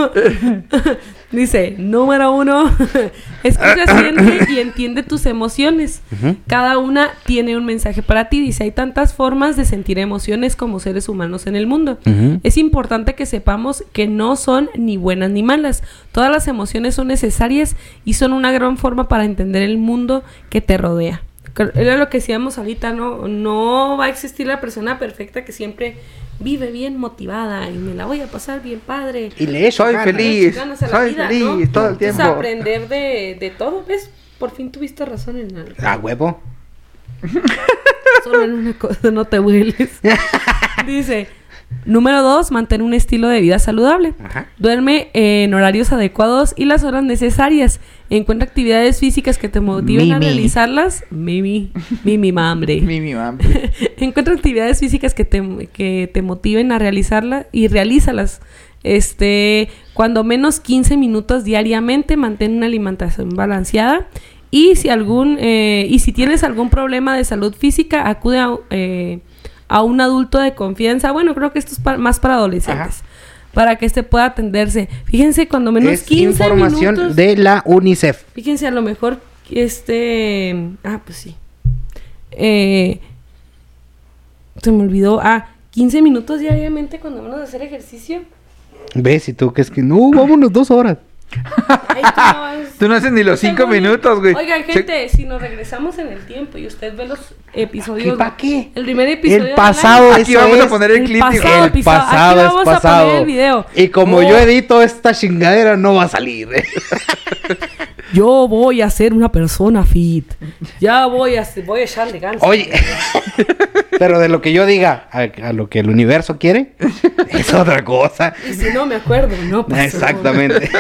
Dice, número uno, escucha, siente y entiende tus emociones. Cada una tiene un mensaje para ti. Dice, hay tantas formas de sentir emociones como seres humanos en el mundo. Es importante que sepamos que no son ni buenas ni malas. Todas las emociones son necesarias y son una gran forma para entender el mundo que te rodea. Era lo que decíamos ahorita, ¿no? No va a existir la persona perfecta que siempre vive bien motivada y me la voy a pasar bien padre. Y le Soy ganas. feliz, soy vida, feliz ¿no? todo el Entonces, tiempo. aprender de, de todo, ¿ves? Por fin tuviste razón en algo. A huevo. Solo en una cosa no te hueles. Dice, número dos, mantén un estilo de vida saludable. Ajá. Duerme en horarios adecuados y las horas necesarias. Encuentra actividades físicas que te motiven a Mimi. realizarlas. Mimi, mimi mambre. Mi, mi mam. Encuentra actividades físicas que te, que te motiven a realizarlas y realízalas. Este, cuando menos 15 minutos diariamente, mantén una alimentación balanceada. Y si algún, eh, y si tienes algún problema de salud física, acude a, eh, a un adulto de confianza. Bueno, creo que esto es pa- más para adolescentes. Para que este pueda atenderse. Fíjense, cuando menos es 15 información minutos. de la UNICEF. Fíjense, a lo mejor este. Ah, pues sí. Eh, se me olvidó. Ah, 15 minutos diariamente cuando vamos a hacer ejercicio. ¿Ves? Y tú que es que no, vámonos dos horas. Ay, tú no Tú no haces ni los cinco minutos, güey. Oigan, Se- gente, si nos regresamos en el tiempo y usted ve los episodios. ¿Qué pa' qué? El primer episodio. El pasado. Aquí vamos a poner el El clip. pasado. El episodio. pasado Aquí es vamos a pasado. poner el video. Y como Oh. yo edito esta chingadera, no va a salir. Yo voy a ser una persona fit. Ya voy a, voy a echarle ganas. Oye, pero de lo que yo diga a, a lo que el universo quiere, es otra cosa. Y si no me acuerdo, no pasó. Exactamente.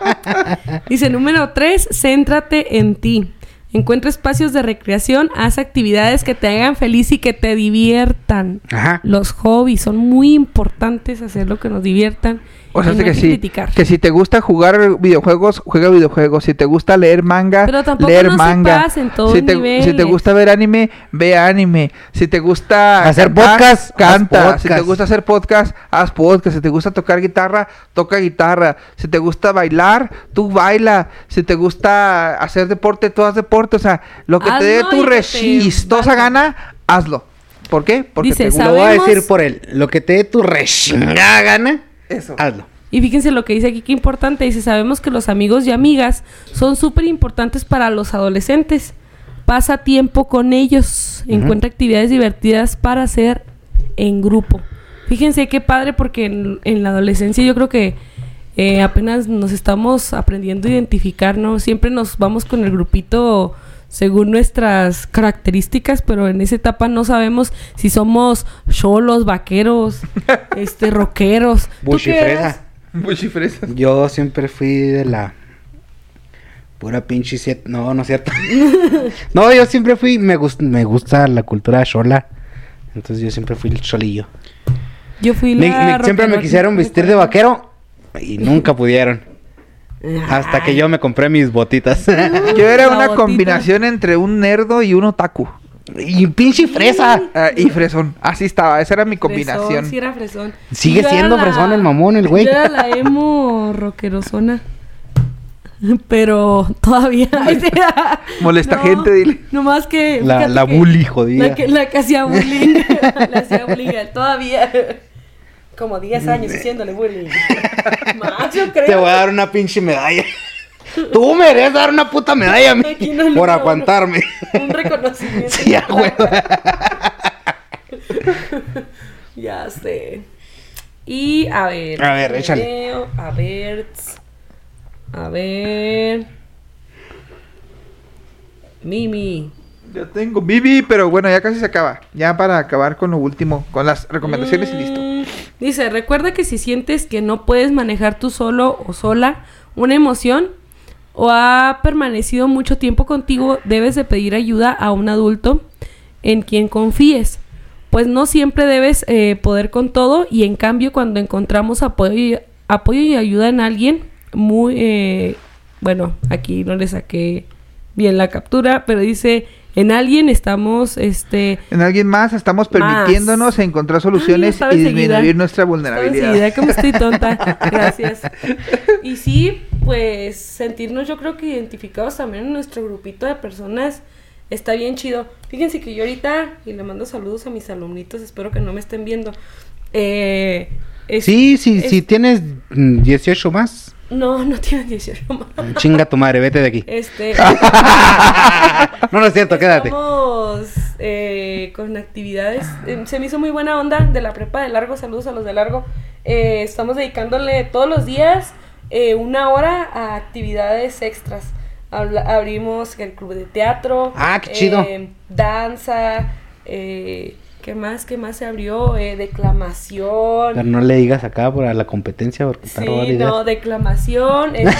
Dice número 3, céntrate en ti. Encuentra espacios de recreación, haz actividades que te hagan feliz y que te diviertan. Ajá. Los hobbies son muy importantes, hacer lo que nos diviertan. O sea, no que hay que sí, criticar. que si te gusta jugar videojuegos, juega videojuegos. Si te gusta leer manga, Pero tampoco leer no se manga. todos si, te, si gusta ver anime, ve anime. Si te gusta Hacer cantar, podcast, canta. podcast. Si te gusta hacer podcast, haz podcast. Si te gusta tocar guitarra, toca guitarra. Si te gusta bailar, tú baila. Si te gusta hacer deporte, tú haz deporte. O sea, lo que te dé tu rechistosa gana, hazlo. ¿Por qué? Porque Dice, te gusta. Lo voy a decir por él. Lo que te dé tu rechingada gana, Eso. hazlo. Y fíjense lo que dice aquí, qué importante. Dice, sabemos que los amigos y amigas son súper importantes para los adolescentes. Pasa tiempo con ellos. Encuentra actividades divertidas para hacer en grupo. Fíjense qué padre porque en, en la adolescencia yo creo que eh, apenas nos estamos aprendiendo a identificar, ¿no? Siempre nos vamos con el grupito según nuestras características, pero en esa etapa no sabemos si somos cholos, vaqueros, este, rockeros. Buchifresa. Muy chifresa. Yo siempre fui de la pura pinche siete. No, no es cierto. no, yo siempre fui. Me, gus- me gusta la cultura chola. Entonces yo siempre fui el cholillo. Yo fui Me- la me- siempre me quisieron vestir de vaquero y nunca pudieron. Hasta que yo me compré mis botitas. Yo era La una botita. combinación entre un nerdo y un otaku. y pinche fresa. Ah, y fresón. Así estaba, esa era mi Fresón, combinación. sí era fresón. Sigue Yo era siendo fresón el mamón, el güey. Yo era la emo rockerosona. Pero todavía. Molesta No, gente, dile. Nomás que. La- la que- bully jodida. La que, la que hacía bullying. la hacía bullying todavía. Como 10 años haciéndole bullying. Más, yo creo. Te voy a dar una pinche medalla. Tú me deberías dar una puta medalla a mí no, por aguantarme. Un reconocimiento. Sí, a huevo. Ya sé. Y a ver. A ver, échale. video, A ver. A ver. Mimi. Yo tengo Bibi, pero bueno, ya casi se acaba. Ya para acabar con lo último, con las recomendaciones y listo. Dice, recuerda que si sientes que no puedes manejar tú solo o sola una emoción o ha permanecido mucho tiempo contigo, debes de pedir ayuda a un adulto en quien confíes. Pues no siempre debes eh, poder con todo y en cambio cuando encontramos apoyo y, apoyo y ayuda en alguien, muy... eh, bueno, aquí no le saqué bien la captura, pero dice, en alguien estamos, este... En alguien más estamos Más. permitiéndonos encontrar soluciones estaba y disminuir nuestra Estaba vulnerabilidad. enseguida, como estoy tonta. Gracias. Y sí, pues sentirnos yo creo que identificados también en nuestro grupito de personas está bien chido. Fíjense que yo ahorita, y le mando saludos a mis alumnitos, espero que no me estén viendo. Eh, es- Sí, sí, es- si tienes mm, 18 más, No, no tienen 18 más. chinga tu madre, vete de aquí. Este, No, no es cierto, quédate. Estamos eh, con actividades. eh, se me hizo muy buena onda de la prepa de largo. Saludos a los de largo. Eh, estamos dedicándole todos los días eh, una hora a actividades extras. Habla- abrimos el club de teatro. Ah, qué chido. danza. Eh, ¿Qué más? ¿Qué más se abrió? Eh, declamación. Pero no le digas acá por la competencia porque está Sí, ideas. no, declamación. este,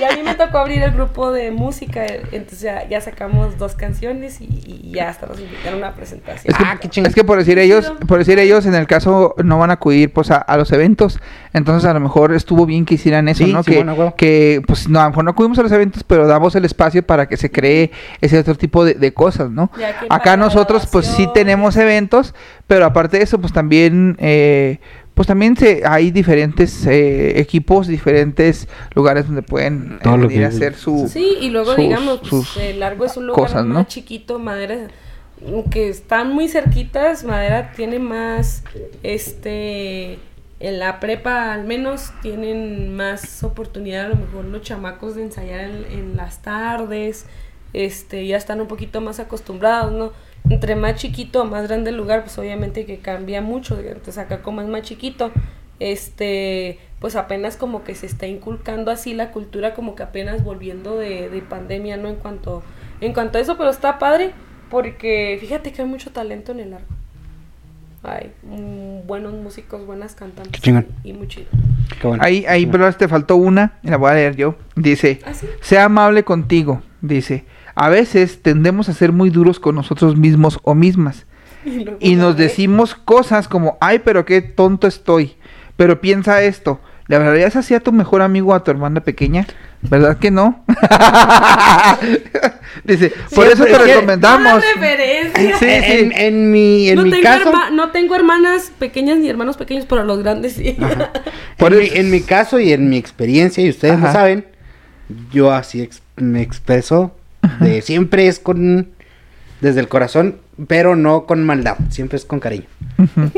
y a mí me tocó abrir el grupo de música. Entonces ya, ya sacamos dos canciones y, y ya hasta nos invitaron a una presentación. Es que, Ah, qué chingón. es que por decir ellos, por decir ellos, en el caso no van a acudir pues a, a los eventos, entonces a lo mejor estuvo bien que hicieran eso, Sí, ¿no? sí, que, bueno, huevo. que pues no, a lo mejor no acudimos a los eventos, pero damos el espacio para que se cree ese otro tipo de, de cosas, ¿no? Acá nosotros pues sí tenemos eventos, pero aparte de eso pues también eh, pues también se, hay diferentes eh, equipos, diferentes lugares donde pueden eh, Todo lo venir a hacer su Sí, y luego sus- digamos, pues, sus el largo es un lugar cosas, más ¿no? chiquito, madera, que están muy cerquitas, madera tiene más, este, en la prepa al menos tienen más oportunidad a lo mejor los chamacos de ensayar en, en las tardes, este, ya están un poquito más acostumbrados, ¿no? Entre más chiquito o más grande el lugar, pues obviamente que cambia mucho, entonces acá como es más chiquito, este, pues apenas como que se está inculcando así la cultura, como que apenas volviendo de, de pandemia, ¿no? En cuanto, en cuanto a eso, pero está padre, porque fíjate que hay mucho talento en el largo. Hay mm, buenos músicos, buenas cantantes. Qué chingón. Y muy chido. Qué bueno. Ahí, ahí, pero te faltó una, y la voy a leer yo. Dice, ¿Ah, sí? sea amable contigo. Dice, a veces tendemos a ser muy duros con nosotros mismos o mismas. Y lo nos decimos cosas como, ay, pero qué tonto estoy. Pero piensa esto, ¿le hablarías así a tu mejor amigo o a tu hermana pequeña? ¿Verdad que no? Dice, por eso te recomendamos. Sí, sí. En, en mi, en no, mi tengo caso, herma- no tengo hermanas pequeñas ni hermanos pequeños, pero los grandes sí. Por en, mi, eso- en mi caso y en mi experiencia, y ustedes lo Ajá. saben, yo así ex- me expreso de siempre es con desde el corazón, pero no con maldad, siempre es con cariño.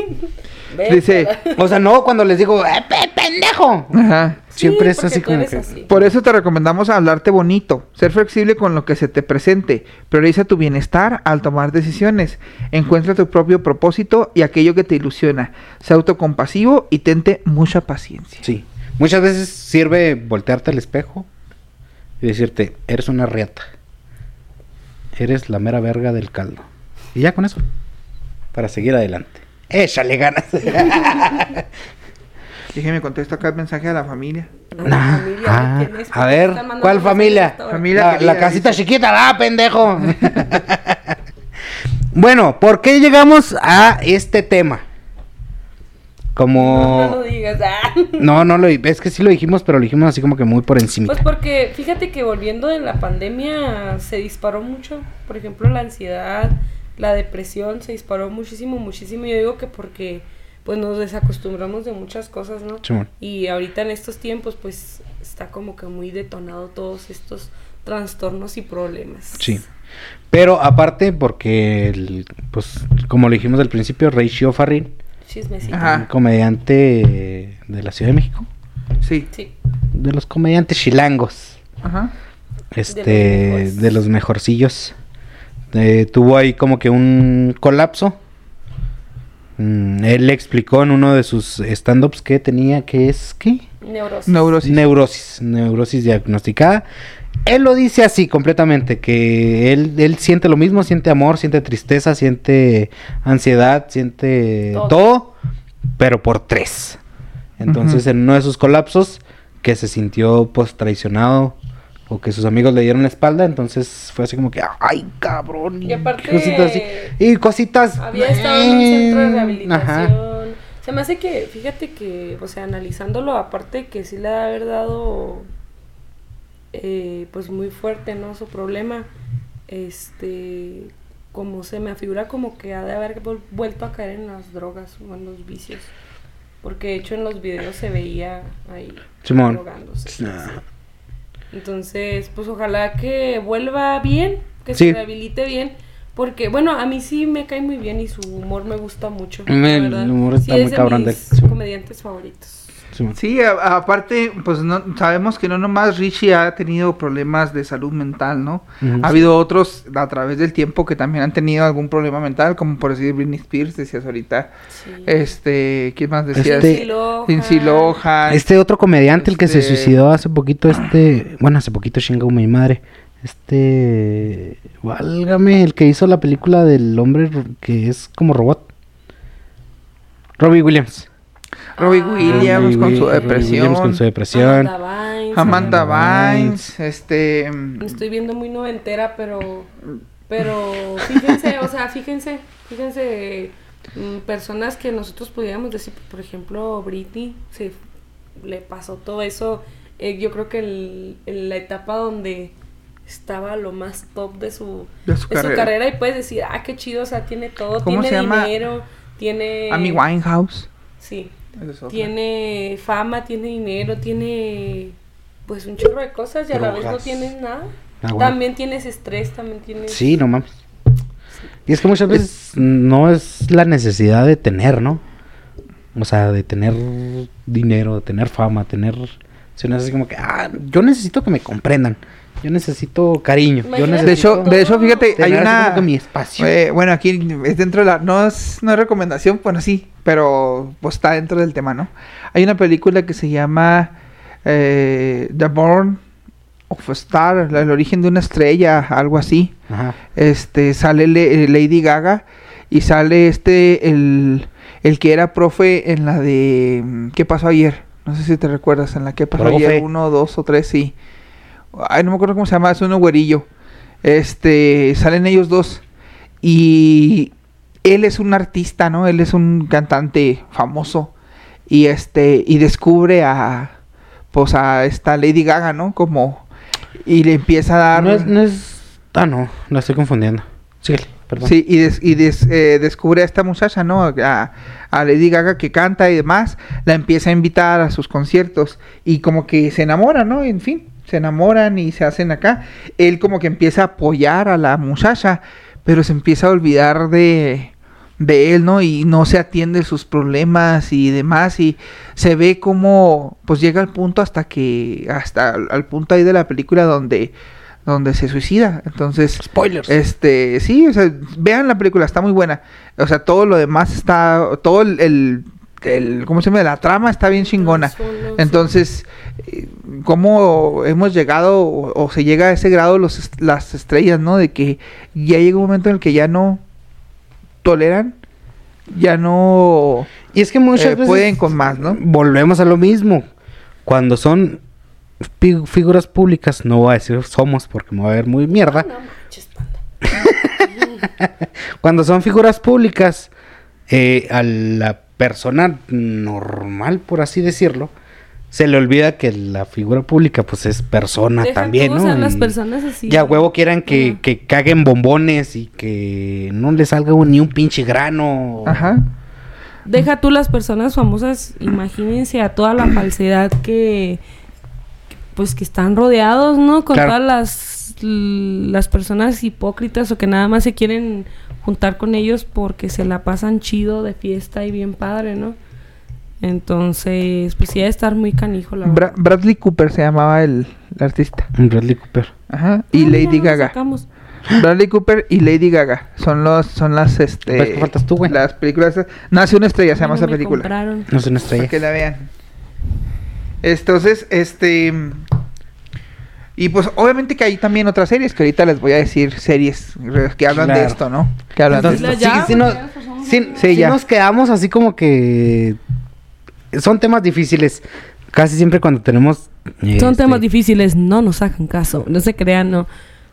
Dice, O sea, no cuando les digo, ¡eh, pe- pendejo! Ajá. Siempre es porque así tú como eres que... así. Por eso te recomendamos hablarte bonito, ser flexible con lo que se te presente, prioriza tu bienestar al tomar decisiones, encuentra tu propio propósito y aquello que te ilusiona, sé autocompasivo y tente mucha paciencia. Sí. Muchas veces sirve voltearte al espejo y decirte, eres una riata. Eres la mera verga del caldo. Y ya con eso. Para seguir adelante. Échale ganas. Déjeme contesto acá el mensaje a la familia. A la familia, Ah, a ¿Por qué ver, ¿cuál familia? Familia la, querida, la casita dice. chiquita, ¡ah, pendejo! bueno, ¿por qué llegamos a este tema? Como... No, no lo digas. ah. No, no lo es que sí lo dijimos, pero lo dijimos así como que muy por encima. Pues porque fíjate que volviendo de la pandemia se disparó mucho. Por ejemplo, la ansiedad, la depresión se disparó muchísimo, muchísimo. Yo digo que porque pues nos desacostumbramos de muchas cosas, ¿no? Simón. Y ahorita en estos tiempos pues está como que muy detonado todos estos trastornos y problemas. Sí. Pero aparte, porque, el- pues, como lo dijimos al principio, Ray Farrin, Chismecito. Ajá. comediante de la Ciudad de México, Sí. Sí. de los comediantes chilangos, Ajá. este, de los mejorcillos, eh, tuvo ahí como que un colapso. Mm, él explicó en uno de sus stand-ups que tenía que es, ¿qué? Neurosis. Neurosis. Neurosis, neurosis diagnosticada. Él lo dice así completamente, que él, él siente lo mismo, siente amor, siente tristeza, siente ansiedad, siente Todo. todo, pero por tres. Entonces en uno de sus colapsos, que se sintió pues traicionado o que sus amigos le dieron la espalda, entonces fue así como que, ay cabrón. Y aparte- cositas así. Y cositas... Había estado en un centro de eh, rehabilitación. Ajá. Se me hace que, fíjate que, o sea, analizándolo, aparte que sí le ha haber dado, eh, pues muy fuerte, ¿no? Su problema, este, como se me afigura como que ha de haber vuelto a caer en las drogas o en los vicios. Porque de hecho en los videos se veía ahí Simón. drogándose. Entonces, pues ojalá que vuelva bien, que Sí. se rehabilite bien. Porque, bueno, a mí sí me cae muy bien y su humor me gusta mucho. El verdad. humor está Sí, muy es de cabrón mis comediantes favoritos. Sí, a- aparte, pues no, sabemos que no nomás Richie ha tenido problemas de salud mental, ¿no? Ha habido otros a través del tiempo que también han tenido algún problema mental, como por decir Britney Spears, decías ahorita. Sí. Este, ¿quién más decías? Este- Lindsay Lohan. Este otro comediante, el que se Este- suicidó hace poquito, este, bueno, hace poquito chingó mi madre. Este, válgame, el que hizo la película del hombre que es como robot. Robbie Williams. Robbie Ah. Williams Robbie con su Robbie Williams depresión. con su depresión. Amanda Bynes. Amanda Bynes, este... Me estoy viendo muy noventera, pero. Pero fíjense, o sea, fíjense, fíjense, mm, personas que nosotros pudiéramos decir, por ejemplo, Britney, se le pasó todo eso. eh, yo creo que el- en la etapa donde estaba lo más top de su, De su carrera. y puedes decir, ah, qué chido, o sea, tiene todo, ¿Cómo tiene se llama? dinero, tiene... Amy Winehouse. Sí, es tiene fama, tiene dinero, tiene pues un chorro de cosas y a la vez no tienes nada. Ah, bueno. También tienes estrés, también tienes... Sí, no mames. Y es que muchas veces no es la necesidad de tener, ¿no? O sea, de tener dinero, de tener fama, tener... Es así como que, ah, yo necesito que me comprendan. Yo necesito cariño. Yo Imagínate De necesito hecho, de hecho, fíjate, hay una... mi espacio. Eh, bueno, aquí es dentro de la... No es, no es recomendación, bueno, sí, pero pues está dentro del tema, ¿no? Hay una película que se llama eh, The Born of a Star, el origen de una estrella, algo así. Ajá. Este, sale Le- eh, Lady Gaga y sale este, el, el que era profe en la de... ¿Qué pasó ayer? No sé si te recuerdas, en la que pasó Profe. ayer, uno, dos o tres, sí. Ay, no me acuerdo cómo se llama, es uno güerillo. Este, salen ellos dos. Y él es un artista, ¿no? Él es un cantante famoso. Y este, y descubre a, pues a esta Lady Gaga, ¿no? Como, y le empieza a dar... No es, no es... Ah, no, la estoy confundiendo. Síguele, perdón. Sí, y, des- y des- eh, descubre a esta muchacha, ¿no? A, a Lady Gaga que canta y demás, la empieza a invitar a sus conciertos y como que se enamora, ¿no? En fin, se enamoran y se hacen acá. Él como que empieza a apoyar a la muchacha, pero se empieza a olvidar de, de él, ¿no? Y no se atiende sus problemas y demás y se ve como pues llega al punto hasta que hasta al, punto ahí de la película donde donde se suicida. Entonces, Spoilers. este, sí, o sea, vean la película, está muy buena. O sea, todo lo demás está todo el, el, el- ¿cómo se llama? La trama está bien chingona. Entonces, ¿cómo hemos llegado o, o se llega a ese grado los, est- las estrellas, ¿no? De que ya llega un momento en el que ya no toleran, ya no Y es que muchas eh, veces pueden con más, ¿no? volvemos a lo mismo. Cuando son fi- figuras públicas, no voy a decir somos porque me va a ver muy mierda. No. Cuando son figuras públicas, eh, a la persona normal, por así decirlo, se le olvida que la figura pública, pues es persona Deja también, tú, ¿no? o sea, las Y personas así. Ya huevo quieran que, que caguen bombones y que no les salga ni un pinche grano. Ajá. Deja tú las personas famosas, imagínense a toda la falsedad que, que, pues que están rodeados, ¿no? Con Claro. todas las las personas hipócritas o que nada más se quieren juntar con ellos porque se la pasan chido de fiesta y bien padre, ¿no? Entonces, pues sí debe estar muy canijo la Bra-. Bradley Cooper se llamaba el, el artista. Bradley Cooper. Ajá. Y Ah, Lady Gaga. Bradley Cooper y Lady Gaga son los son las este Pues, ¿qué faltas tú, güey? las películas Nace una estrella se llama esa película. compraron. No es una Para estrella. que la vean. Entonces, este. Y pues, obviamente que hay también otras series que ahorita les voy a decir series que hablan de esto, ¿no? Que hablan Entonces, de esto. Ya, sí, sí, porque nos, ya. nos quedamos así como que son temas difíciles. Casi siempre cuando tenemos... Son este, temas difíciles, no nos hagan caso, no se crean, no.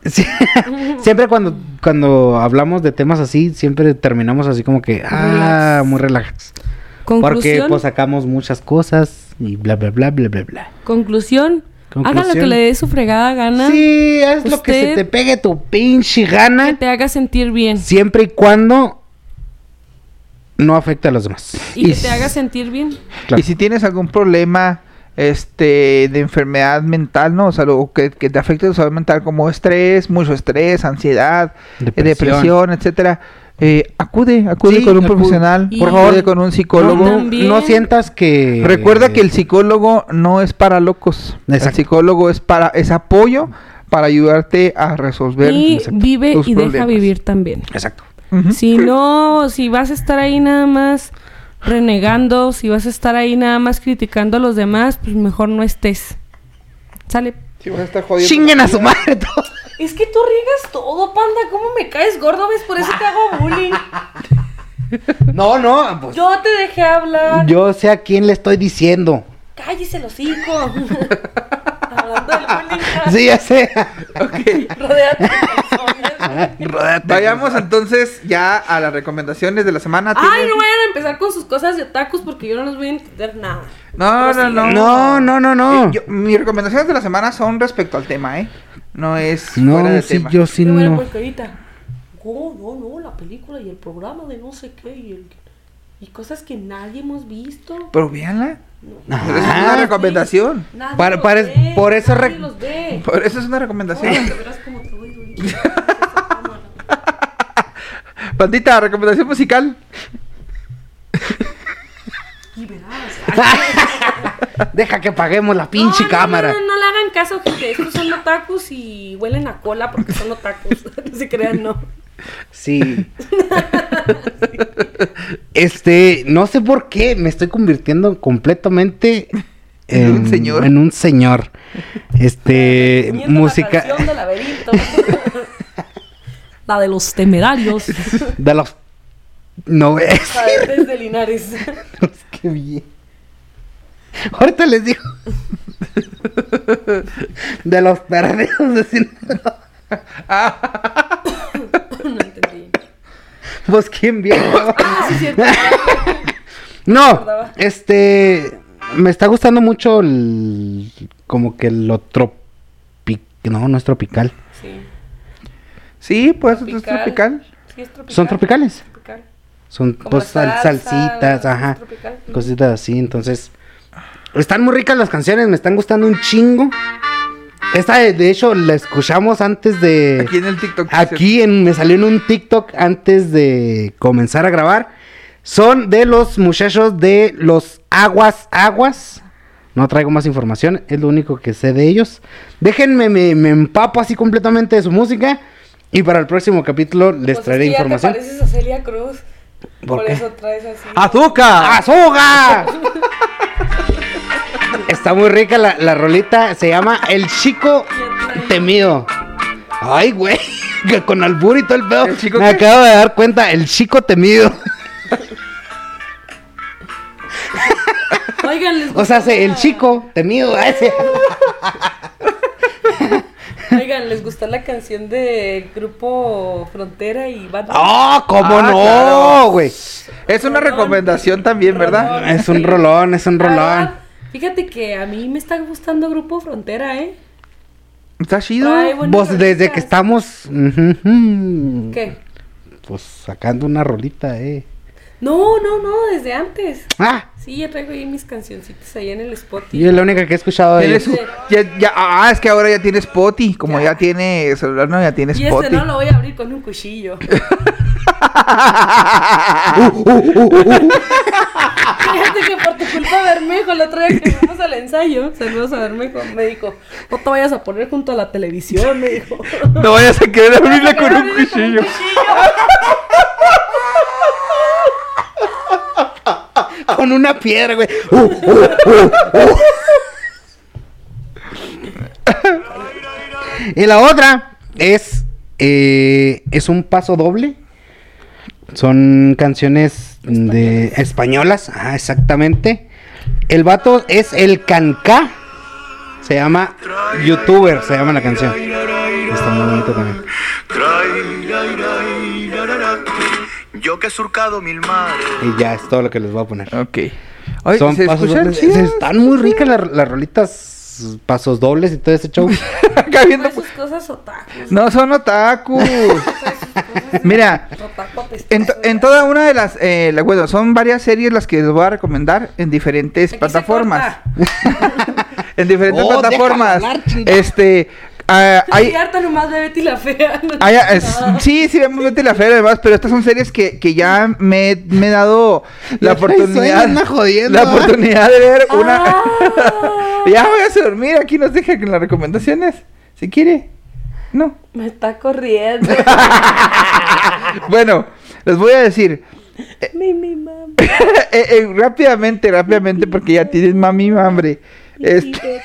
sí, siempre cuando, cuando hablamos de temas así, siempre terminamos así como que... Ah, Relax. muy relax. Porque Conclusión, pues sacamos muchas cosas y bla, bla, bla, bla, bla, bla. conclusión, hagan lo que le dé su fregada gana, Sí, es lo que se te pegue tu pinche gana. que te haga sentir bien Siempre y cuando no afecte a los demás. y que te haga sentir bien. Claro. Y si tienes algún problema este de enfermedad mental, ¿no? O sea, lo que, que te afecte tu salud mental como estrés, mucho estrés, ansiedad, eh, Depresión. depresión, etcétera, eh, acude, acude Sí, con un acude. profesional, por favor, con un psicólogo. No, sientas que... Recuerda que el psicólogo no es para locos. El Exacto. psicólogo es para es apoyo para ayudarte a resolver Y vive tus y deja vivir también. Exacto. Si no, si vas a estar ahí nada más renegando, si vas a estar ahí nada más criticando a los demás, pues mejor no estés. Sale. Si vas a estar jodiendo. Chinguen a su madre todos. Es que tú riegas todo, panda. ¿Cómo me caes gordo? ¿Ves? Por eso te hago bullying. No, no, pues, Yo te dejé hablar. yo sé a quién le estoy diciendo. Cállese el hocico. Del bullying. Sí, ya sé. Rodéate de personas. Vayamos entonces ya a las recomendaciones de la semana. Ay, ¿Tienes- no vayan a empezar con sus cosas de otakus porque yo no les voy a entender nada. No, no, no. No, no, no, no. Eh, yo- mis recomendaciones de la semana son respecto al tema, ¿eh? No es fuera No, de sí, tema. yo sí no. porquerita. Oh, no, no, la película y el programa de no sé qué y, el- y cosas que nadie hemos visto. Pero véanla. Ajá. Eso es una recomendación. Nadie Para- los para- ve, por eso nadie rec- los ve. Por eso es una recomendación. Pandita, recomendación musical. Y verás. Deja que paguemos la pinche No, no, cámara. No, no, no le hagan caso, gente. Estos son otakus y huelen a cola porque son otakus. no se crean, no. Sí. Este, no sé por qué me estoy convirtiendo completamente En un señor. En un señor. Este, La música canción del laberinto. la de los temerarios. de los no es Cadetes de Linares. qué bien. Ahorita les digo. De los perdidos de Sinaloa. Pues quién. Ah, sí, cierto. No, este me está gustando mucho el como que lo tropical, no, no es tropical. Sí. Sí, pues es Tropical. tropical. Sí, es tropical. Son tropicales. Tropical. Son pues sal- salsitas, ajá. tropical. Cositas así, entonces están muy ricas las canciones, me están gustando un chingo. Esta, de de hecho, la escuchamos antes de... Aquí en el TikTok. Aquí en, me salió en un TikTok antes de comenzar a grabar. Son de los muchachos de los Aguas Aguas. No traigo más información, es lo único que sé de ellos. Déjenme, me, me empapo así completamente de su música. Y para el próximo capítulo les Pues es traeré que ya te información. pareces a Celia Cruz. ¿Por Por, qué? eso traes así. ¡Azúcar! ¡Azúcar! Está muy rica la, la rolita. Se llama El Chico Temido. Ay, güey. Que con albur y todo el pedo. ¿El chico Me qué? acabo de dar cuenta. El Chico Temido. Oigan, les O sea, se- el Chico Temido. ese. Oigan, ¿les gustó la canción de Grupo Frontera y Bunny? ¡Oh, cómo Ah, no, claro. güey! Es una recomendación también, ¿verdad? Es un rolón, es un rolón. Fíjate que a mí me está gustando Grupo Frontera, ¿eh? Está chido. Vos desde que estamos. ¿Qué? Pues sacando una rolita, eh. No, no, no, desde antes. Ah, Sí, ya traigo ahí mis cancioncitas ahí en el Spotify. yo es la única que he escuchado de su- ya, ya- ah, es que ahora ya tiene Spotify. Como ya, tiene celular, no, ya tiene Y Spotify. este no lo voy a abrir con un cuchillo. Fíjate que por tu culpa Bermejo, el otro día que fuimos al ensayo, saludos a Bermejo, me dijo, no te vayas a poner junto a la televisión, me dijo. No vayas a querer abrirla con un Abrirle cuchillo. Con una piedra, güey. Uh, uh, uh, uh. y la otra es. eh, es un paso doble. Son canciones de españolas. Ah, exactamente. El vato es el Cancá. Se llama YouTuber, se llama la canción. Está muy bonito también. Yo que he surcado mil mares. Y ya es todo lo que les voy a poner. Ok. Oye, Son ¿se pasos escuchan dobles. chidas? Están muy ricas las, las rolitas, pasos dobles y todo ese show. Acá viendo- Sus cosas otakus. No son otakus. Mira, Otaku apestoso. en, to- en toda una de las, eh, la- bueno, son varias series las que les voy a recomendar en diferentes Aquí plataformas. en diferentes Oh, plataformas. hablar. Este, ah, Hay harta nomás de Betty la Fea. no hay- dice es- nada. sí, sí, vemos Betty la Fea y demás, pero estas son series que, que ya me, me he dado la oportunidad, la ¿eh? oportunidad de ver una. Ah. ya voy a dormir, aquí nos deja con las recomendaciones, si quiere. No. Me está corriendo. Bueno, les voy a decir, mi, mi mamá. eh, eh, rápidamente, rápidamente, porque ya tienen mami hambre. Este,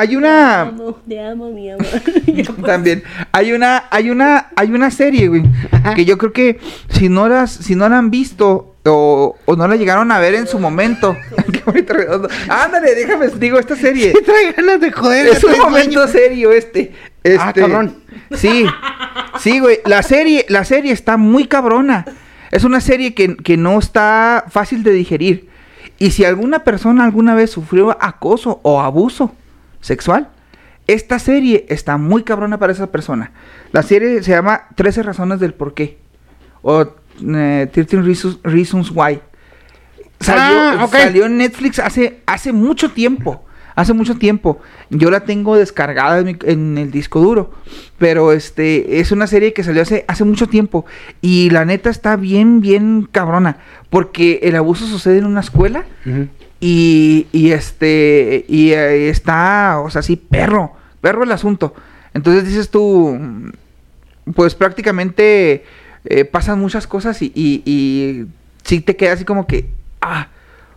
hay una Te amo, mi amor. también, hay una, hay una, hay una serie, güey, que yo creo que si no las, si no la han visto o, o no la llegaron a ver en su momento, qué bonito redondo. Ándale, déjame, digo esta serie. Trae ganas de joder. Es un momento sueño. serio este. Ah, Este, cabrón. Sí, sí, güey. La serie, la serie está muy cabrona. Es una serie que, que no está fácil de digerir. Y si alguna persona alguna vez sufrió acoso o abuso sexual, esta serie está muy cabrona para esa persona. La serie se llama 13 razones del por qué. O eh, 13 reasons, Reasons Why. Salió, Ah, salió en Netflix hace, hace mucho tiempo. Hace mucho tiempo. Yo la tengo descargada en, mi- en el disco duro. Pero este es una serie que salió hace, hace mucho tiempo. Y la neta está bien, bien cabrona. Porque el abuso sucede en una escuela. Ujú. Y, y este, y eh, está, o sea, sí, perro, perro el asunto. Entonces dices tú, pues prácticamente eh, pasan muchas cosas y, y, y sí te queda así como que, ah,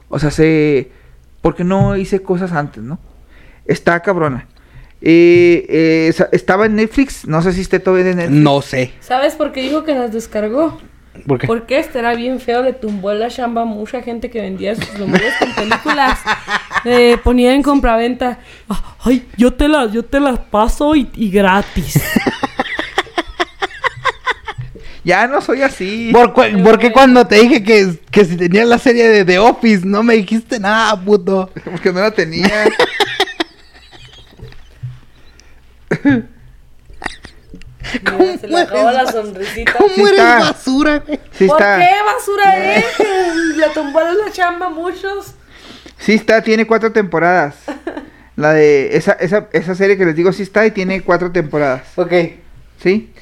o sea, sé, ¿por qué no hice cosas antes, no? Está cabrona. Eh, eh, estaba en Netflix, no sé si esté todavía en Netflix. No sé. ¿Sabes por qué dijo que las descargó? ¿Por qué? Porque este era bien feo, le tumbó la chamba a mucha gente que vendía sus memorias con películas. Eh, ponía en compraventa. "Ah, Ay, yo te las, yo te las paso y, y gratis. Ya no soy así. ¿Por, cu- por qué cuando te dije que, que si tenías la serie de The Office no me dijiste nada, puto? Porque no la tenía. Mira, se le acabó la sonrisita. ¿Cómo Sí eres está. basura, güey? Sí ¿Por está. qué basura es? Le tumbaron la chamba a muchos. Sí está, tiene cuatro temporadas. La de esa, esa, esa serie que les digo sí está y tiene cuatro temporadas. Ok. ¿Sí?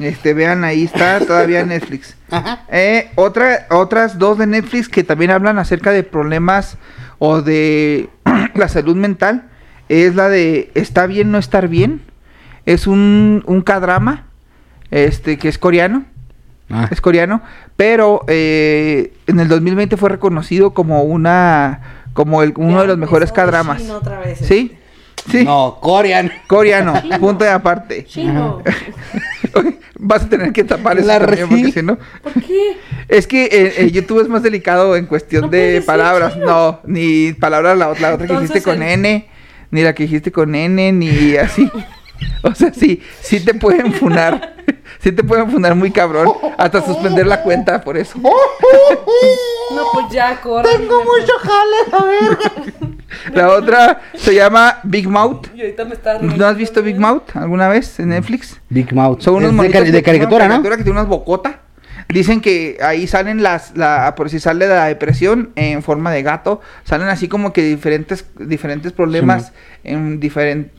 Este, vean, ahí está todavía en Netflix. Ajá. Eh, otra, otras dos de Netflix que también hablan acerca de problemas o de la salud mental es la de ¿Está bien no estar bien? Es un, un K-drama este, que es coreano. Ah. Es coreano, pero eh, en el 2020 fue reconocido como una como el, uno Ya de los mejores K-dramas. chino otra vez, ¿Sí? Sí. No, coreano. Coreano, punto de aparte. Chino. Vas a tener que tapar eso La también, porque si no... ¿Por qué? Es que eh, eh, YouTube es más delicado en cuestión No de palabras. chino. No, ni palabras la, otra- la otra que dijiste con el- N, ni la que dijiste con N, ni así. O sea, sí, sí te pueden funar. Sí te pueden funar muy cabrón. Hasta suspender la cuenta por eso. No, pues ya, corre. Tengo mucho. La otra se llama Big Mouth. Y ahorita me está ¿No has visto Big Mouth alguna vez en Netflix? Big Mouth. Son unos Es de, monitos de caricatura, ¿no? caricatura que tiene unas bocotas. Dicen que ahí salen las, la, por si sale la depresión en forma de gato, salen así como que diferentes, diferentes problemas en diferentes,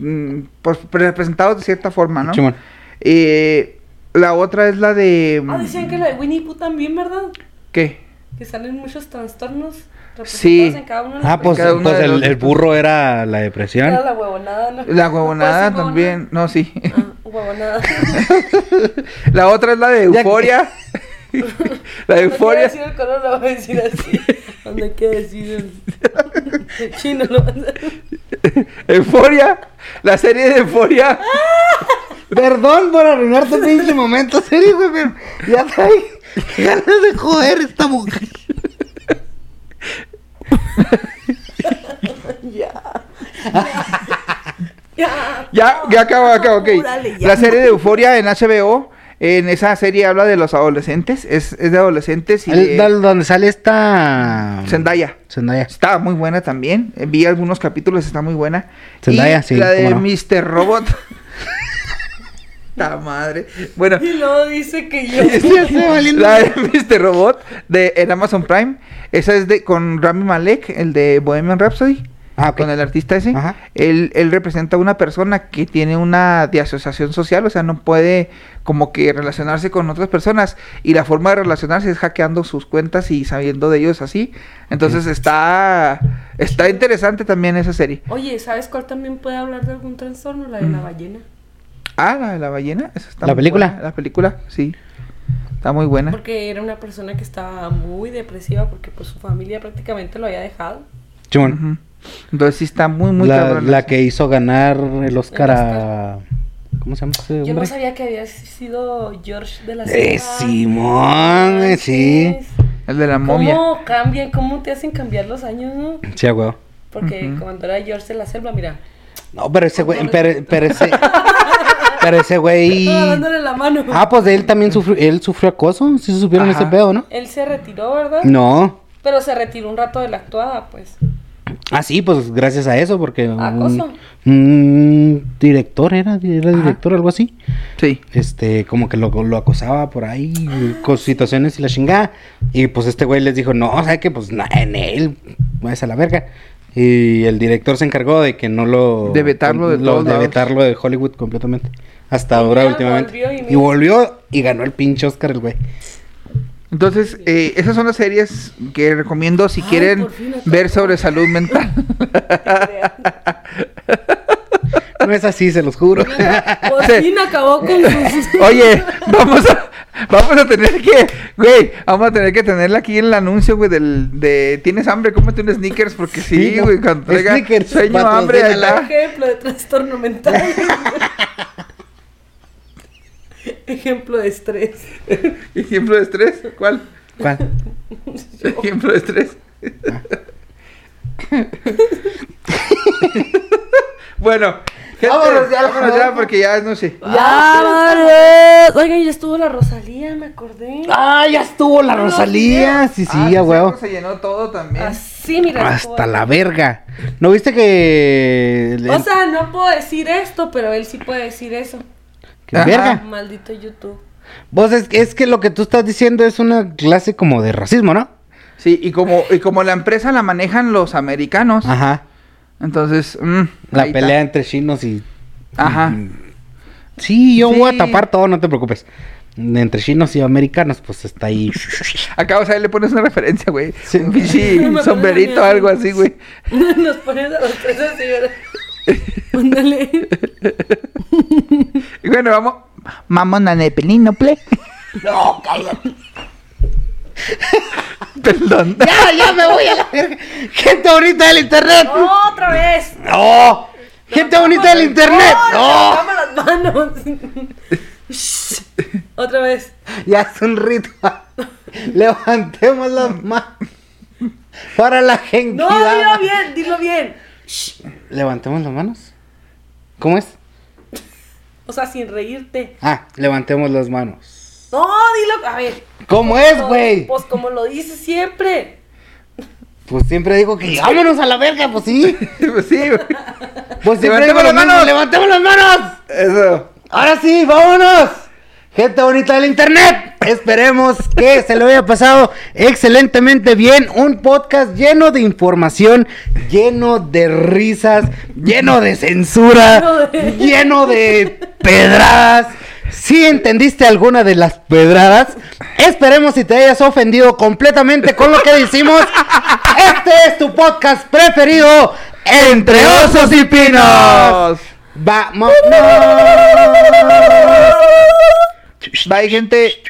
pues representados de cierta forma, ¿no? Simón. Eh, la otra es la de, Ah, decían que la de Winnie Pooh también, ¿verdad? ¿qué? Que salen muchos trastornos representados Sí. en cada uno de Ah, los pues, Cada pues de el, los- el burro era la depresión. Era la huevonada, ¿no? La huevonada Pues, sí, también, no, sí. Ah, huevonada. la otra es la de euforia. la No euforia. decir el color, lo voy a decir así. Donde hay que decir chino lo vas a Euforia. La serie de euforia. Perdón por arruinar tu pinche momento, serio, güey, ya trae ganas de joder esta mujer. Ya. Ya, ya acabo, acabo, ok. Apúrale, ya. La serie de Euforia en HBO, en esa serie habla de los adolescentes, es, es de adolescentes y El- de donde sale esta... Zendaya. Zendaya. Está muy buena también, eh, vi algunos capítulos, está muy buena. Zendaya, y sí, la de no. Mr. Robot. La madre. Bueno, Y luego dice que yo. la de Mr. Robot de en Amazon Prime, esa es de con Rami Malek, el de Bohemian Rhapsody. Ah, ok. con el artista ese, Ajá. él, él representa a una persona que tiene una de asociación social, o sea, no puede como que relacionarse con otras personas y la forma de relacionarse es hackeando sus cuentas y sabiendo de ellos así. Entonces está está interesante también esa serie. Oye, ¿sabes cuál también puede hablar de algún trastorno? La de la ballena. Ah, la de la ballena, esa está ¿La película? buena, La película, sí. Está muy buena. Porque era una persona que estaba muy depresiva porque pues su familia prácticamente lo había dejado. Simón. Ujú. Entonces sí está muy muy la, la que hizo ganar el Oscar El a... ¿Cómo se llama ese Yo no hombre? sabía que había sido George de la Eh, Selva. Simón, Manches. sí. el de la momia. ¿Cómo cambian? ¿Cómo te hacen cambiar los años, no? Sí, huevo. Porque cuando era George de la Selva, mira. No, pero ese güey, pero, pero ese... pero ese güey... Estaba dándole la mano. Ah, pues de él también sufrió, él sufrió acoso, sí se supieron Ajá. ese pedo, ¿no? Él se retiró, ¿verdad? No. Pero se retiró un rato de la actuada, pues. Ah, sí, pues gracias a eso, porque Acoso. un, un director era, era director, algo así. Sí. Este, como que lo, lo acosaba por ahí, con situaciones y la chingada. Y pues este güey les dijo, no, ¿sabes qué? Pues nada, en él, váyase a la verga. Y el director se encargó de que no lo... De vetarlo de lo- de vetarlo de Hollywood completamente. Hasta Y ahora últimamente. volvió y y, volvió y ganó el pinche Oscar el güey. Entonces, eh, esas son las series que recomiendo si Ay, quieren ver sobre salud mental. No es así, se los juro. Por fin acabó con sus. Oye, vamos a, vamos a tener que, güey, vamos a tener que tenerla aquí en el anuncio, güey, del, de, ¿tienes hambre? Cómete un Snickers, porque sí, Sí, güey, cuando traiga sueño, hambre, está. Ejemplo de trastorno mental. Ejemplo de estrés. Ejemplo de estrés, ¿cuál? ¿Cuál? Ejemplo de estrés. bueno, gente, Vámonos ya, vámonos ya, porque ya no sé. ¡Ya, madre! Oigan, ya estuvo la Rosalía, me acordé. Ah, ya estuvo la Rosalía. Sí, sí, Ah, a sí, huevo. Se llenó todo también. Así, mira. Hasta ahí. la verga. ¿No viste que... el- O sea, no puedo decir esto, pero él sí puede decir eso. Que Ajá. verga? Maldito YouTube. Vos es, es que lo que tú estás diciendo es una clase como de racismo, ¿no? Sí, y como, y como la empresa la manejan los americanos, Ajá. Entonces, mm, La está. pelea entre chinos y. Ajá. Sí, yo voy a tapar todo, no te preocupes. Entre chinos y americanos, pues está ahí. Acá, o sea, le pones una referencia, güey. Sí. Un pones sombrerito, algo así. así, güey. Nos pones a los tres así, ¿verdad? Ándale. Bueno, vamos. Mamón a Nepelino, ple. No, cállate. Perdón. Ya, ya me voy a la verga. Gente bonita del internet. ¡Otra vez! No. Gente bonita del internet. No. ¡Levantamos las manos! Shh. Otra vez. Ya es un ritual. Levantemos las manos. Para la gente. No, dilo bien, dilo bien. Shh. Levantemos las manos. ¿Cómo es? O sea, sin reírte. Ah, levantemos las manos. No, dilo. A ver. ¿Cómo es, güey? Pues como lo dices siempre. Pues siempre digo que vámonos a la verga, pues sí. Pues sí, güey. Pues siempre Levantemos digo las mismo, manos. levantemos las manos. Eso. Ahora sí, vámonos. Gente bonita del internet. Esperemos que se lo haya pasado excelentemente bien. Un podcast lleno de información, lleno de risas, lleno de censura, lleno de pedradas. Si entendiste alguna de las pedradas, esperemos si te hayas ofendido completamente con lo que decimos. Este es tu podcast preferido entre osos y pinos. Vamos. Bye, gente.